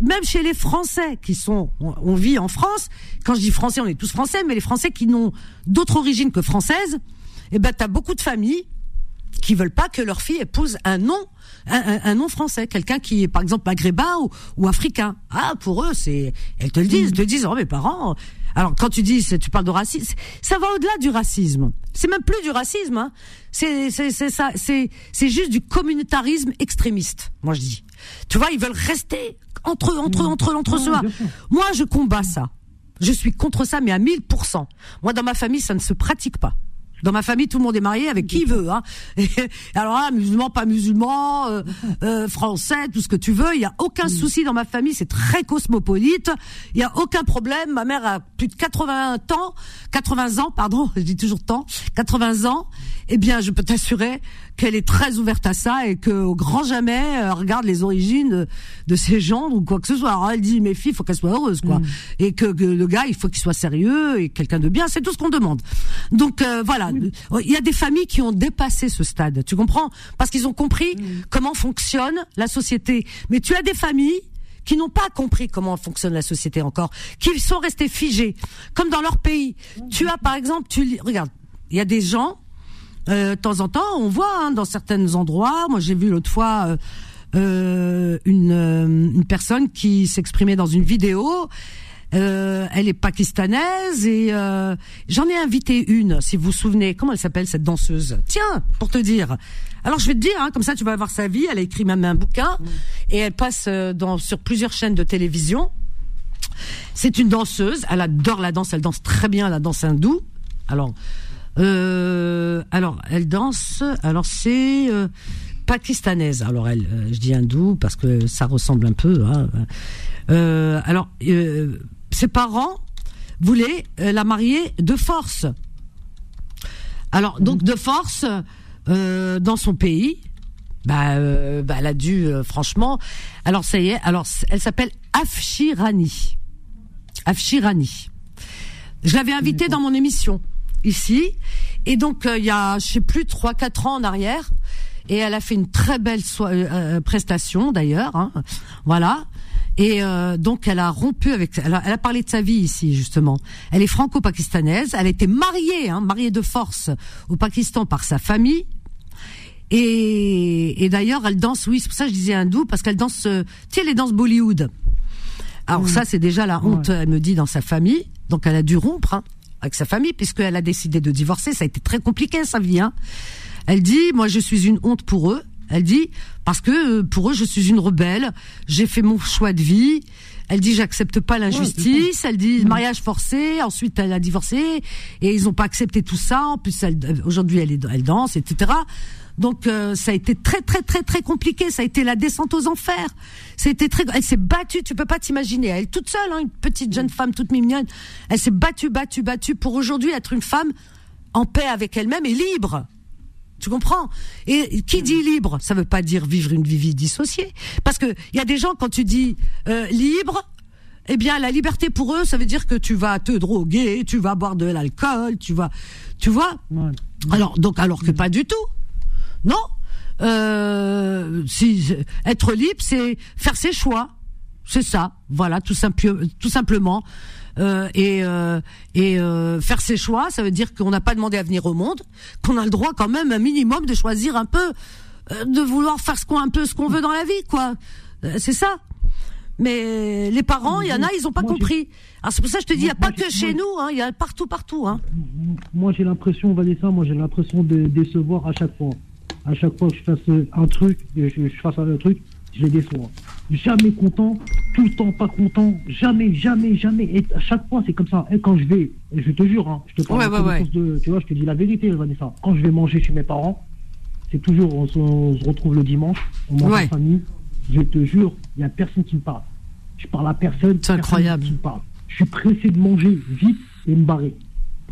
Speaker 2: même chez les Français qui sont, on, vit en France. Quand je dis Français, on est tous Français, mais les Français qui n'ont d'autre origine que française, eh ben t'as beaucoup de familles qui veulent pas que leur fille épouse un nom, un, nom français, quelqu'un qui est par exemple maghrébin ou, africain. Ah, pour eux, c'est, elles te le disent, te disent, oh mes parents. Alors quand tu dis, tu parles de racisme, ça va au-delà du racisme. C'est même plus du racisme. Hein. C'est c'est ça, c'est c'est juste du communautarisme extrémiste. Moi je dis. Tu vois, ils veulent rester entre eux, entre eux, entre eux, entre soi. Moi, je combats ça. Je suis contre ça, mais à 1000%. Moi, dans ma famille, ça ne se pratique pas. Dans ma famille, tout le monde est marié avec qui veut. Hein. alors là, musulman, pas musulman, euh, euh, français, tout ce que tu veux. Il y a aucun mm. souci dans ma famille. C'est très cosmopolite. Il y a aucun problème. Ma mère a plus de 80 ans, 80 ans, pardon, je dis toujours temps, 80 ans. Eh bien, je peux t'assurer qu'elle est très ouverte à ça et que au grand jamais euh, regarde les origines de, ces gens ou quoi que ce soit. Alors elle dit mes filles, il faut qu'elles soient heureuses, quoi, mm. et que, le gars, il faut qu'il soit sérieux et quelqu'un de bien. C'est tout ce qu'on demande. Donc voilà, il y a des familles qui ont dépassé ce stade, tu comprends? Parce qu'ils ont compris comment fonctionne la société. Mais tu as des familles qui n'ont pas compris comment fonctionne la société encore, qui sont restés figés, comme dans leur pays. Tu as par exemple, tu regarde, il y a des gens euh, de temps en temps, on voit hein, dans certains endroits. Moi, j'ai vu l'autre fois euh, euh, une, euh, une personne qui s'exprimait dans une vidéo. Euh, elle est pakistanaise et euh, j'en ai invité une, si vous vous souvenez. Comment elle s'appelle cette danseuse? Tiens, pour te dire. Alors je vais te dire, hein, comme ça tu vas voir sa vie. Elle a écrit même un bouquin et elle passe euh, dans sur plusieurs chaînes de télévision. C'est une danseuse. Elle adore la danse. Elle danse très bien la danse hindoue. Alors, euh, alors elle danse. Alors c'est euh, pakistanaise. Alors elle, euh, je dis hindoue parce que ça ressemble un peu. Hein. Alors ses parents voulaient la marier de force. Alors donc de force dans son pays. Bah, bah, elle a dû franchement. Alors ça y est. Alors elle s'appelle Afshirani. Afshirani. Je l'avais invitée dans mon émission ici, et donc euh, il y a je sais plus trois quatre ans en arrière, et elle a fait une très belle soi- euh, euh, prestation d'ailleurs. hein. Voilà. Et euh, donc elle a rompu avec, elle a, elle a parlé de sa vie ici justement. Elle est franco-pakistanaise. Elle a été mariée, hein, mariée de force au Pakistan par sa famille. Et, et d'ailleurs, elle danse, oui, c'est pour ça que je disais hindou, parce qu'elle danse, euh, tu sais, les danses Bollywood. Alors ça, c'est déjà la honte, elle me dit, dans sa famille. Donc elle a dû rompre hein, avec sa famille, puisqu'elle a décidé de divorcer. Ça a été très compliqué, sa vie. Hein. Elle dit, moi, je suis une honte pour eux. Elle dit, parce que euh, pour eux, je suis une rebelle. J'ai fait mon choix de vie. Elle dit, j'accepte pas l'injustice. Elle dit, mariage forcé. Ensuite, elle a divorcé et ils ont pas accepté tout ça. En plus, euh, aujourd'hui, elle danse, etc. Donc, euh, ça a été très, très, très, très compliqué. Ça a été la descente aux enfers. Ça a été très. Elle s'est battue. Tu peux pas t'imaginer. Elle toute seule, hein, une petite jeune femme toute mignonne. Elle s'est battue, battue, battue pour aujourd'hui être une femme en paix avec elle-même et libre. Tu comprends? Et qui dit libre, ça veut pas dire vivre une vie dissociée. Parce que il y a des gens quand tu dis euh, libre, eh bien la liberté pour eux, ça veut dire que tu vas te droguer, tu vas boire de l'alcool, tu vas, tu vois? Alors donc alors que pas du tout. Non. Euh, si être libre, c'est faire ses choix. C'est ça. Voilà, tout, simple, tout simplement. Euh, et euh, et euh, faire ses choix, ça veut dire qu'on n'a pas demandé à venir au monde, qu'on a le droit quand même un minimum de choisir un peu, euh, de vouloir faire ce qu'on un peu ce qu'on veut dans la vie, quoi. Euh, c'est ça. Mais les parents, il y en a, ils ont pas compris. Alors c'est pour ça que je te dis, il y a pas que chez nous, hein, il y a partout, partout. Hein.
Speaker 8: Moi, j'ai l'impression, Vanessa, moi, j'ai l'impression de décevoir à chaque fois. À chaque fois que je fasse un truc, je, je fasse un truc, je les déçois. Jamais content, tout le temps pas content, jamais, jamais, jamais. Et à chaque fois, c'est comme ça. Et quand je vais, et je te jure, hein, je te parle
Speaker 2: Ouais, ouais,
Speaker 8: de, tu vois, je te dis la vérité, Vanessa. Quand je vais manger chez mes parents, c'est toujours, on se, on se retrouve le dimanche, on mange en famille. Je te jure, il y a personne qui me parle. Je parle à personne. C'est
Speaker 2: incroyable.
Speaker 8: Qui me parle. Je suis pressé de manger vite et me barrer.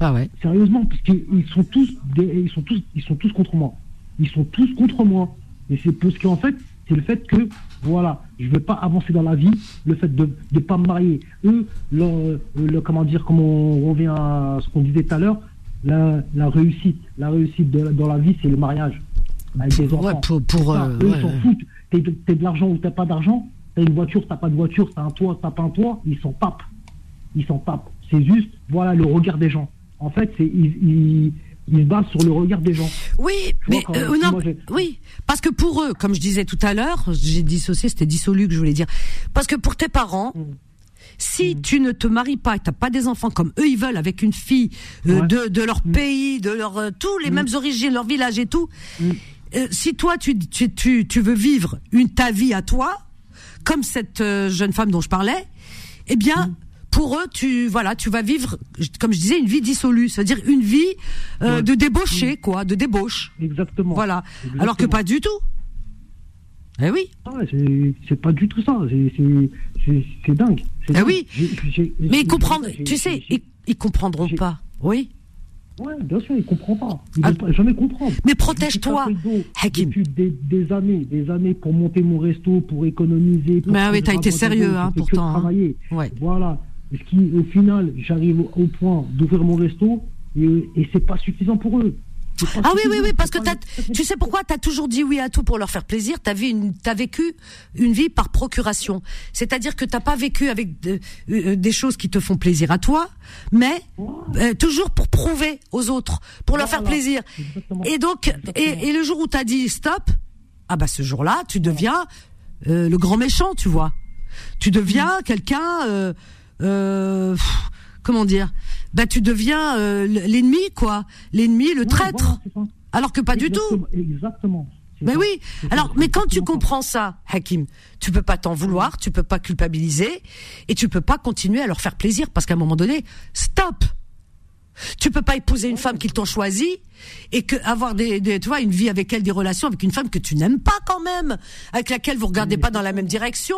Speaker 2: Ah ouais.
Speaker 8: Sérieusement, parce qu'ils sont tous, des- ils sont tous, ils sont tous contre moi. Ils sont tous contre moi. Et c'est parce qu'en fait, c'est le fait que, voilà, je veux pas avancer dans la vie, le fait de ne pas me marier. Eux, leur, euh, le, comment dire, comme on revient à ce qu'on disait tout à l'heure, la, la réussite, la réussite de- dans la vie, c'est le mariage avec des enfants.
Speaker 2: Ouais, pour- pour,
Speaker 8: Ça,
Speaker 2: euh,
Speaker 8: eux,
Speaker 2: ouais,
Speaker 8: ils s'en foutent. T'es de, t'es de l'argent ou t'as pas d'argent, t'as une voiture, t'as pas de voiture, t'as un toit, t'as pas un toit, ils s'en tapent. Ils s'en tapent. C'est juste, voilà, le regard des gens. En fait, c'est ils, ils, ils se basent sur le regard des gens.
Speaker 2: Oui, mais
Speaker 8: vois,
Speaker 2: euh, non, oui, parce que pour eux, comme je disais tout à l'heure, j'ai dissocié, c'était dissolu que je voulais dire. Parce que pour tes parents,
Speaker 8: Mm.
Speaker 2: si tu ne te maries pas, et t'as pas des enfants comme eux ils veulent avec une fille euh,
Speaker 8: Ouais. Mm.
Speaker 2: de, de leur pays, de leur euh, tous les mêmes origines, leur village et tout, si toi tu, tu tu tu veux vivre une ta vie à toi, comme cette jeune femme dont je parlais, eh bien
Speaker 8: Mm.
Speaker 2: Pour eux, tu voilà, tu vas vivre, comme je disais, une vie dissolue, c'est-à-dire une vie euh,
Speaker 8: Ouais.
Speaker 2: de débauché, quoi, de débauche.
Speaker 8: Exactement.
Speaker 2: Voilà.
Speaker 8: Exactement.
Speaker 2: Alors que pas du tout. Eh oui.
Speaker 8: Ah c'est- pas du tout ça. C'est- dingue.
Speaker 2: Eh
Speaker 8: dingue.
Speaker 2: oui. Mais ils comprendront, tu sais, ils, ils comprendront pas. Oui.
Speaker 8: Ouais, bien sûr, ils comprennent pas. Ils
Speaker 2: Ah.
Speaker 8: vont pas jamais comprendre.
Speaker 2: Mais protège-toi, Hakim.
Speaker 8: Depuis des, des années, des années pour monter mon resto, pour économiser. Pour
Speaker 2: Mais ah oui, t'as été sérieux, hein, pourtant, hein.
Speaker 8: travailler.
Speaker 2: Ouais.
Speaker 8: Voilà. Ce qui, au final, j'arrive au point d'ouvrir mon resto et, et c'est pas suffisant pour eux.
Speaker 2: Ah oui, oui, oui, parce que tu sais pourquoi T'as toujours dit oui à tout pour leur faire plaisir? Une, t'as vécu une vie par procuration. C'est-à-dire que t'as pas vécu avec de- euh, des choses qui te font plaisir à toi, mais euh, toujours pour prouver aux autres, pour leur faire plaisir.
Speaker 8: Exactement.
Speaker 2: Et donc, et, et le jour où t'as dit stop, ah bah ce jour-là, tu deviens euh, le grand méchant, tu vois. Tu deviens quelqu'un, euh, pff, comment dire? Bah tu deviens euh, l'ennemi, quoi. L'ennemi, le
Speaker 8: Ouais,
Speaker 2: traître.
Speaker 8: voilà.
Speaker 2: Alors que pas du tout.
Speaker 8: Exactement,
Speaker 2: Mais
Speaker 8: ça.
Speaker 2: oui. Alors, mais quand tu comprends ça, Hakim, tu peux pas t'en vouloir, tu peux pas culpabiliser, et tu peux pas continuer à leur faire plaisir parce qu'à un moment donné, stop. Tu peux pas épouser une femme qu'ils t'ont choisie et que avoir des, des- tu vois, une vie avec elle, des relations avec une femme que tu n'aimes pas quand même, avec laquelle vous regardez pas dans la même direction.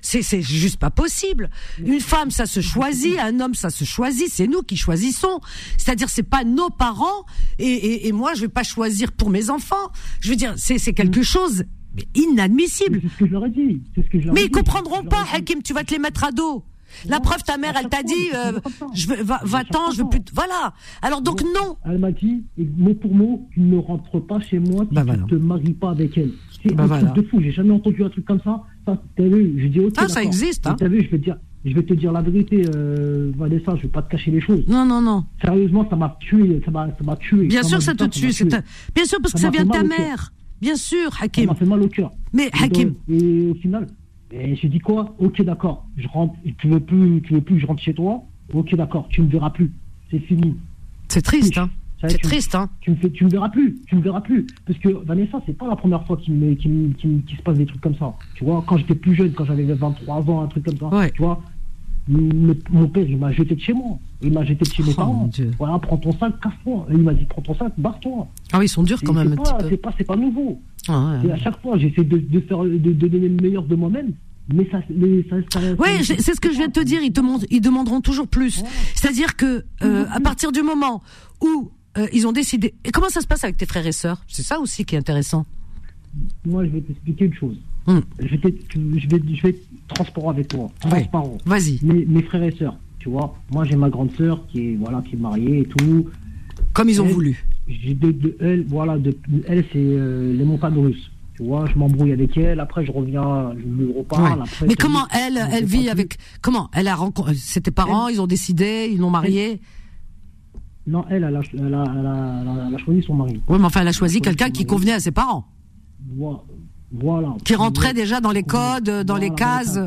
Speaker 2: C'est, c'est juste pas possible. Une femme, ça se choisit, un homme, ça se choisit. C'est nous qui choisissons. C'est-à-dire, c'est pas nos parents et, et, et moi, je vais pas choisir pour mes enfants. Je veux dire, c'est, c'est quelque chose inadmissible.
Speaker 8: C'est ce que je leur ai dit. C'est ce que je leur ai
Speaker 2: Mais ils comprendront pas. Hakim, tu vas te les mettre à dos. La preuve, ta mère, elle t'a dit, euh,
Speaker 8: ça.
Speaker 2: je veux, va, va-t'en, je veux plus, voilà. Alors donc non.
Speaker 8: Elle m'a dit, mot pour mot, tu ne rentres pas chez moi
Speaker 2: Bah
Speaker 8: tu
Speaker 2: voilà.
Speaker 8: ne te maries pas avec elle. C'est
Speaker 2: Bah
Speaker 8: un
Speaker 2: voilà.
Speaker 8: truc de fou. J'ai jamais entendu un truc comme ça. Ça, t'as vu Je dis ok.
Speaker 2: Ah, ça existe, hein.
Speaker 8: T'as vu Je vais te dire, je vais te dire la vérité, euh, Vanessa. Je vais pas te cacher les choses.
Speaker 2: Non, non, non.
Speaker 8: Sérieusement, ça m'a tué. Ça m'a, ça m'a tué.
Speaker 2: Bien
Speaker 8: Ça
Speaker 2: sûr, ça te tue. c'est Bien sûr, parce que
Speaker 8: Ça
Speaker 2: ça vient de ta mère. Bien sûr,
Speaker 8: Ça
Speaker 2: Hakim.
Speaker 8: m'a fait mal au cœur.
Speaker 2: Mais
Speaker 8: Et
Speaker 2: Hakim,
Speaker 8: donc, Et au final, et j'ai dit quoi? Ok, d'accord. Je rentre. Tu veux plus, tu veux plus que je rentre chez toi? Ok, d'accord. Tu me verras plus. C'est fini.
Speaker 2: c'est triste, hein. C'est triste, hein.
Speaker 8: tu me fais, tu me verras plus, tu me verras plus. Parce que Vanessa, c'est pas la première fois qu'il me, se passe des trucs comme ça. Tu vois, quand j'étais plus jeune, quand j'avais 23 ans, un truc comme ça,
Speaker 2: Ouais.
Speaker 8: tu vois, mon père, il m'a jeté de chez moi. Il m'a jeté de chez mes
Speaker 2: Oh,
Speaker 8: parents. Voilà, prends ton sac, casse-toi. Et il m'a dit, prends ton sac, barre-toi.
Speaker 2: Ah oui, ils sont durs quand même
Speaker 8: c'est pas, pas, pas nouveau.
Speaker 2: Ah,
Speaker 8: Et à chaque fois, j'essaie de, de faire, de, de donner le meilleur de moi-même. Mais ça, mais ça, ça-
Speaker 2: Ouais, c'est ce que je viens de te dire. Ils, te ils demanderont toujours plus. C'est-à-dire que euh, à partir du moment où euh, ils ont décidé. Et comment ça se passe avec tes frères et sœurs? C'est ça aussi qui est intéressant.
Speaker 8: Moi, je vais t'expliquer une chose.
Speaker 2: Hmm.
Speaker 8: Je, vais je, vais, je vais être transparent avec toi.
Speaker 2: Ouais.
Speaker 8: Transparent.
Speaker 2: Vas-y.
Speaker 8: mes, mes frères et sœurs, tu vois. Moi, j'ai ma grande sœur qui est, voilà, qui est mariée et tout.
Speaker 2: Comme ils ont
Speaker 8: Elle,
Speaker 2: voulu.
Speaker 8: J'ai de, de elle, voilà, de, elle, c'est euh, les montagnes russes. Tu vois, je m'embrouille avec elle, après je reviens, je lui reparle.
Speaker 2: Ouais.
Speaker 8: Après,
Speaker 2: Mais
Speaker 8: c'est
Speaker 2: comment
Speaker 8: lui,
Speaker 2: elle, elle vit avec comment Elle a rencontré ses parents, ils ont décidé, ils l'ont mariée?
Speaker 8: Non, elle, elle a, elle, a, elle, a, elle a- elle a choisi son mari.
Speaker 2: Oui, mais enfin, elle a choisi quelqu'un qui convenait à ses parents,
Speaker 8: Voilà. Voilà.
Speaker 2: qui rentrait déjà dans les codes, dans
Speaker 8: Voilà,
Speaker 2: les cases.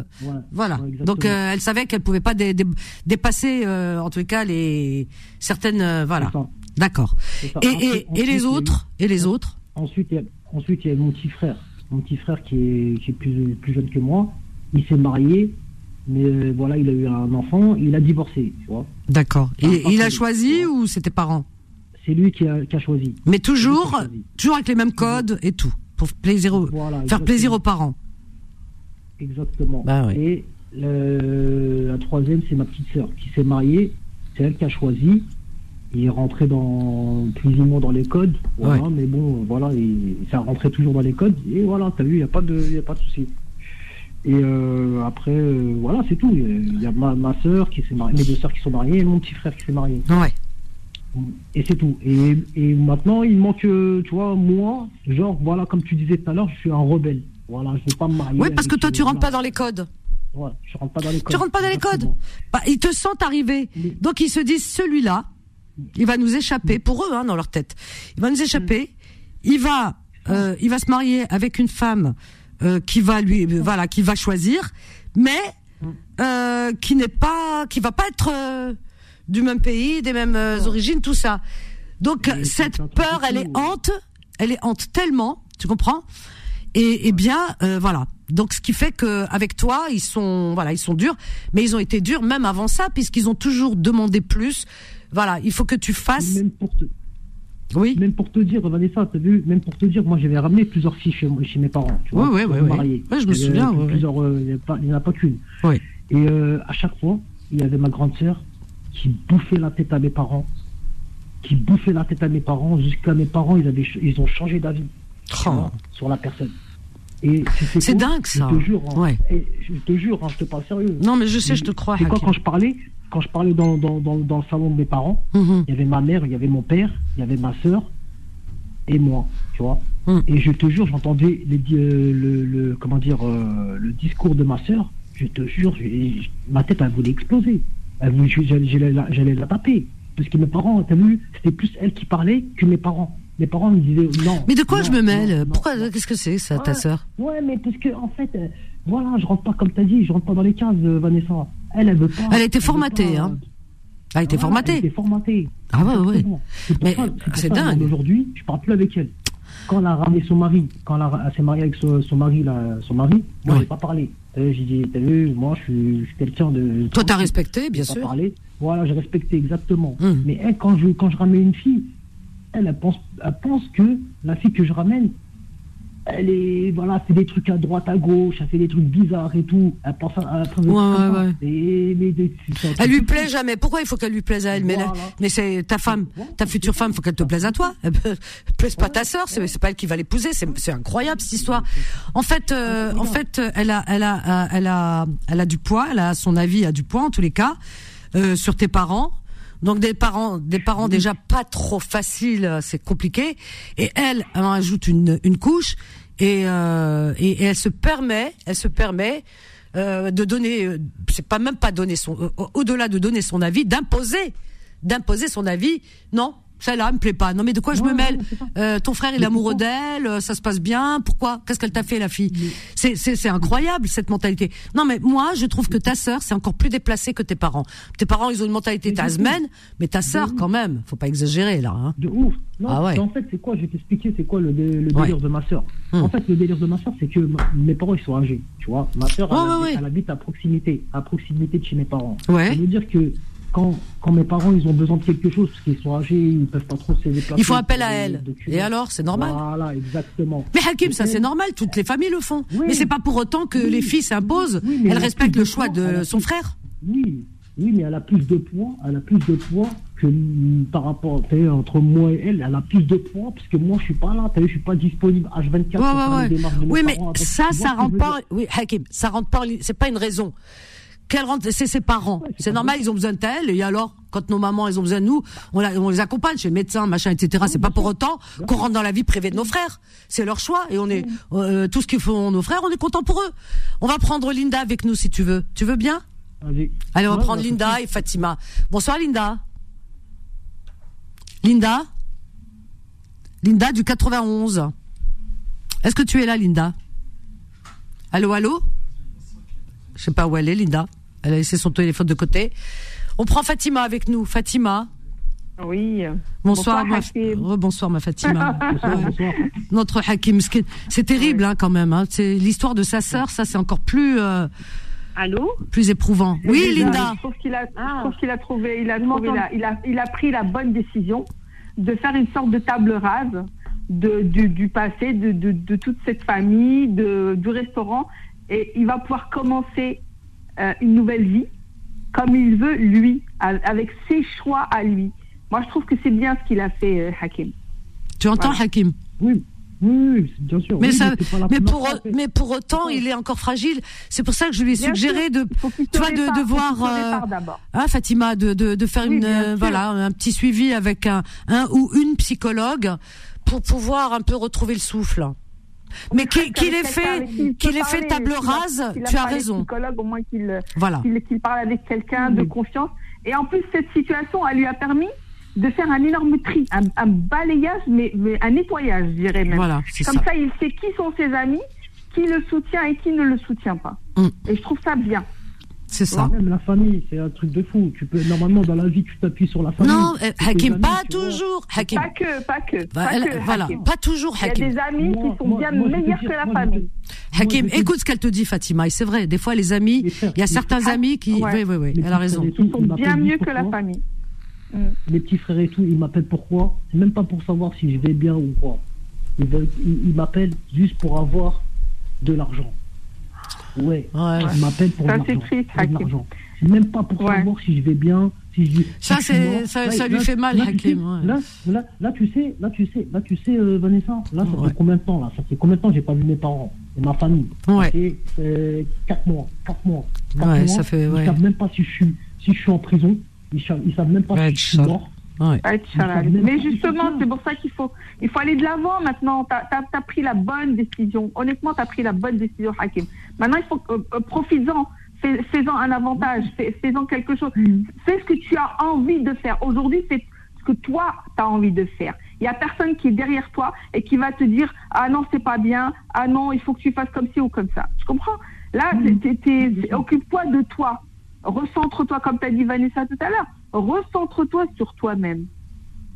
Speaker 2: Voilà. Donc euh, elle savait qu'elle pouvait pas dé- dé- dépasser, euh, en tout cas, les certaines. euh, voilà. D'accord. Et, les autres? Et les autres?
Speaker 8: Ensuite, il y a, ensuite, il y a mon petit frère. Mon petit frère qui est, qui est plus, plus jeune que moi. Il s'est marié, mais voilà, il a eu un enfant, il a divorcé, tu vois.
Speaker 2: D'accord. Et il a choisi ou c'était parents?
Speaker 8: C'est lui qui a, qui a choisi.
Speaker 2: Mais toujours,
Speaker 8: a choisi.
Speaker 2: toujours avec les mêmes codes et tout, pour plaisir au-
Speaker 8: Voilà,
Speaker 2: faire
Speaker 8: exactement.
Speaker 2: plaisir aux parents.
Speaker 8: Exactement.
Speaker 2: Bah ouais.
Speaker 8: Et le- la troisième, c'est ma petite sœur qui s'est mariée. C'est elle qui a choisi. Il est rentré dans plus ou moins dans les codes. Voilà,
Speaker 2: Ouais.
Speaker 8: mais bon, voilà, il, ça rentrait toujours dans les codes. Et voilà, t'as vu, il n'y a pas de, il y a pas de souci. Et euh, après, euh, voilà, c'est tout. Il y a- il y a ma, ma sœur qui s'est mariée, mes deux sœurs qui sont mariées et mon petit frère qui s'est marié.
Speaker 2: Ouais.
Speaker 8: Et c'est tout. Et, et maintenant, il manque, euh, tu vois, moi, genre, voilà, comme tu disais tout à l'heure, je suis un rebelle. Voilà, je ne veux pas me marier.
Speaker 2: Oui, parce que toi, tu
Speaker 8: euh,
Speaker 2: rentres pas
Speaker 8: voilà.
Speaker 2: dans les codes.
Speaker 8: Ouais, je rentre pas dans les codes.
Speaker 2: Tu rentres pas dans les codes. Bah, ils te sentent arriver. Donc ils se disent celui-là, il va nous échapper pour eux hein, dans leur tête. Il va nous échapper. Il va, euh, il va se marier avec une femme euh, qui va lui, euh, voilà, qui va choisir, mais qui n'est pas, qui va pas être du même pays, des mêmes euh, origines, tout ça. Donc cette peur, elle est hante, elle est hante tellement, tu comprends? Et, et bien, euh, voilà. Donc, ce qui fait que avec toi, ils sont, voilà, ils sont durs, mais ils ont été durs même avant ça, puisqu'ils ont toujours demandé plus. Voilà, il faut que tu fasses.
Speaker 8: Même pour, te,
Speaker 2: Oui.
Speaker 8: même pour te dire, Vanessa, t'as vu, même pour te dire, moi j'avais ramené plusieurs filles chez, mes parents. Tu vois,
Speaker 2: Oui, oui, oui. Ouais, je me souviens, oui,
Speaker 8: Plusieurs, euh, il n'y en a pas- qu'une.
Speaker 2: Oui.
Speaker 8: Et à chaque fois, il y avait ma grande sœur qui bouffait la tête à mes parents, qui bouffait la tête à mes parents, jusqu'à mes parents, ils, avaient, ils ont changé d'avis
Speaker 2: Oh.
Speaker 8: sur la personne. Et
Speaker 2: C'est dingue, ça.
Speaker 8: Je te jure, hein,
Speaker 2: Ouais.
Speaker 8: et je te jure, hein, je te parle sérieux.
Speaker 2: Non, mais je sais, je te crois.
Speaker 8: C'est quoi quand je parlais Quand je parlais dans, dans, dans, dans le salon de mes parents,
Speaker 2: Mhm.
Speaker 8: il y avait ma mère, il y avait mon père, il y avait ma sœur, et moi, tu vois.
Speaker 2: Hum.
Speaker 8: Et je te jure, j'entendais euh, le, le- comment dire euh, le discours de ma sœur. Je te jure, ma tête elle voulait exploser. J'allais j'allais la, taper. Parce que mes parents, t'as vu, c'était plus elle qui parlait que mes parents. Mes parents me disaient non.
Speaker 2: Mais de quoi
Speaker 8: non,
Speaker 2: je me mêle
Speaker 8: non,
Speaker 2: Pourquoi. Qu'est-ce que c'est ça, ta sœur
Speaker 8: Ouais, mais parce que en fait, euh, voilà, je rentre pas comme t'as dit, je rentre pas dans les cases, euh, Vanessa. Elle, elle veut pas.
Speaker 2: Elle a été formatée,
Speaker 8: pas,
Speaker 2: hein. Elle a été
Speaker 8: voilà, Elle a
Speaker 2: formatée.
Speaker 8: été formatée.
Speaker 2: Ah ouais, ouais. Mais c'est dingue.
Speaker 8: Aujourd'hui, je parle plus avec elle. Quand elle a ramené son mari, quand elle, s'est mariée avec son, son mari, là, son mari, moi,
Speaker 2: Ouais.
Speaker 8: j'ai pas parlé. J'ai dit, t'as vu, moi, je suis, suis quelqu'un de.
Speaker 2: Toi, t'as respecté, bien sûr.
Speaker 8: parlé. Voilà, j'ai respecté exactement.
Speaker 2: Hum.
Speaker 8: Mais elle, quand je, quand je ramène une fille, elle, elle pense, elle pense que la fille que je ramène, elle est, voilà, elle fait des trucs à droite, à gauche, elle fait des trucs bizarres et tout. Elle pense à, à-
Speaker 2: Ouais, ouais, ouais.
Speaker 8: Et, mais,
Speaker 2: Elle lui plaît jamais. Pourquoi il faut qu'elle lui plaise à elle? Mais, c'est ta femme, ta future femme, faut qu'elle te plaise à toi. Elle plaise pas ta sœur, c'est pas elle qui va l'épouser. C'est incroyable cette histoire. En fait, euh, en fait, elle a, elle a, elle a, elle a du poids. Elle a son avis a du poids en tous les cas euh, sur tes parents. Donc des parents, des parents déjà pas trop faciles, c'est compliqué. Et elle, elle en ajoute une, une couche et, euh, et, et elle se permet, elle se permet euh, de donner, euh, c'est pas même pas donner son, euh, au-delà de donner son avis, d'imposer, d'imposer son avis. Non, celle-là elle me plaît pas. Non mais de quoi je me mêle. Euh, Ton frère il est amoureux d'elle, euh, ça se passe bien. Pourquoi Qu'est-ce qu'elle t'a fait la fille? C'est incroyable cette mentalité. Non mais moi je trouve que ta sœur c'est encore plus déplacé que tes parents. Tes parents ils ont une mentalité tasmane, mais ta sœur quand même, faut pas exagérer là. Hein.
Speaker 8: De ouf. Non,
Speaker 2: Ah ouais.
Speaker 8: en fait, c'est quoi Je vais t'expliquer, c'est quoi le, dé- le
Speaker 2: Ouais.
Speaker 8: délire de ma soeur.
Speaker 2: Hum.
Speaker 8: En fait, le délire de ma soeur, c'est que mes parents, ils sont âgés. Tu vois, ma
Speaker 2: Ouais,
Speaker 8: elle, elle habite à proximité, à proximité de chez mes parents.
Speaker 2: Ouais.
Speaker 8: Ça veut dire que quand, quand mes parents, ils ont besoin de quelque chose, parce qu'ils sont âgés, ils peuvent pas trop se déplacer.
Speaker 2: Ils font appel à elle. Et alors c'est normal.
Speaker 8: Voilà, exactement.
Speaker 2: Mais Hakim, ça c'est normal, toutes les familles le font.
Speaker 8: Oui.
Speaker 2: Mais c'est pas pour autant que
Speaker 8: Oui.
Speaker 2: les filles s'imposent.
Speaker 8: Oui,
Speaker 2: Elles respectent le choix de son
Speaker 8: plus-
Speaker 2: frère.
Speaker 8: Oui, oui, mais elle a plus de poids, elle a plus de poids que mm, par rapport, entre moi et elle, elle a plus de poids parce que moi je suis pas là, je suis pas disponible H24 pour
Speaker 2: Ouais, ouais, Oui, mais ça, ça rentre pas. Oui, Hakim, ça rentre pas. C'est pas une raison. Qu'elle c'est ses parents.
Speaker 8: C'est
Speaker 2: normal, ils ont besoin d'elle. Et alors, quand nos mamans, elles ont besoin de nous, on, la- on les accompagne chez le médecin, machin, etc. C'est pas pour autant qu'on rentre dans la vie privée de nos frères. C'est leur choix. Et on est euh, tout ce qu'ils font nos frères, on est content pour eux. On va prendre Linda avec nous si tu veux. Tu veux bien? Allez, on va
Speaker 8: Ouais,
Speaker 2: prendre
Speaker 8: bah,
Speaker 2: Linda et Fatima. Bonsoir Linda. Linda? Linda du 91. Est-ce que tu es là, Linda? Allô, allô? Je sais pas où elle est, Linda. Elle a laissé son téléphone de côté. On prend Fatima avec nous. Fatima.
Speaker 4: Oui.
Speaker 2: Bonsoir,
Speaker 4: Bonsoir,
Speaker 2: ma,
Speaker 4: Hakim.
Speaker 2: Rebonsoir, ma Fatima.
Speaker 8: Bonsoir, bonsoir.
Speaker 2: Notre Hakim. C'est terrible, hein, quand même. Hein. C'est l'histoire de sa sœur. Ça, c'est encore plus, euh,
Speaker 4: Allô?
Speaker 2: plus éprouvant. Oui, Linda.
Speaker 4: Je trouve qu'il a,
Speaker 7: Ah.
Speaker 4: a trouvé, il a trouvé la- il a, il a pris la bonne décision de faire une sorte de table rase de, du, du passé, de, de, de toute cette famille, de, du restaurant, et il va pouvoir commencer euh, une nouvelle vie comme il veut lui, a- avec ses choix à lui. Moi, je trouve que c'est bien ce qu'il a fait, euh, Hakim.
Speaker 2: Tu entends,
Speaker 4: Voilà.
Speaker 2: Hakim?
Speaker 8: Oui, oui, bien sûr.
Speaker 2: Mais,
Speaker 8: Oui,
Speaker 2: ça, pour, mais pour autant, il est encore fragile. C'est pour ça que je lui ai suggéré de, tu vois, de, de voir, euh, hein, Fatima, de, de, de faire
Speaker 4: Oui,
Speaker 2: une, euh, voilà, un petit suivi avec un, un ou une psychologue pour pouvoir un peu retrouver le souffle. Mais qu'il qu'il ait fait, qu'il ait fait table rase, tu as raison.
Speaker 4: Au moins qu'il
Speaker 2: Voilà.
Speaker 4: parle avec quelqu'un de confiance. Et en plus, cette situation, elle lui a permis de faire un énorme tri, un, un balayage, mais, mais un nettoyage, je dirais même.
Speaker 2: Voilà,
Speaker 4: Comme
Speaker 2: ça.
Speaker 4: ça. il sait qui sont ses amis, qui le soutient et qui ne le soutient pas.
Speaker 2: Mm.
Speaker 4: Et je trouve ça bien.
Speaker 2: C'est ça.
Speaker 8: Même la famille, c'est un truc de fou. Tu peux, normalement, dans la vie, tu t'appuies sur la famille.
Speaker 2: Non, euh, Hakim,
Speaker 8: amis,
Speaker 2: pas toujours. Hakim.
Speaker 4: Pas que, pas que.
Speaker 2: Va-
Speaker 4: pas
Speaker 2: elle-
Speaker 4: que,
Speaker 2: voilà,
Speaker 4: Hakim.
Speaker 2: pas toujours
Speaker 4: Il y a
Speaker 2: Hakim.
Speaker 4: des amis
Speaker 8: Moi-
Speaker 4: qui sont
Speaker 8: moi-
Speaker 4: bien
Speaker 8: moi,
Speaker 4: meilleurs
Speaker 8: dire,
Speaker 4: que la famille.
Speaker 2: Hakim, écoute ce qu'elle te dit, Fatima. Et c'est vrai, des fois, les amis, il y a certains
Speaker 8: frères,
Speaker 2: amis qui.
Speaker 4: Ouais.
Speaker 2: Oui, oui, oui,
Speaker 8: les
Speaker 2: elle a raison.
Speaker 8: tout,
Speaker 4: Ils sont bien mieux que la famille.
Speaker 8: Les petits frères et tout, ils m'appellent pourquoi même pas pour savoir si je vais bien ou veulent- ils- ils m'appellent juste pour avoir de l'argent. Ouais.
Speaker 2: Ouais.
Speaker 8: Ils m'appellent pour
Speaker 4: Ça,
Speaker 8: de l'argent. même pas pour
Speaker 4: Ouais.
Speaker 8: savoir si je vais bien, si je.
Speaker 2: Ça, c'est- ça- ça lui fait mal,
Speaker 8: tu
Speaker 2: Hakim, ouais.
Speaker 8: Là, là, là, tu sais, là, tu sais, là, tu sais, euh, Vanessa, là, ça fait combien de temps là? Ça fait combien de temps que j'ai pas vu mes parents et ma famille?
Speaker 2: Ouais.
Speaker 8: Ça fait, euh, quatre mois, quatre mois. quatre
Speaker 2: Ouais,
Speaker 8: mois.
Speaker 2: ça fait- ouais.
Speaker 8: Ils savent même pas si je suis, si je suis en prison. Ils, savent- ils savent même pas si je suis mort.
Speaker 2: Ouais.
Speaker 4: Mais justement, c'est pour ça qu'il faut, il faut aller de l'avant maintenant. Tu as, pris la bonne décision. Honnêtement, tu as pris la bonne décision, Hakim. Maintenant, il faut euh, euh, profites-en. Fais- Fais-en un avantage. Fais- Fais-en quelque chose. Fais ce que tu as envie de faire. Aujourd'hui, c'est ce que toi, tu as envie de faire. Il y a personne qui est derrière toi et qui va te dire Ah non, c'est pas bien. Ah non, il faut que tu fasses comme ci ou comme ça. Tu comprends Là, t'es- t'es- t'es- occupe-toi de toi. Recentre-toi, comme tu as dit Vanessa tout à l'heure. Recentre-toi sur toi-même.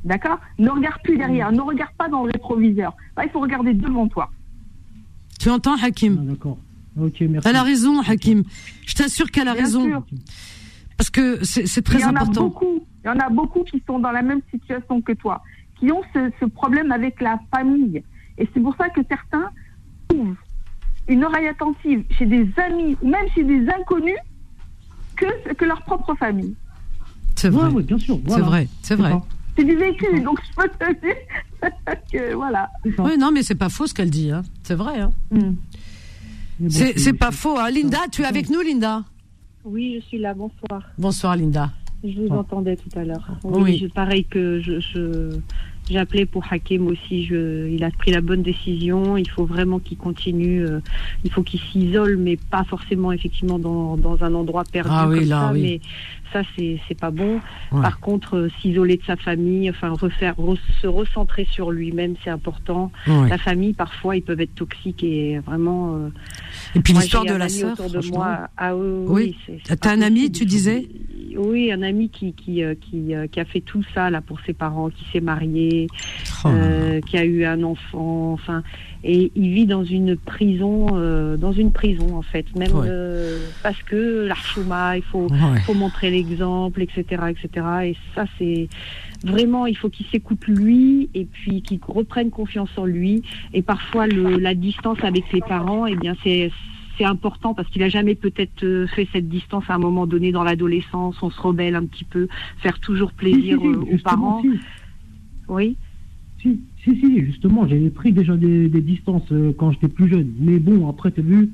Speaker 4: D'accord? Ne regarde plus derrière. Ne regarde pas dans le rétroviseur. Là, il faut regarder devant toi.
Speaker 2: Tu entends, Hakim?
Speaker 8: Ah, D'accord. Ok, merci.
Speaker 2: Elle a raison, Hakim. Je t'assure qu'elle a
Speaker 4: Bien
Speaker 2: raison.
Speaker 4: sûr.
Speaker 2: Parce que c'est
Speaker 4: Il
Speaker 2: très
Speaker 4: y en a
Speaker 2: important.
Speaker 4: beaucoup. Il y en a beaucoup qui sont dans la même situation que toi, qui ont ce, ce problème avec la famille. Et c'est pour ça que certains trouvent une oreille attentive chez des amis ou même chez des inconnus que, que leur propre famille.
Speaker 2: C'est vrai.
Speaker 8: ouais, bien sûr.
Speaker 2: C'est vrai, c'est vrai.
Speaker 4: C'est du vécu, donc je peux te dire que voilà.
Speaker 2: Oui, non, mais c'est pas faux ce qu'elle dit. Hein. C'est vrai. Hein.
Speaker 8: Bon,
Speaker 2: C'est c'est pas faux. Hein. Linda, tu es avec nous, Linda?
Speaker 9: Oui, je suis là, bonsoir.
Speaker 2: Bonsoir, Linda.
Speaker 9: Je vous entendais tout à l'heure.
Speaker 2: Oui.
Speaker 9: Oui, je- pareil que je, appelé pour Hakim aussi. Je, il a pris la bonne décision. Il faut vraiment qu'il continue. euh, il faut qu'il s'isole, mais pas forcément effectivement dans, dans un endroit perdu
Speaker 2: Ah oui,
Speaker 9: comme
Speaker 2: là,
Speaker 9: ça.
Speaker 2: oui.
Speaker 9: Ça, c'est c'est pas bon.
Speaker 2: Ouais.
Speaker 9: Par contre, euh, s'isoler de sa famille, enfin refaire, re- se recentrer sur lui-même, c'est important.
Speaker 2: Ouais.
Speaker 9: La famille, parfois, ils peuvent être toxiques et vraiment. euh,
Speaker 2: Et puis l'histoire de la sœur,
Speaker 9: de moi. Ah oui,
Speaker 2: Oui. T'as un ami, tu disais
Speaker 9: Oui, un ami qui qui euh, qui, qui a fait tout ça là pour ses parents, qui s'est marié,
Speaker 2: Oh
Speaker 9: qui a eu un enfant, enfin, et il vit dans une prison, euh, dans une prison en fait, même
Speaker 2: Ouais.
Speaker 9: euh, parce que l'archouma, il faut
Speaker 2: Ouais.
Speaker 9: faut montrer l'exemple, etc., etc. Et ça, c'est vraiment, il faut qu'il s'écoute lui et puis qu'il reprenne confiance en lui. Et parfois, le, la distance avec les parents, eh bien, c'est c'est important parce qu'il a jamais peut-être euh, fait cette distance à un moment donné dans l'adolescence. On se rebelle un petit peu, faire toujours
Speaker 8: Si,
Speaker 9: plaisir
Speaker 8: si, si,
Speaker 9: aux parents.
Speaker 8: si.
Speaker 9: Oui.
Speaker 8: Si, si, si, justement, j'avais pris déjà des, des distances euh, quand j'étais plus jeune. Mais bon, après, tu as vu,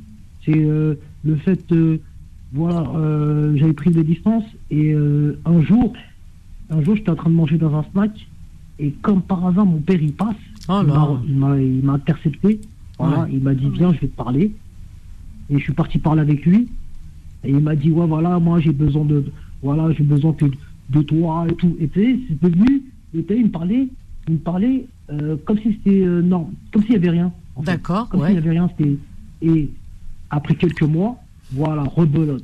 Speaker 8: c'est euh, le fait, euh, voilà, euh, j'avais pris des distances et un jour, un jour, j'étais en train de manger dans un snack et comme par hasard, mon père, il passe.
Speaker 2: Oh
Speaker 8: il m'a- intercepté. Voilà,
Speaker 2: Ouais.
Speaker 8: il m'a dit, viens, je vais te parler. Et je suis parti parler avec lui. Et il m'a dit, ouais, voilà, moi, j'ai besoin de, voilà, j'ai besoin que de toi et tout. Et tu sais, c'est devenu, et tu il me parlait, il me parlait euh, comme si c'était, euh, non, comme s'il y avait rien.
Speaker 2: D'accord,
Speaker 8: Comme
Speaker 2: ouais.
Speaker 8: s'il y avait rien, c'était, et après quelques mois, voilà, rebelote.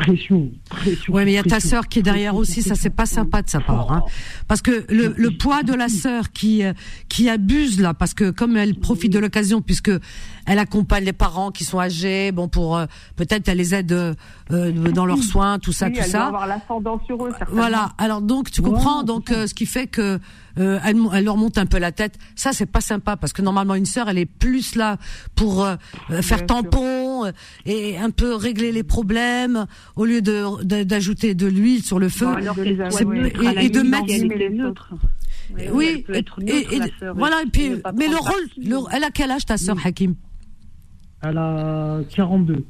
Speaker 8: Pression, pression.
Speaker 2: Ouais, mais il y a ta sœur qui est derrière
Speaker 8: pression,
Speaker 2: aussi, ça c'est pas sympa de sa part, hein. Parce que le, le poids de la sœur qui euh, qui abuse là, parce que comme elle profite de l'occasion, puisque elle accompagne les parents qui sont âgés, bon pour euh, peut-être elle les aide euh, euh, dans leurs soins, tout ça,
Speaker 4: Oui,
Speaker 2: tout
Speaker 4: elle doit
Speaker 2: ça.
Speaker 4: avoir l'ascendant sur eux.
Speaker 2: Voilà. Alors donc tu comprends donc euh, ce qui fait que euh, elle, elle leur monte un peu la tête. Ça c'est pas sympa parce que normalement une sœur elle est plus là pour faire tampon euh, et un peu régler les problèmes au lieu de de- d'ajouter de l'huile sur le feu.
Speaker 9: Bon, alors
Speaker 2: Et-
Speaker 9: la
Speaker 2: et de mettre-.
Speaker 9: Oui,
Speaker 2: oui,
Speaker 9: elle peut être
Speaker 2: et-
Speaker 9: neutre,
Speaker 2: et-
Speaker 9: la sœur,
Speaker 2: voilà.
Speaker 9: et
Speaker 2: Et puis, mais le rôle, le- elle a quel âge ta sœur Hakim?
Speaker 8: Elle a 42.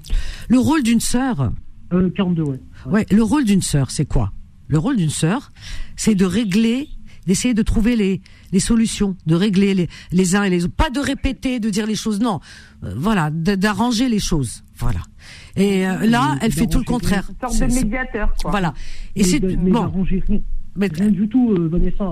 Speaker 2: Le rôle d'une sœur,
Speaker 8: Euh, 42, ouais.
Speaker 2: ouais, le rôle d'une sœur, c'est quoi? Le rôle d'une sœur, c'est de régler, d'essayer de trouver les les solutions, de régler les les uns et les autres, pas de répéter, de dire les choses, non, Euh, voilà, d'arranger les choses, voilà. Et euh, là, elle fait tout le contraire.
Speaker 4: Une sorte
Speaker 2: C'est-
Speaker 4: de
Speaker 2: c'est-
Speaker 4: médiateur, quoi.
Speaker 2: Voilà. Et c'est bon. Mais,
Speaker 8: Rien du tout, euh, Vanessa.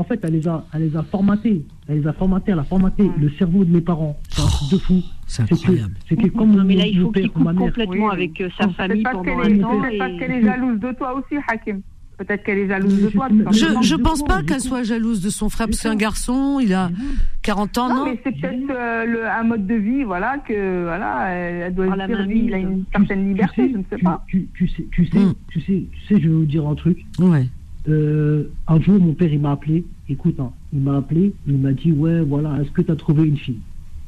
Speaker 8: En fait, elle les a, elle les a formatés. Elle les a formatés. Elle a formaté le cerveau de mes parents. C'est un truc de fou.
Speaker 2: c'est
Speaker 8: C'est
Speaker 2: incroyable.
Speaker 8: c'est que comme
Speaker 9: Non, mais là, il faut qu'il coupe complètement
Speaker 4: Oui,
Speaker 9: avec euh,
Speaker 4: C'est
Speaker 9: sa famille
Speaker 4: parce
Speaker 9: pendant
Speaker 4: qu'elle
Speaker 9: un
Speaker 4: est,
Speaker 9: temps.
Speaker 4: peut-être parce qu'elle est jalouse de toi aussi, Hakim. Peut-être qu'elle est jalouse de toi.
Speaker 8: Je-.
Speaker 2: Je, je pense pas qu'elle soit jalouse de son frère, parce que c'est un
Speaker 8: ça.
Speaker 2: garçon, il a 40 ans,
Speaker 4: Non,
Speaker 2: non
Speaker 4: mais c'est peut-être euh, un mode de vie, voilà, que voilà, elle, doit
Speaker 9: Ah,
Speaker 4: dire, lui, il a une
Speaker 8: Tu-
Speaker 4: certaine
Speaker 8: tu
Speaker 4: liberté,
Speaker 8: sais,
Speaker 4: je ne sais
Speaker 8: tu-
Speaker 4: pas.
Speaker 8: Tu, tu sais, tu sais,
Speaker 2: Hmm.
Speaker 8: tu sais, tu sais, je vais vous dire un truc.
Speaker 2: Ouais.
Speaker 8: Euh, un jour, mon père, il m'a appelé. Écoute, hein, il m'a appelé. Il m'a dit, ouais, voilà, est-ce que tu as trouvé une fille?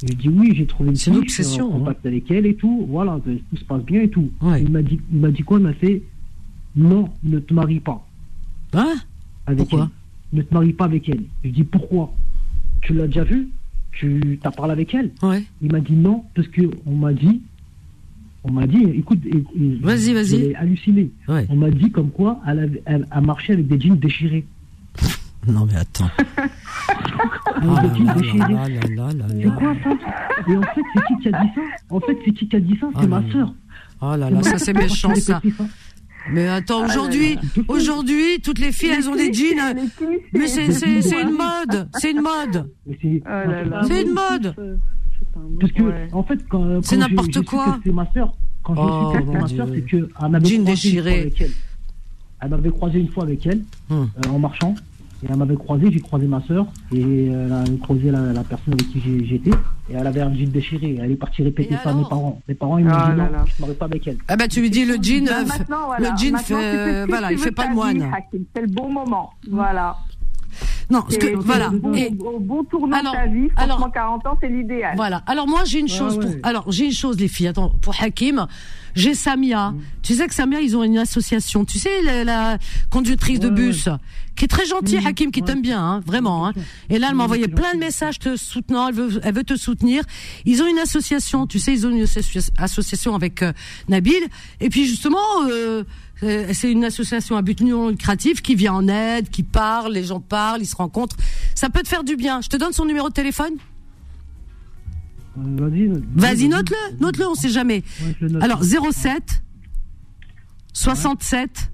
Speaker 8: J'ai dit, oui, j'ai trouvé une
Speaker 2: C'est
Speaker 8: fille.
Speaker 2: une
Speaker 8: je suis
Speaker 2: obsession,
Speaker 8: en contact avec elle et tout. Voilà, tout se passe bien et tout.
Speaker 2: Ouais.
Speaker 8: Il m'a dit, il m'a dit quoi Il m'a fait, non, ne te marie pas
Speaker 2: Hein?
Speaker 8: Avec
Speaker 2: Pourquoi?
Speaker 8: elle. Ne te marie pas avec elle. Je dis, pourquoi? Tu l'as déjà vue Tu t'as parlé avec elle?
Speaker 2: Ouais.
Speaker 8: Il m'a dit non, parce que on m'a dit, on m'a dit, écoute,
Speaker 2: Vas-y, vas-y.
Speaker 8: j'ai halluciné.
Speaker 2: Ouais.
Speaker 8: On m'a dit comme quoi elle, avait- elle a marché avec des jeans déchirés.
Speaker 2: Non mais attends.
Speaker 8: Mon
Speaker 2: Ah
Speaker 8: copine
Speaker 2: là là
Speaker 8: déchirée.
Speaker 2: là là là là
Speaker 8: C'est quoi ça? Et en fait, c'est qui qui a dit ça? En fait, c'est qui qui a dit ça?
Speaker 2: Ah
Speaker 8: C'est
Speaker 2: là
Speaker 8: ma sœur.
Speaker 2: Oh là là, ça c'est méchant ça. Mais attends, aujourd'hui, aujourd'hui, toutes les filles, elles ont des jeans. euh, Mais c'est, c'est, c'est une mode, c'est une mode.
Speaker 8: Mais c'est-
Speaker 4: Oh
Speaker 2: une mode.
Speaker 8: Parce que,
Speaker 4: Ouais.
Speaker 8: en fait, quand, quand
Speaker 2: C'est n'importe quoi.
Speaker 8: C'est ma sœur. Quand je
Speaker 2: Oh,
Speaker 8: suis
Speaker 2: mon
Speaker 8: ma sœur,
Speaker 2: Dieu.
Speaker 8: c'est que elle m'avait
Speaker 2: Jean
Speaker 8: croisé une fois
Speaker 2: déchiré.
Speaker 8: avec elle. Elle m'avait croisé une fois avec elle
Speaker 2: Hum.
Speaker 8: euh, en marchant. Et elle m'avait croisé, j'ai croisé ma sœur et elle a croisé la, la personne avec qui j'étais. Et elle avait un jean déchiré. Elle est partie répéter
Speaker 2: Et
Speaker 8: ça à mes parents. Mes parents, ils m'ont
Speaker 4: Ah
Speaker 8: dit
Speaker 4: là
Speaker 8: non,
Speaker 4: là.
Speaker 8: je ne m'arrête pas avec elle.
Speaker 2: Ah bah tu lui dis le jean,
Speaker 4: Bah, maintenant, voilà.
Speaker 2: le jean fait, voilà, il fait pas le moine.
Speaker 4: C'est le bon moment. Voilà.
Speaker 2: Non, ce que, voilà.
Speaker 4: Bon,
Speaker 2: Et-
Speaker 4: au bon tournant
Speaker 2: Alors-
Speaker 4: de ta vie,
Speaker 2: alors-
Speaker 4: franchement, 40 ans, c'est l'idéal.
Speaker 2: Voilà. Alors moi j'ai une chose pour alors j'ai une chose les filles. Attends, pour Hakim, j'ai Samia. Tu sais que Samia ils ont une association. Tu sais la, la conductrice de
Speaker 8: Ouais,
Speaker 2: bus qui est très gentille
Speaker 8: Mhm.
Speaker 2: Hakim qui
Speaker 8: Ouais.
Speaker 2: t'aime bien hein, vraiment hein. Et là elle m'a
Speaker 8: Oui,
Speaker 2: envoyé plein de messages te soutenant, elle veut elle veut te soutenir. Ils ont une association, tu sais, ils ont une associa- association avec euh, Nabil et puis justement euh, c'est une association à but non lucratif qui vient en aide, qui parle, les gens parlent, ils se rencontrent. Ça peut te faire du bien. Je te donne son numéro de téléphone
Speaker 8: Euh, Vas-y.
Speaker 2: Vas-y, note-le, note-le, on sait jamais. Alors, 07 67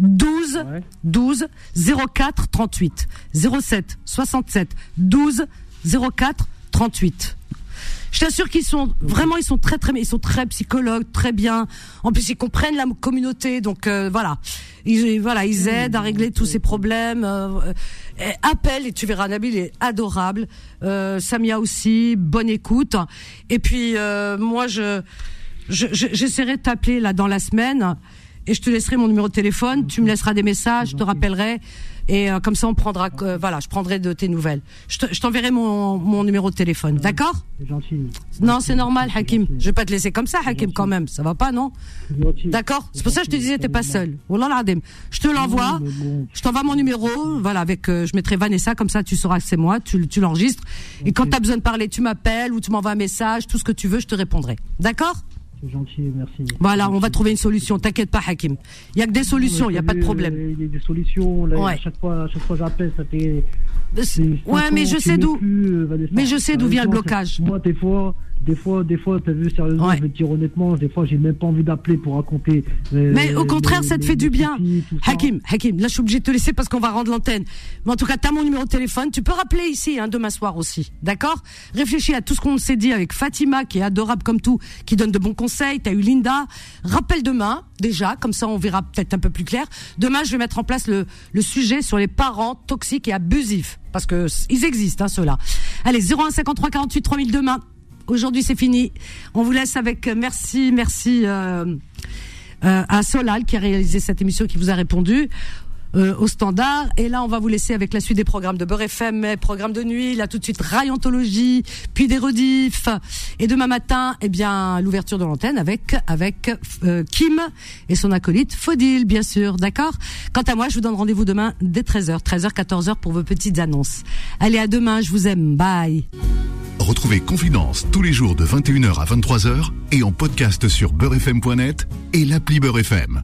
Speaker 2: 12
Speaker 8: Ouais.
Speaker 2: 12 04 38. 07 67 12 04 38. Je t'assure qu'ils sont vraiment, ils sont très très, ils sont très psychologues, très bien. En plus, ils comprennent la communauté, donc euh, voilà, ils voilà, ils aident à régler tous ces problèmes. Euh, appelle et tu verras, Nabil est adorable. Euh, Samia aussi, bonne écoute. Et puis euh, moi, je je- je- j'essaierai de t'appeler là dans la semaine et je te laisserai mon numéro de téléphone. Tu me laisseras des messages, je te rappellerai et euh, comme ça on prendra, euh, voilà, je prendrai de tes nouvelles. Je te- je t'enverrai mon, mon numéro de téléphone, d'accord
Speaker 8: C'est gentil.
Speaker 2: Non, c'est normal, Hakim. Je vais pas te laisser comme ça, Hakim, quand même. Ça va pas, non. D'accord C'est pour ça que je te disais, t'es pas seul. Je te l'envoie. Je t'envoie mon numéro, voilà, avec, euh, je mettrai Vanessa, comme ça tu sauras que c'est moi, tu, tu l'enregistres. Et quand
Speaker 8: Ok.
Speaker 2: t'as besoin de parler, tu m'appelles ou tu m'envoies un message, tout ce que tu veux, je te répondrai. D'accord
Speaker 8: C'est gentil, merci.
Speaker 2: Voilà, on va trouver une solution. T'inquiète pas, Hakim. Il y a que des solutions, il y a pas de problème.
Speaker 8: Il y a des solutions. Là,
Speaker 2: Ouais.
Speaker 8: À chaque fois, à chaque fois j'appelle, ça fait.
Speaker 2: Ouais,
Speaker 8: cinq
Speaker 2: mais je sais d'où.
Speaker 8: euh.
Speaker 2: Mais je sais d'où vient le blocage.
Speaker 8: Moi, des fois, des fois, des fois, t'as vu, sérieusement,
Speaker 2: Ouais.
Speaker 8: je vais te dire honnêtement, des fois, j'ai même pas envie d'appeler pour raconter. euh,
Speaker 2: Mais au contraire,
Speaker 8: les-
Speaker 2: ça te fait du bien. Hakim, Hakim, là je suis obligée de te laisser parce qu'on va rendre l'antenne. Mais en tout cas, t'as mon numéro de téléphone. Tu peux rappeler ici hein, demain soir aussi, d'accord? Réfléchis à tout ce qu'on s'est dit avec Fatima, qui est adorable comme tout, qui donne de bons conseils. T'as eu Linda. Rappelle demain déjà, comme ça on verra peut-être un peu plus clair. Demain, je vais mettre en place le, le sujet sur les parents toxiques et abusifs parce que ils existent hein, ceux-là. Allez, 01 53 48 3000 demain. Aujourd'hui, c'est fini. On vous laisse avec euh, merci, merci. euh, euh, à Solal qui a réalisé cette émission qui vous a répondu euh, au standard. Et là, on va vous laisser avec la suite des programmes de Beurre FM, programme de nuit, là tout de suite Rayontologie, puis des rediffs. Et demain matin, eh bien, l'ouverture de l'antenne avec avec euh, Kim et son acolyte Fodil, bien sûr, d'accord? Quant à moi, je vous donne rendez-vous demain dès 13h, 13h, 14h pour vos petites annonces. Allez, à demain, je vous aime, bye
Speaker 1: Retrouvez Confidence tous les jours de 21h à 23h et en podcast sur beurrefm.net et l'appli Beurre FM.